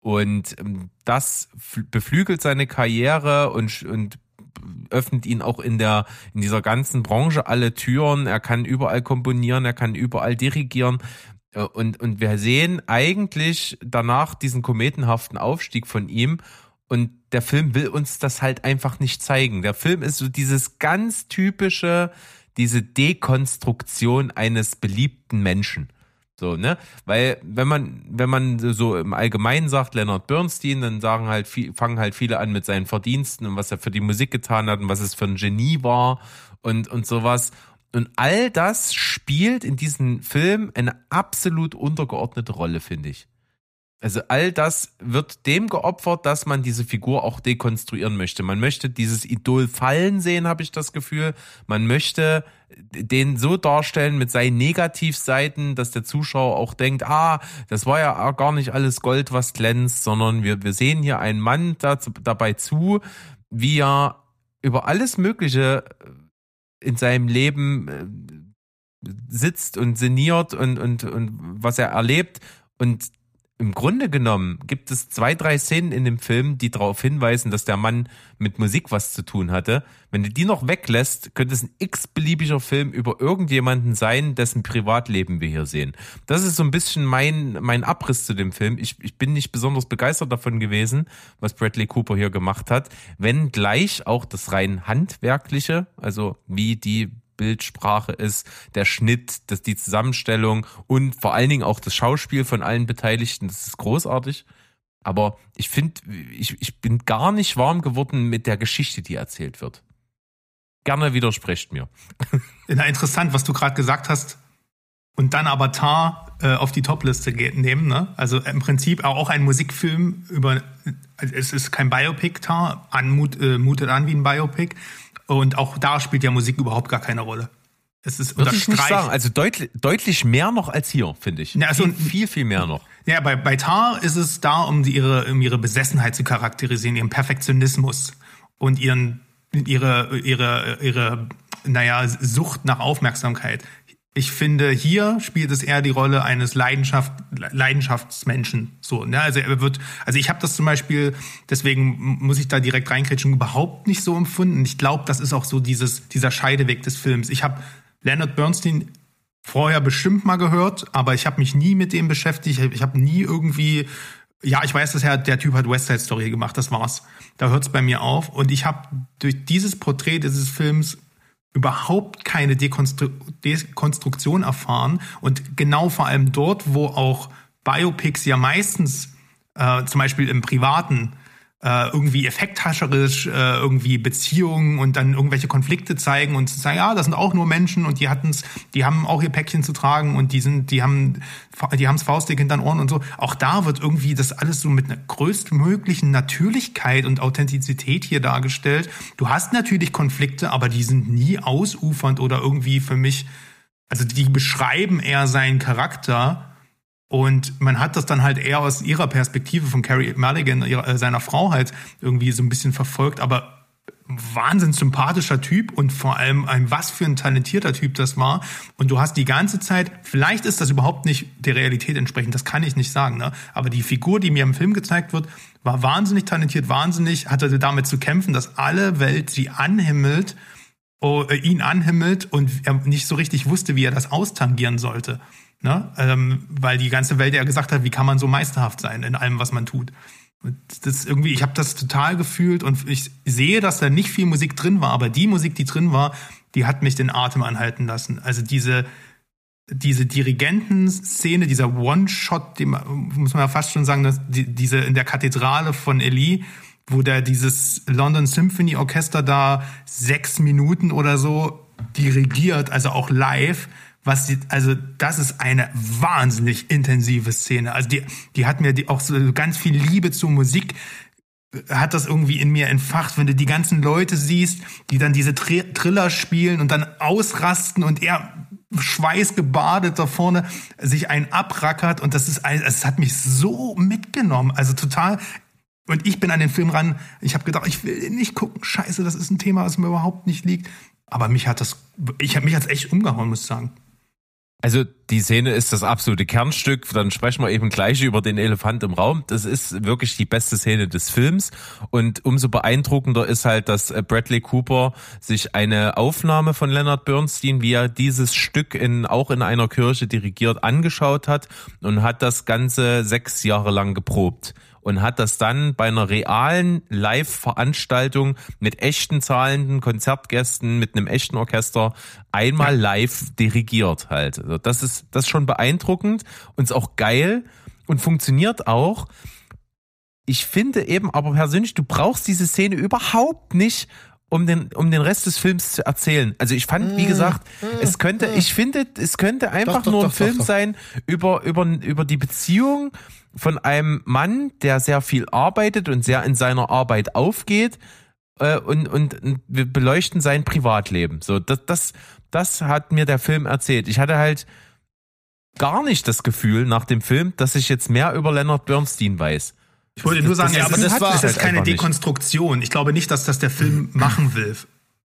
Und ähm, das fl- beflügelt seine Karriere und, und öffnet ihn auch in der in dieser ganzen Branche alle Türen. Er kann überall komponieren, er kann überall dirigieren. Äh, Und, und wir sehen eigentlich danach diesen kometenhaften Aufstieg von ihm. Und der Film will uns das halt einfach nicht zeigen. Der Film ist so dieses ganz typische, diese Dekonstruktion eines beliebten Menschen. So, ne? Weil, wenn man, wenn man so im Allgemeinen sagt, Leonard Bernstein, dann sagen halt, viel, fangen halt viele an mit seinen Verdiensten und was er für die Musik getan hat und was es für ein Genie war und, und sowas. Und all das spielt in diesem Film eine absolut untergeordnete Rolle, finde ich. Also all das wird dem geopfert, dass man diese Figur auch dekonstruieren möchte. Man möchte dieses Idol fallen sehen, habe ich das Gefühl. Man möchte den so darstellen mit seinen Negativseiten, dass der Zuschauer auch denkt, ah, das war ja gar nicht alles Gold, was glänzt, sondern wir, wir sehen hier einen Mann dazu, dabei zu, wie er über alles Mögliche in seinem Leben äh, sitzt und sinniert und, und, und was er erlebt. Und im Grunde genommen gibt es zwei, drei Szenen in dem Film, die darauf hinweisen, dass der Mann mit Musik was zu tun hatte. Wenn du die noch weglässt, könnte es ein x-beliebiger Film über irgendjemanden sein, dessen Privatleben wir hier sehen. Das ist so ein bisschen mein, mein Abriss zu dem Film. Ich, ich bin nicht besonders begeistert davon gewesen, was Bradley Cooper hier gemacht hat, wenn gleich auch das rein handwerkliche, also wie die Bildsprache ist, der Schnitt, das, die Zusammenstellung und vor allen Dingen auch das Schauspiel von allen Beteiligten, das ist großartig. Aber ich finde, ich, ich bin gar nicht warm geworden mit der Geschichte, die erzählt wird. Gerne widersprecht mir. Na, interessant, was du gerade gesagt hast. Und dann aber Tar äh, auf die Topliste nehmen. Ne? Also im Prinzip auch ein Musikfilm über. Also es ist kein Biopic, Tar, anmut, äh, mutet an wie ein Biopic. Und auch da spielt ja Musik überhaupt gar keine Rolle. Es ist Würde ich nicht sagen. Also deutlich, deutlich mehr noch als hier, finde ich. Ja, also- viel, viel, viel mehr noch. Ja, bei, bei Tar ist es da, um, die, ihre, um ihre Besessenheit zu charakterisieren, ihren Perfektionismus und ihren, ihre, ihre, ihre, naja, Sucht nach Aufmerksamkeit. Ich finde, hier spielt es eher die Rolle eines Leidenschaft, Leidenschaftsmenschen. So, ne? Also er wird, also ich habe das zum Beispiel, deswegen muss ich da direkt reinkritschen, überhaupt nicht so empfunden. Ich glaube, das ist auch so dieses, dieser Scheideweg des Films. Ich habe Leonard Bernstein vorher bestimmt mal gehört, aber ich habe mich nie mit dem beschäftigt. Ich habe nie irgendwie, ja, ich weiß, dass er, der Typ hat West Side Story gemacht, das war's. Da hört's bei mir auf. Und ich habe durch dieses Porträt dieses Films überhaupt keine Dekonstru Dekonstruktion erfahren. Und genau vor allem dort, wo auch Biopics ja meistens äh, zum Beispiel im Privaten äh, irgendwie effekthascherisch äh, irgendwie Beziehungen und dann irgendwelche Konflikte zeigen und sagen, ja, das sind auch nur Menschen und die hatten's, die haben auch ihr Päckchen zu tragen und die sind, die haben, die haben's faustdick hinter den Ohren und so. Auch da wird irgendwie das alles so mit einer größtmöglichen Natürlichkeit und Authentizität hier dargestellt. Du hast natürlich Konflikte, aber die sind nie ausufernd oder irgendwie für mich, also die beschreiben eher seinen Charakter und man hat das dann halt eher aus ihrer Perspektive von Carrie Mulligan, ihrer, äh, seiner Frau halt irgendwie so ein bisschen verfolgt, aber wahnsinnig sympathischer Typ und vor allem ein was für ein talentierter Typ das war. Und du hast die ganze Zeit, vielleicht ist das überhaupt nicht der Realität entsprechend, das kann ich nicht sagen, ne? aber die Figur, die mir im Film gezeigt wird, war wahnsinnig talentiert, wahnsinnig, hatte damit zu kämpfen, dass alle Welt sie anhimmelt, oh, äh, ihn anhimmelt und er nicht so richtig wusste, wie er das austangieren sollte. Ne? Ähm, weil die ganze Welt ja gesagt hat, wie kann man so meisterhaft sein in allem, was man tut. Und das irgendwie, ich habe das total gefühlt und ich sehe, dass da nicht viel Musik drin war, aber die Musik, die drin war, die hat mich den Atem anhalten lassen. Also diese diese Dirigentenszene, dieser One-Shot, muss man ja fast schon sagen, dass die, diese in der Kathedrale von Eli, wo der dieses London Symphony Orchester da sechs Minuten oder so dirigiert, also auch live, was die, also das ist eine wahnsinnig intensive Szene. Also die, die hat mir die auch so ganz viel Liebe zur Musik hat das irgendwie in mir entfacht, wenn du die ganzen Leute siehst, die dann diese Tr Triller spielen und dann ausrasten und er schweißgebadet da vorne sich einen abrackert und das ist es hat mich so mitgenommen, also total. Und ich bin an den Film ran, ich habe gedacht, ich will nicht gucken, scheiße, das ist ein Thema, was mir überhaupt nicht liegt, aber mich hat das ich habe mich hat's echt umgehauen, muss ich sagen. Also die Szene ist das absolute Kernstück. Dann sprechen wir eben gleich über den Elefant im Raum. Das ist wirklich die beste Szene des Films. Und umso beeindruckender ist halt, dass äh, Bradley Cooper sich eine Aufnahme von Leonard Bernstein, wie er dieses Stück in, auch in einer Kirche dirigiert, angeschaut hat und hat das Ganze sechs Jahre lang geprobt und hat das dann bei einer realen Live-Veranstaltung mit echten zahlenden Konzertgästen, mit einem echten Orchester einmal live dirigiert halt. Also das ist das ist schon beeindruckend und ist auch geil und funktioniert auch. Ich finde eben aber persönlich, du brauchst diese Szene überhaupt nicht, um den, um den Rest des Films zu erzählen. Also ich fand, wie mm. gesagt, es könnte, mm. ich finde, es könnte einfach doch, doch, nur ein doch, Film sein über, über, über die Beziehung von einem Mann, der sehr viel arbeitet und sehr in seiner Arbeit aufgeht äh, und, und, und wir beleuchten sein Privatleben. So, das, das, das hat mir der Film erzählt. Ich hatte halt gar nicht das Gefühl nach dem Film, dass ich jetzt mehr über Leonard Bernstein weiß. Ich wollte nur sagen, das, ja, aber das, war, das ist keine Dekonstruktion. Ich glaube nicht, dass das der Film machen will.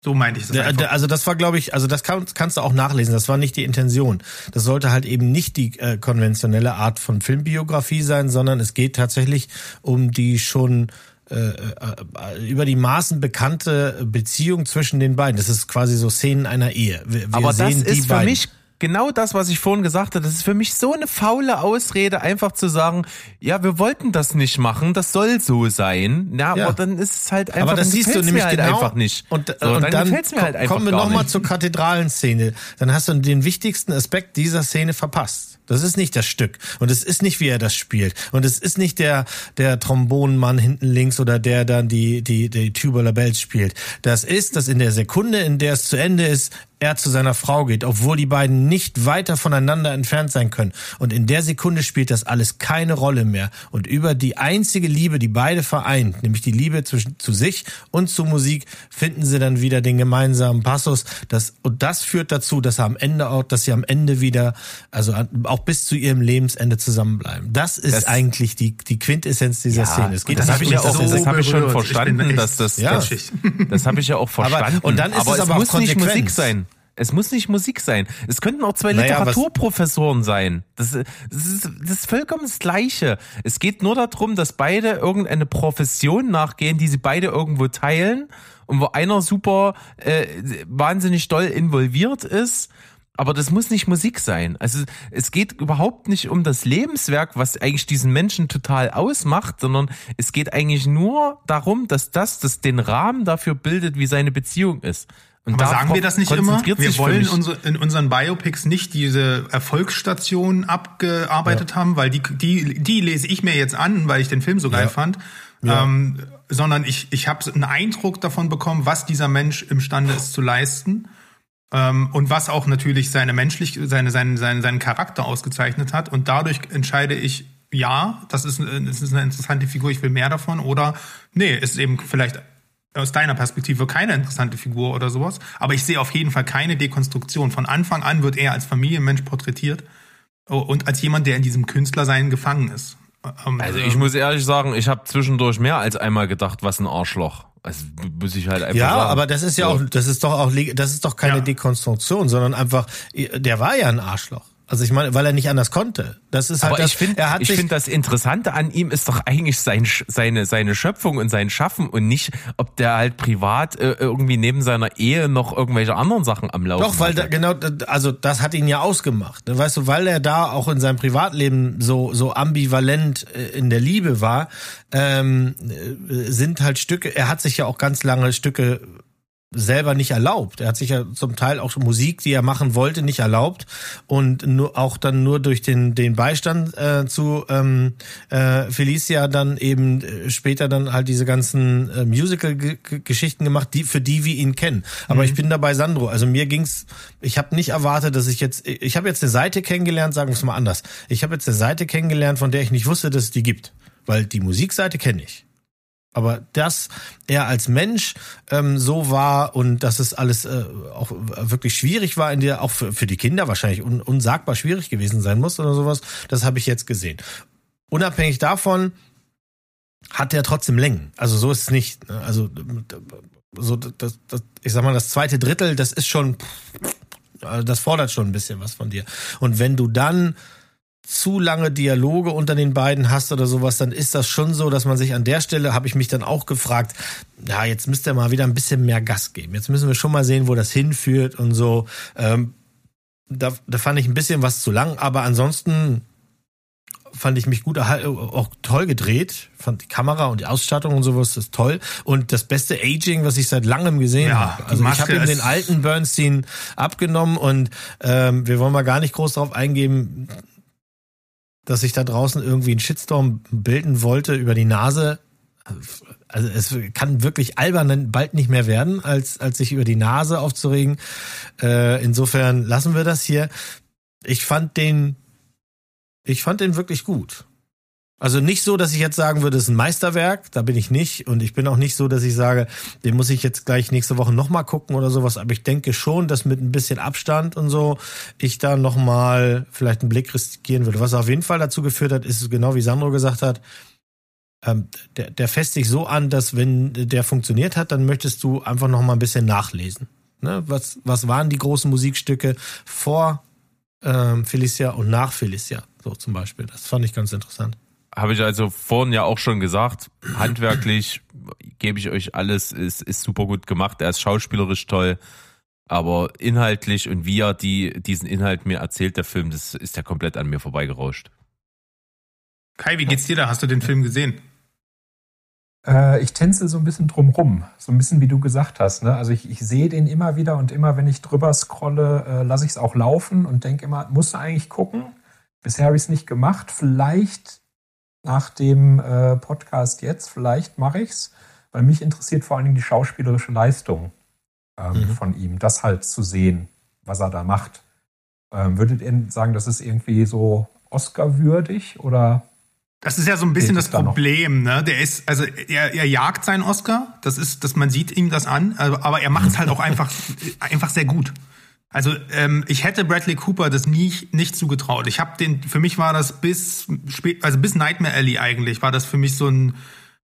So meinte ich das. Der, also das war, glaube ich, also das kann, kannst du auch nachlesen. Das war nicht die Intention. Das sollte halt eben nicht die äh, konventionelle Art von Filmbiografie sein, sondern es geht tatsächlich um die schon äh, äh, über die Maßen bekannte Beziehung zwischen den beiden. Das ist quasi so Szenen einer Ehe. Wir, wir Aber das ist für beiden. mich genau das, was ich vorhin gesagt habe, das ist für mich so eine faule Ausrede, einfach zu sagen, ja, wir wollten das nicht machen, das soll so sein. Ja, ja. aber dann ist es halt einfach, aber das siehst du nämlich halt genau, einfach nicht. Und, so, und dann, dann mir halt einfach kommen wir nochmal zur Kathedralenszene. Dann hast du den wichtigsten Aspekt dieser Szene verpasst. Das ist nicht das Stück. Und es ist nicht, wie er das spielt. Und es ist nicht der, der Trombonenmann hinten links oder der dann die, die, die Tubular Bells spielt. Das ist, dass in der Sekunde, in der es zu Ende ist, er zu seiner Frau geht, obwohl die beiden nicht weiter voneinander entfernt sein können. Und in der Sekunde spielt das alles keine Rolle mehr. Und über die einzige Liebe, die beide vereint, nämlich die Liebe zwischen, zu sich und zu Musik, finden sie dann wieder den gemeinsamen Passus. Das, und das führt dazu, dass er am Ende auch, dass sie am Ende wieder, also auch bis zu ihrem Lebensende zusammenbleiben. Das ist das, eigentlich die, die Quintessenz dieser ja, Szene. Es geht das habe ich ja auch, so das habe ich schon verstanden, dass das, ja. das, das habe ich ja auch verstanden. Aber, und dann ist aber es, aber es muss nicht Musik sein. Es muss nicht Musik sein. Es könnten auch zwei Naja, Literaturprofessoren sein. Das, das, ist, das ist vollkommen das Gleiche. Es geht nur darum, dass beide irgendeine Profession nachgehen, die sie beide irgendwo teilen und wo einer super äh, wahnsinnig doll involviert ist. Aber das muss nicht Musik sein. Also es geht überhaupt nicht um das Lebenswerk, was eigentlich diesen Menschen total ausmacht, sondern es geht eigentlich nur darum, dass das, das den Rahmen dafür bildet, wie seine Beziehung ist. Und Aber sagen wir das nicht immer? Wir wollen unsere, in unseren Biopics nicht diese Erfolgsstation abgearbeitet haben, weil die, die, die lese ich mir jetzt an, weil ich den Film so geil Ja. fand. Ähm, sondern ich, ich habe einen Eindruck davon bekommen, was dieser Mensch imstande ist zu leisten. Ähm, und was auch natürlich seine menschlich, seine, seinen, seinen, seinen Charakter ausgezeichnet hat. Und dadurch entscheide ich, ja, das ist, eine- das ist eine interessante Figur, ich will mehr davon. Oder nee, ist eben vielleicht aus deiner Perspektive keine interessante Figur oder sowas. Aber ich sehe auf jeden Fall keine Dekonstruktion. Von Anfang an wird er als Familienmensch porträtiert oh, und als jemand, der in diesem Künstlersein gefangen ist. Ähm, Also ich muss ehrlich sagen, ich habe zwischendurch mehr als einmal gedacht, was ein Arschloch. Also muss ich halt einfach Ja, sagen. aber das ist ja So. auch, das ist doch auch, das ist doch keine Ja. Dekonstruktion, sondern einfach, der war ja ein Arschloch. Also ich meine, weil er nicht anders konnte. Das ist halt Aber das, ich finde, er hat ich finde das Interessante an ihm ist doch eigentlich sein, seine, seine Schöpfung und sein Schaffen und nicht, ob der halt privat äh, irgendwie neben seiner Ehe noch irgendwelche anderen Sachen am Laufen Doch, weil da, genau, also das hat ihn ja ausgemacht. ne? Weißt du, weil er da auch in seinem Privatleben so so ambivalent äh, in der Liebe war, ähm, äh, sind halt Stücke. Er hat sich ja auch ganz lange Stücke selber nicht erlaubt. Er hat sich ja zum Teil auch Musik, die er machen wollte, nicht erlaubt und nur auch dann nur durch den den Beistand äh, zu ähm, äh, Felicia dann eben äh, später dann halt diese ganzen äh, Musical-Geschichten gemacht, die für die wir ihn kennen. Aber ich bin dabei Sandro. Also mir ging's. Ich habe nicht erwartet, dass ich jetzt. Ich habe jetzt eine Seite kennengelernt. Sagen wir es mal anders. Ich habe jetzt eine Seite kennengelernt, von der ich nicht wusste, dass es die gibt, weil die Musikseite kenne ich. Aber dass er als Mensch ähm, so war und dass es alles äh, auch wirklich schwierig war, in der auch für, für die Kinder wahrscheinlich un, unsagbar schwierig gewesen sein muss oder sowas, das habe ich jetzt gesehen. Unabhängig davon hat er trotzdem Längen. Also so ist es nicht. ne? Also so das, das, ich sag mal, das zweite Drittel, das ist schon, das fordert schon ein bisschen was von dir. Und wenn du dann zu lange Dialoge unter den beiden hast oder sowas, dann ist das schon so, dass man sich an der Stelle, habe ich mich dann auch gefragt, ja, jetzt müsst ihr mal wieder ein bisschen mehr Gas geben. Jetzt müssen wir schon mal sehen, wo das hinführt und so. Ähm, da, da fand ich ein bisschen was zu lang, aber ansonsten fand ich mich gut auch toll gedreht. Fand die Kamera und die Ausstattung und sowas ist toll. Und das beste Aging, was ich seit langem gesehen Ja, habe. Also ich habe ihm den alten Bernstein abgenommen und ähm, wir wollen mal gar nicht groß darauf eingehen, dass sich da draußen irgendwie ein Shitstorm bilden wollte über die Nase. Also es kann wirklich albern bald nicht mehr werden, als, als sich über die Nase aufzuregen. Äh, insofern lassen wir das hier. Ich fand den, ich fand den wirklich gut. Also nicht so, dass ich jetzt sagen würde, es ist ein Meisterwerk, da bin ich nicht. Und ich bin auch nicht so, dass ich sage, den muss ich jetzt gleich nächste Woche nochmal gucken oder sowas. Aber ich denke schon, dass mit ein bisschen Abstand und so ich da nochmal vielleicht einen Blick riskieren würde. Was auf jeden Fall dazu geführt hat, ist genau wie Sandro gesagt hat, ähm, der, der fässt sich so an, dass wenn der funktioniert hat, dann möchtest du einfach nochmal ein bisschen nachlesen. Ne? Was, was waren die großen Musikstücke vor ähm, Felicia und nach Felicia? So zum Beispiel. Das fand ich ganz interessant. Habe ich also vorhin ja auch schon gesagt, handwerklich gebe ich euch alles, ist, ist super gut gemacht, er ist schauspielerisch toll, aber inhaltlich und wie er die, diesen Inhalt mir erzählt, der Film, das ist ja komplett an mir vorbeigerauscht. Kai, wie geht's dir da? Hast du den Film gesehen? Äh, ich tänze so ein bisschen drumrum. So ein bisschen wie du gesagt hast. Ne? Also ich, ich sehe den immer wieder und immer, wenn ich drüber scrolle, äh, lasse ich es auch laufen und denke immer, musst du eigentlich gucken. Bisher habe ich es nicht gemacht. Vielleicht nach dem äh, Podcast jetzt, vielleicht mache ich es. Weil mich interessiert vor allen Dingen die schauspielerische Leistung ähm, Mhm. von ihm. Das halt zu sehen, was er da macht. Ähm, würdet ihr sagen, das ist irgendwie so Oscar-würdig oder Das ist ja so ein bisschen das da? Problem, ne? Der ist, also er, er jagt seinen Oscar, das ist, dass man sieht ihm das an, aber aber er macht es halt auch einfach, einfach sehr gut. Also ähm, ich hätte Bradley Cooper das nie nicht zugetraut. Ich habe den, für mich war das bis spät, also bis Nightmare Alley eigentlich war das für mich so ein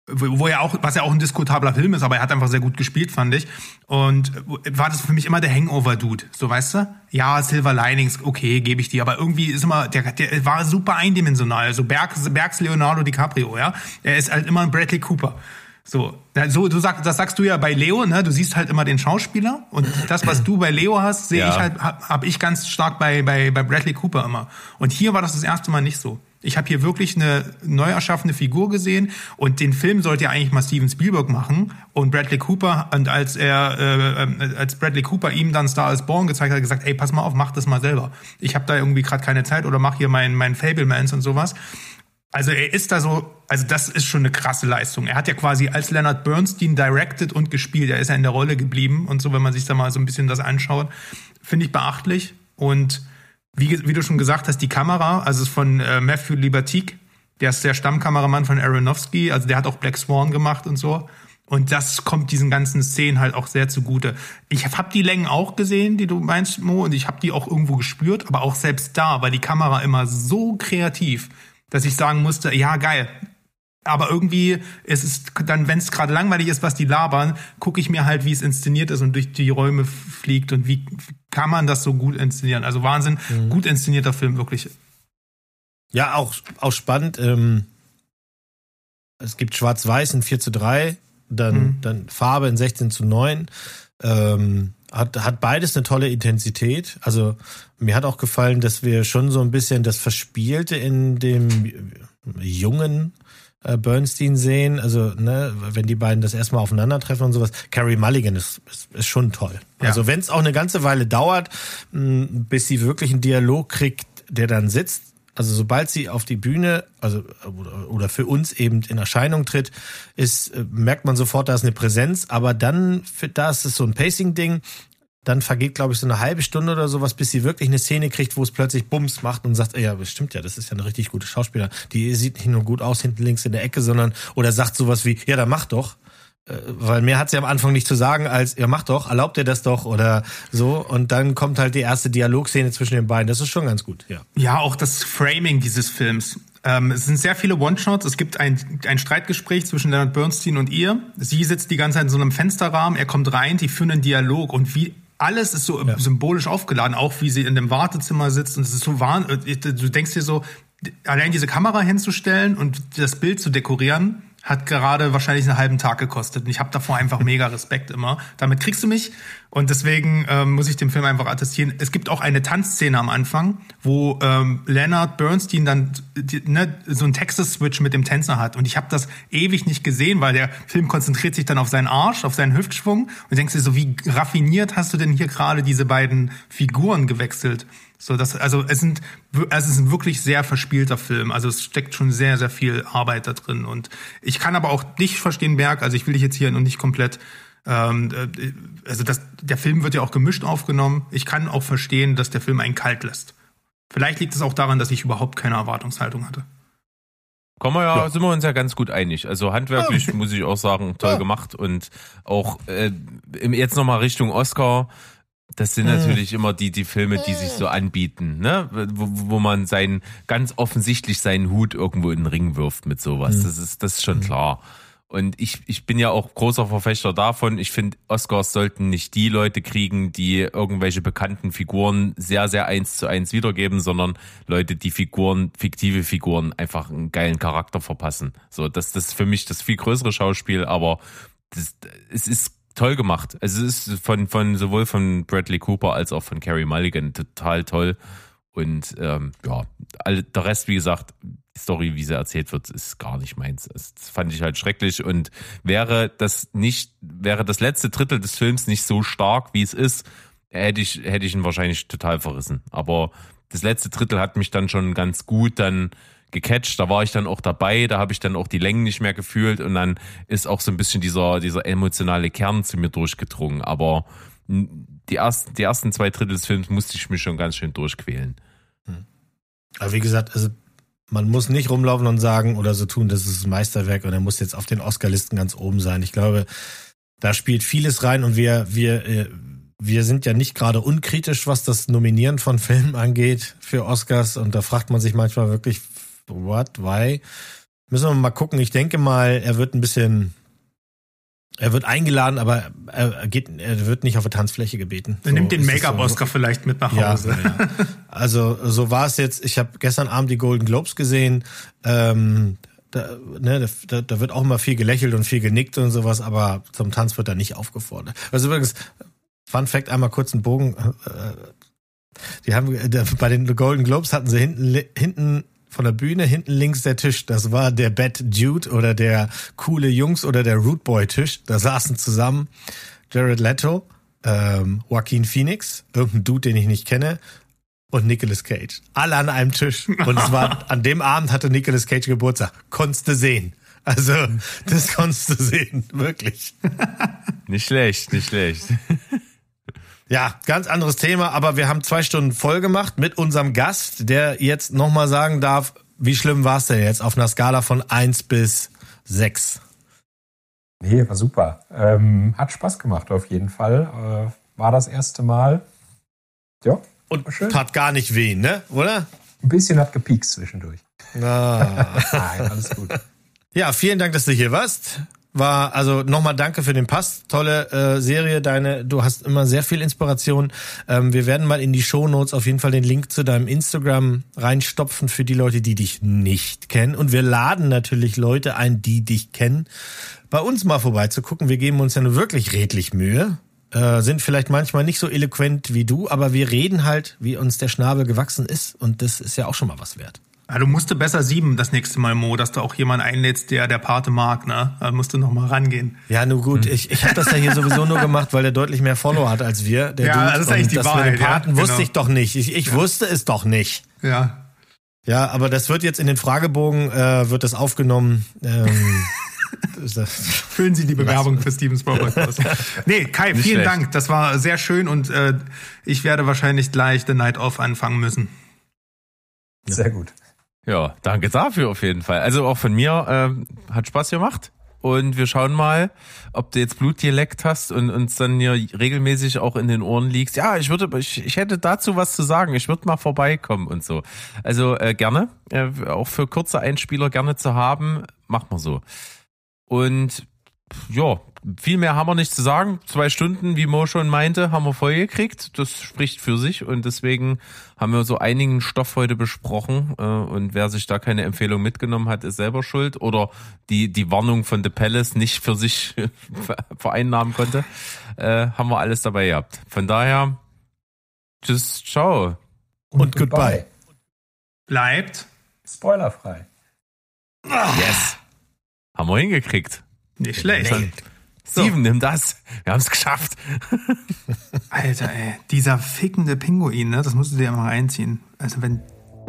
wo er auch, was ja auch ein diskutabler Film ist, aber er hat einfach sehr gut gespielt, fand ich. Und war das für mich immer der Hangover-Dude, so weißt du? Ja, Silver Linings, okay, gebe ich dir, aber irgendwie ist immer, der, der war super eindimensional, so Bergs, Bergs Leonardo DiCaprio, ja. Er ist halt immer ein Bradley Cooper. So, so du sagst, das sagst du ja bei Leo, ne? Du siehst halt immer den Schauspieler und das, was du bei Leo hast, sehe Ja. ich halt, habe hab ich ganz stark bei, bei, bei Bradley Cooper immer. Und hier war das das erste Mal nicht so. Ich habe hier wirklich eine neu erschaffene Figur gesehen und den Film sollte ja eigentlich mal Steven Spielberg machen und Bradley Cooper und als er äh, äh, als Bradley Cooper ihm dann Star is Born gezeigt hat, gesagt, ey, pass mal auf, mach das mal selber. Ich habe da irgendwie gerade keine Zeit oder mach hier meinen mein Fablemans und sowas. Also er ist da so, also das ist schon eine krasse Leistung. Er hat ja quasi als Leonard Bernstein directed und gespielt. Er ist ja in der Rolle geblieben und so, wenn man sich da mal so ein bisschen das anschaut, finde ich beachtlich. Und wie, wie du schon gesagt hast, die Kamera, also von äh, Matthew Libatique, der ist der Stammkameramann von Aronofsky, also der hat auch Black Swan gemacht und so. Und das kommt diesen ganzen Szenen halt auch sehr zugute. Ich habe die Längen auch gesehen, die du meinst, Mo, und ich habe die auch irgendwo gespürt, aber auch selbst da war die Kamera immer so kreativ, dass ich sagen musste, ja, geil. Aber irgendwie ist es dann, wenn es gerade langweilig ist, was die labern, gucke ich mir halt, wie es inszeniert ist und durch die Räume fliegt und wie kann man das so gut inszenieren. Also Wahnsinn, gut inszenierter Film, wirklich. Ja, auch, auch spannend. Ähm, es gibt Schwarz-Weiß in 4 zu 3, dann, Mhm. dann Farbe in 16 zu 9. Ähm, hat, hat beides eine tolle Intensität. Also mir hat auch gefallen, dass wir schon so ein bisschen das Verspielte in dem jungen äh, Bernstein sehen. Also, ne, wenn die beiden das erstmal aufeinandertreffen und sowas. Carrie Mulligan ist, ist, ist schon toll. Ja. Also, wenn es auch eine ganze Weile dauert, mh, bis sie wirklich einen Dialog kriegt, der dann sitzt. Also sobald sie auf die Bühne, also oder, für uns eben in Erscheinung tritt, ist äh, merkt man sofort, da ist eine Präsenz. Aber dann, da ist es so ein Pacing-Ding. Dann vergeht, glaube ich, so eine halbe Stunde oder sowas, bis sie wirklich eine Szene kriegt, wo es plötzlich Bums macht und sagt, ja, das stimmt ja, das ist ja eine richtig gute Schauspieler. Die sieht nicht nur gut aus hinten links in der Ecke, sondern oder sagt sowas wie, ja, dann mach doch. Äh, Weil mehr hat sie am Anfang nicht zu sagen als, ja, mach doch, erlaubt ihr das doch oder so. Und dann kommt halt die erste Dialogszene zwischen den beiden. Das ist schon ganz gut, ja. Ja, auch das Framing dieses Films. Ähm, es sind sehr viele One-Shots. Es gibt ein, ein Streitgespräch zwischen Leonard Bernstein und ihr. Sie sitzt die ganze Zeit in so einem Fensterrahmen. Er kommt rein, die führen einen Dialog und wie alles ist so symbolisch aufgeladen, auch wie sie in dem Wartezimmer sitzt und es ist so wahnsinnig. Du denkst dir so, allein diese Kamera hinzustellen und das Bild zu dekorieren, hat gerade wahrscheinlich einen halben Tag gekostet. Und ich habe davor einfach mega Respekt immer. Damit kriegst du mich. Und deswegen ähm, muss ich dem Film einfach attestieren. Es gibt auch eine Tanzszene am Anfang, wo ähm, Leonard Bernstein dann die, ne, so einen Texas-Switch mit dem Tänzer hat. Und ich habe das ewig nicht gesehen, weil der Film konzentriert sich dann auf seinen Arsch, auf seinen Hüftschwung. Und denkst dir so, wie raffiniert hast du denn hier gerade diese beiden Figuren gewechselt? So, das, also es sind, also es ist ein wirklich sehr verspielter Film. Also es steckt schon sehr, sehr viel Arbeit da drin. Und ich kann aber auch nicht verstehen, Berg. Also ich will dich jetzt hier noch nicht komplett. Ähm, äh, also das, der Film wird ja auch gemischt aufgenommen. Ich kann auch verstehen, dass der Film einen kalt lässt. Vielleicht liegt es auch daran, dass ich überhaupt keine Erwartungshaltung hatte. Kommen wir ja, sind wir uns ja ganz gut einig. Also handwerklich muss ich auch sagen, toll gemacht und auch äh, im- jetzt nochmal Richtung Oscar. Das sind natürlich immer die, die Filme, die sich so anbieten, ne? Wo, wo man seinen, ganz offensichtlich seinen Hut irgendwo in den Ring wirft mit sowas. Das ist, das ist schon klar. Und ich, ich bin ja auch großer Verfechter davon. Ich finde, Oscars sollten nicht die Leute kriegen, die irgendwelche bekannten Figuren sehr, sehr eins zu eins wiedergeben, sondern Leute, die Figuren, fiktive Figuren einfach einen geilen Charakter verpassen. So, das, das ist für mich das viel größere Schauspiel, aber das, es ist toll gemacht. Also es ist von, von sowohl von Bradley Cooper als auch von Carrie Mulligan total toll. Und ähm, ja, der Rest, wie gesagt, die Story, wie sie erzählt wird, ist gar nicht meins. Das fand ich halt schrecklich. Und wäre das nicht, wäre das letzte Drittel des Films nicht so stark, wie es ist, hätte ich, hätte ich ihn wahrscheinlich total verrissen. Aber das letzte Drittel hat mich dann schon ganz gut dann gecatcht, da war ich dann auch dabei, da habe ich dann auch die Längen nicht mehr gefühlt und dann ist auch so ein bisschen dieser, dieser emotionale Kern zu mir durchgedrungen. Aber die ersten, die ersten zwei Drittel des Films musste ich mich schon ganz schön durchquälen. Aber wie gesagt, also man muss nicht rumlaufen und sagen oder so tun, das ist ein Meisterwerk und er muss jetzt auf den Oscar-Listen ganz oben sein. Ich glaube, da spielt vieles rein und wir, wir, äh, wir sind ja nicht gerade unkritisch, was das Nominieren von Filmen angeht für Oscars und da fragt man sich manchmal wirklich, what, why? Müssen wir mal gucken. Ich denke mal, er wird ein bisschen, er wird eingeladen, aber er geht, er wird nicht auf der Tanzfläche gebeten. Er nimmt den Make-up-Oscar vielleicht mit nach Ja, Hause. ja. Also so war es jetzt. Ich habe gestern Abend die Golden Globes gesehen. Ähm, da, ne, da, da wird auch immer viel gelächelt und viel genickt und sowas, aber zum Tanz wird da nicht aufgefordert. Also übrigens, Fun Fact, einmal kurz einen Bogen. Äh, die haben äh, bei den Golden Globes hatten sie hinten hinten von der Bühne hinten links der Tisch. Das war der Bad Dude oder der coole Jungs oder der Root Boy Tisch. Da saßen zusammen Jared Leto, ähm, Joaquin Phoenix, irgendein Dude, den ich nicht kenne, und Nicolas Cage. Alle an einem Tisch. Und es war, an dem Abend hatte Nicolas Cage Geburtstag. Konntest du sehen. Also, das konntest du sehen. Wirklich. Nicht schlecht, nicht schlecht. Ja, ganz anderes Thema, aber wir haben zwei Stunden voll gemacht mit unserem Gast, der jetzt nochmal sagen darf, wie schlimm war es denn jetzt auf einer Skala von 1 bis 6? Nee, war super. Ähm, hat Spaß gemacht auf jeden Fall. Äh, war das erste Mal. Ja, Und schön. tat gar nicht weh, ne? Oder? ein bisschen hat gepiekst zwischendurch. Ah. Nein, alles gut. Ja, vielen Dank, dass du hier warst. War also nochmal danke für den Pass. Tolle äh, Serie. Deine, du hast immer sehr viel Inspiration. Ähm, wir werden mal in die Shownotes auf jeden Fall den Link zu deinem Instagram reinstopfen für die Leute, die dich nicht kennen. Und wir laden natürlich Leute ein, die dich kennen, bei uns mal vorbeizugucken. Wir geben uns ja nur wirklich redlich Mühe. Äh, sind vielleicht manchmal nicht so eloquent wie du, aber wir reden halt, wie uns der Schnabel gewachsen ist. Und das ist ja auch schon mal was wert. Ja, du musst besser sieben das nächste Mal, Mo, dass du auch jemanden einlädst, der der Pate mag, ne? Da musst du noch mal rangehen. Ja, nur gut. Ich, ich habe das ja hier sowieso nur gemacht, weil der deutlich mehr Follower hat als wir. Der Ja, Dude. das ist eigentlich Und die das mit Wahrheit, dem Paten ja, wusste genau. ich doch nicht. Ich, ich wusste es doch nicht. Ja. Ja, aber das wird jetzt in den Fragebogen, äh, wird das aufgenommen. Ähm, Füllen Sie die Bewerbung für Steven Spielberg aus. Nee, Kai, Nicht vielen schlecht. Dank. Das war sehr schön und äh, ich werde wahrscheinlich gleich The Night Off anfangen müssen. Sehr gut. Ja, danke dafür auf jeden Fall. Also auch von mir ähm, hat Spaß gemacht. Und wir schauen mal, ob du jetzt Blutdialekt hast und uns dann hier regelmäßig auch in den Ohren liegst. Ja, ich würde, ich, ich hätte dazu was zu sagen. Ich würde mal vorbeikommen und so. Also äh, gerne, äh, auch für kurze Einspieler gerne zu haben, machen wir so. Und ja, viel mehr haben wir nicht zu sagen. Zwei Stunden, wie Mo schon meinte, haben wir voll gekriegt. Das spricht für sich und deswegen haben wir so einigen Stoff heute besprochen. äh, Und wer sich da keine Empfehlung mitgenommen hat, ist selber schuld oder die, die Warnung von The Palace nicht für sich vereinnahmen konnte, äh, haben wir alles dabei gehabt. Von daher, tschüss, ciao. Und goodbye. Bleibt Spoilerfrei. Yes. Haben wir hingekriegt. nicht schlecht. Steven, nimm das. Wir haben es geschafft. Alter, ey, dieser fickende Pinguin, ne, das musst du dir mal reinziehen. Also wenn,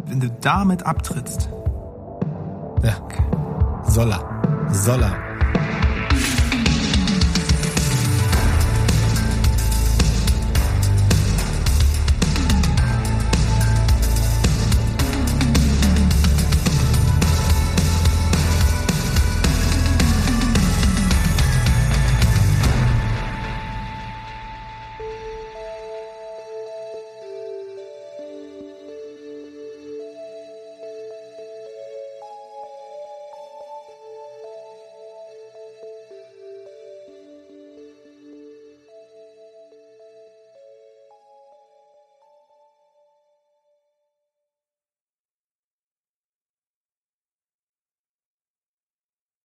wenn du damit abtrittst, Ja. Soll er. Soll er.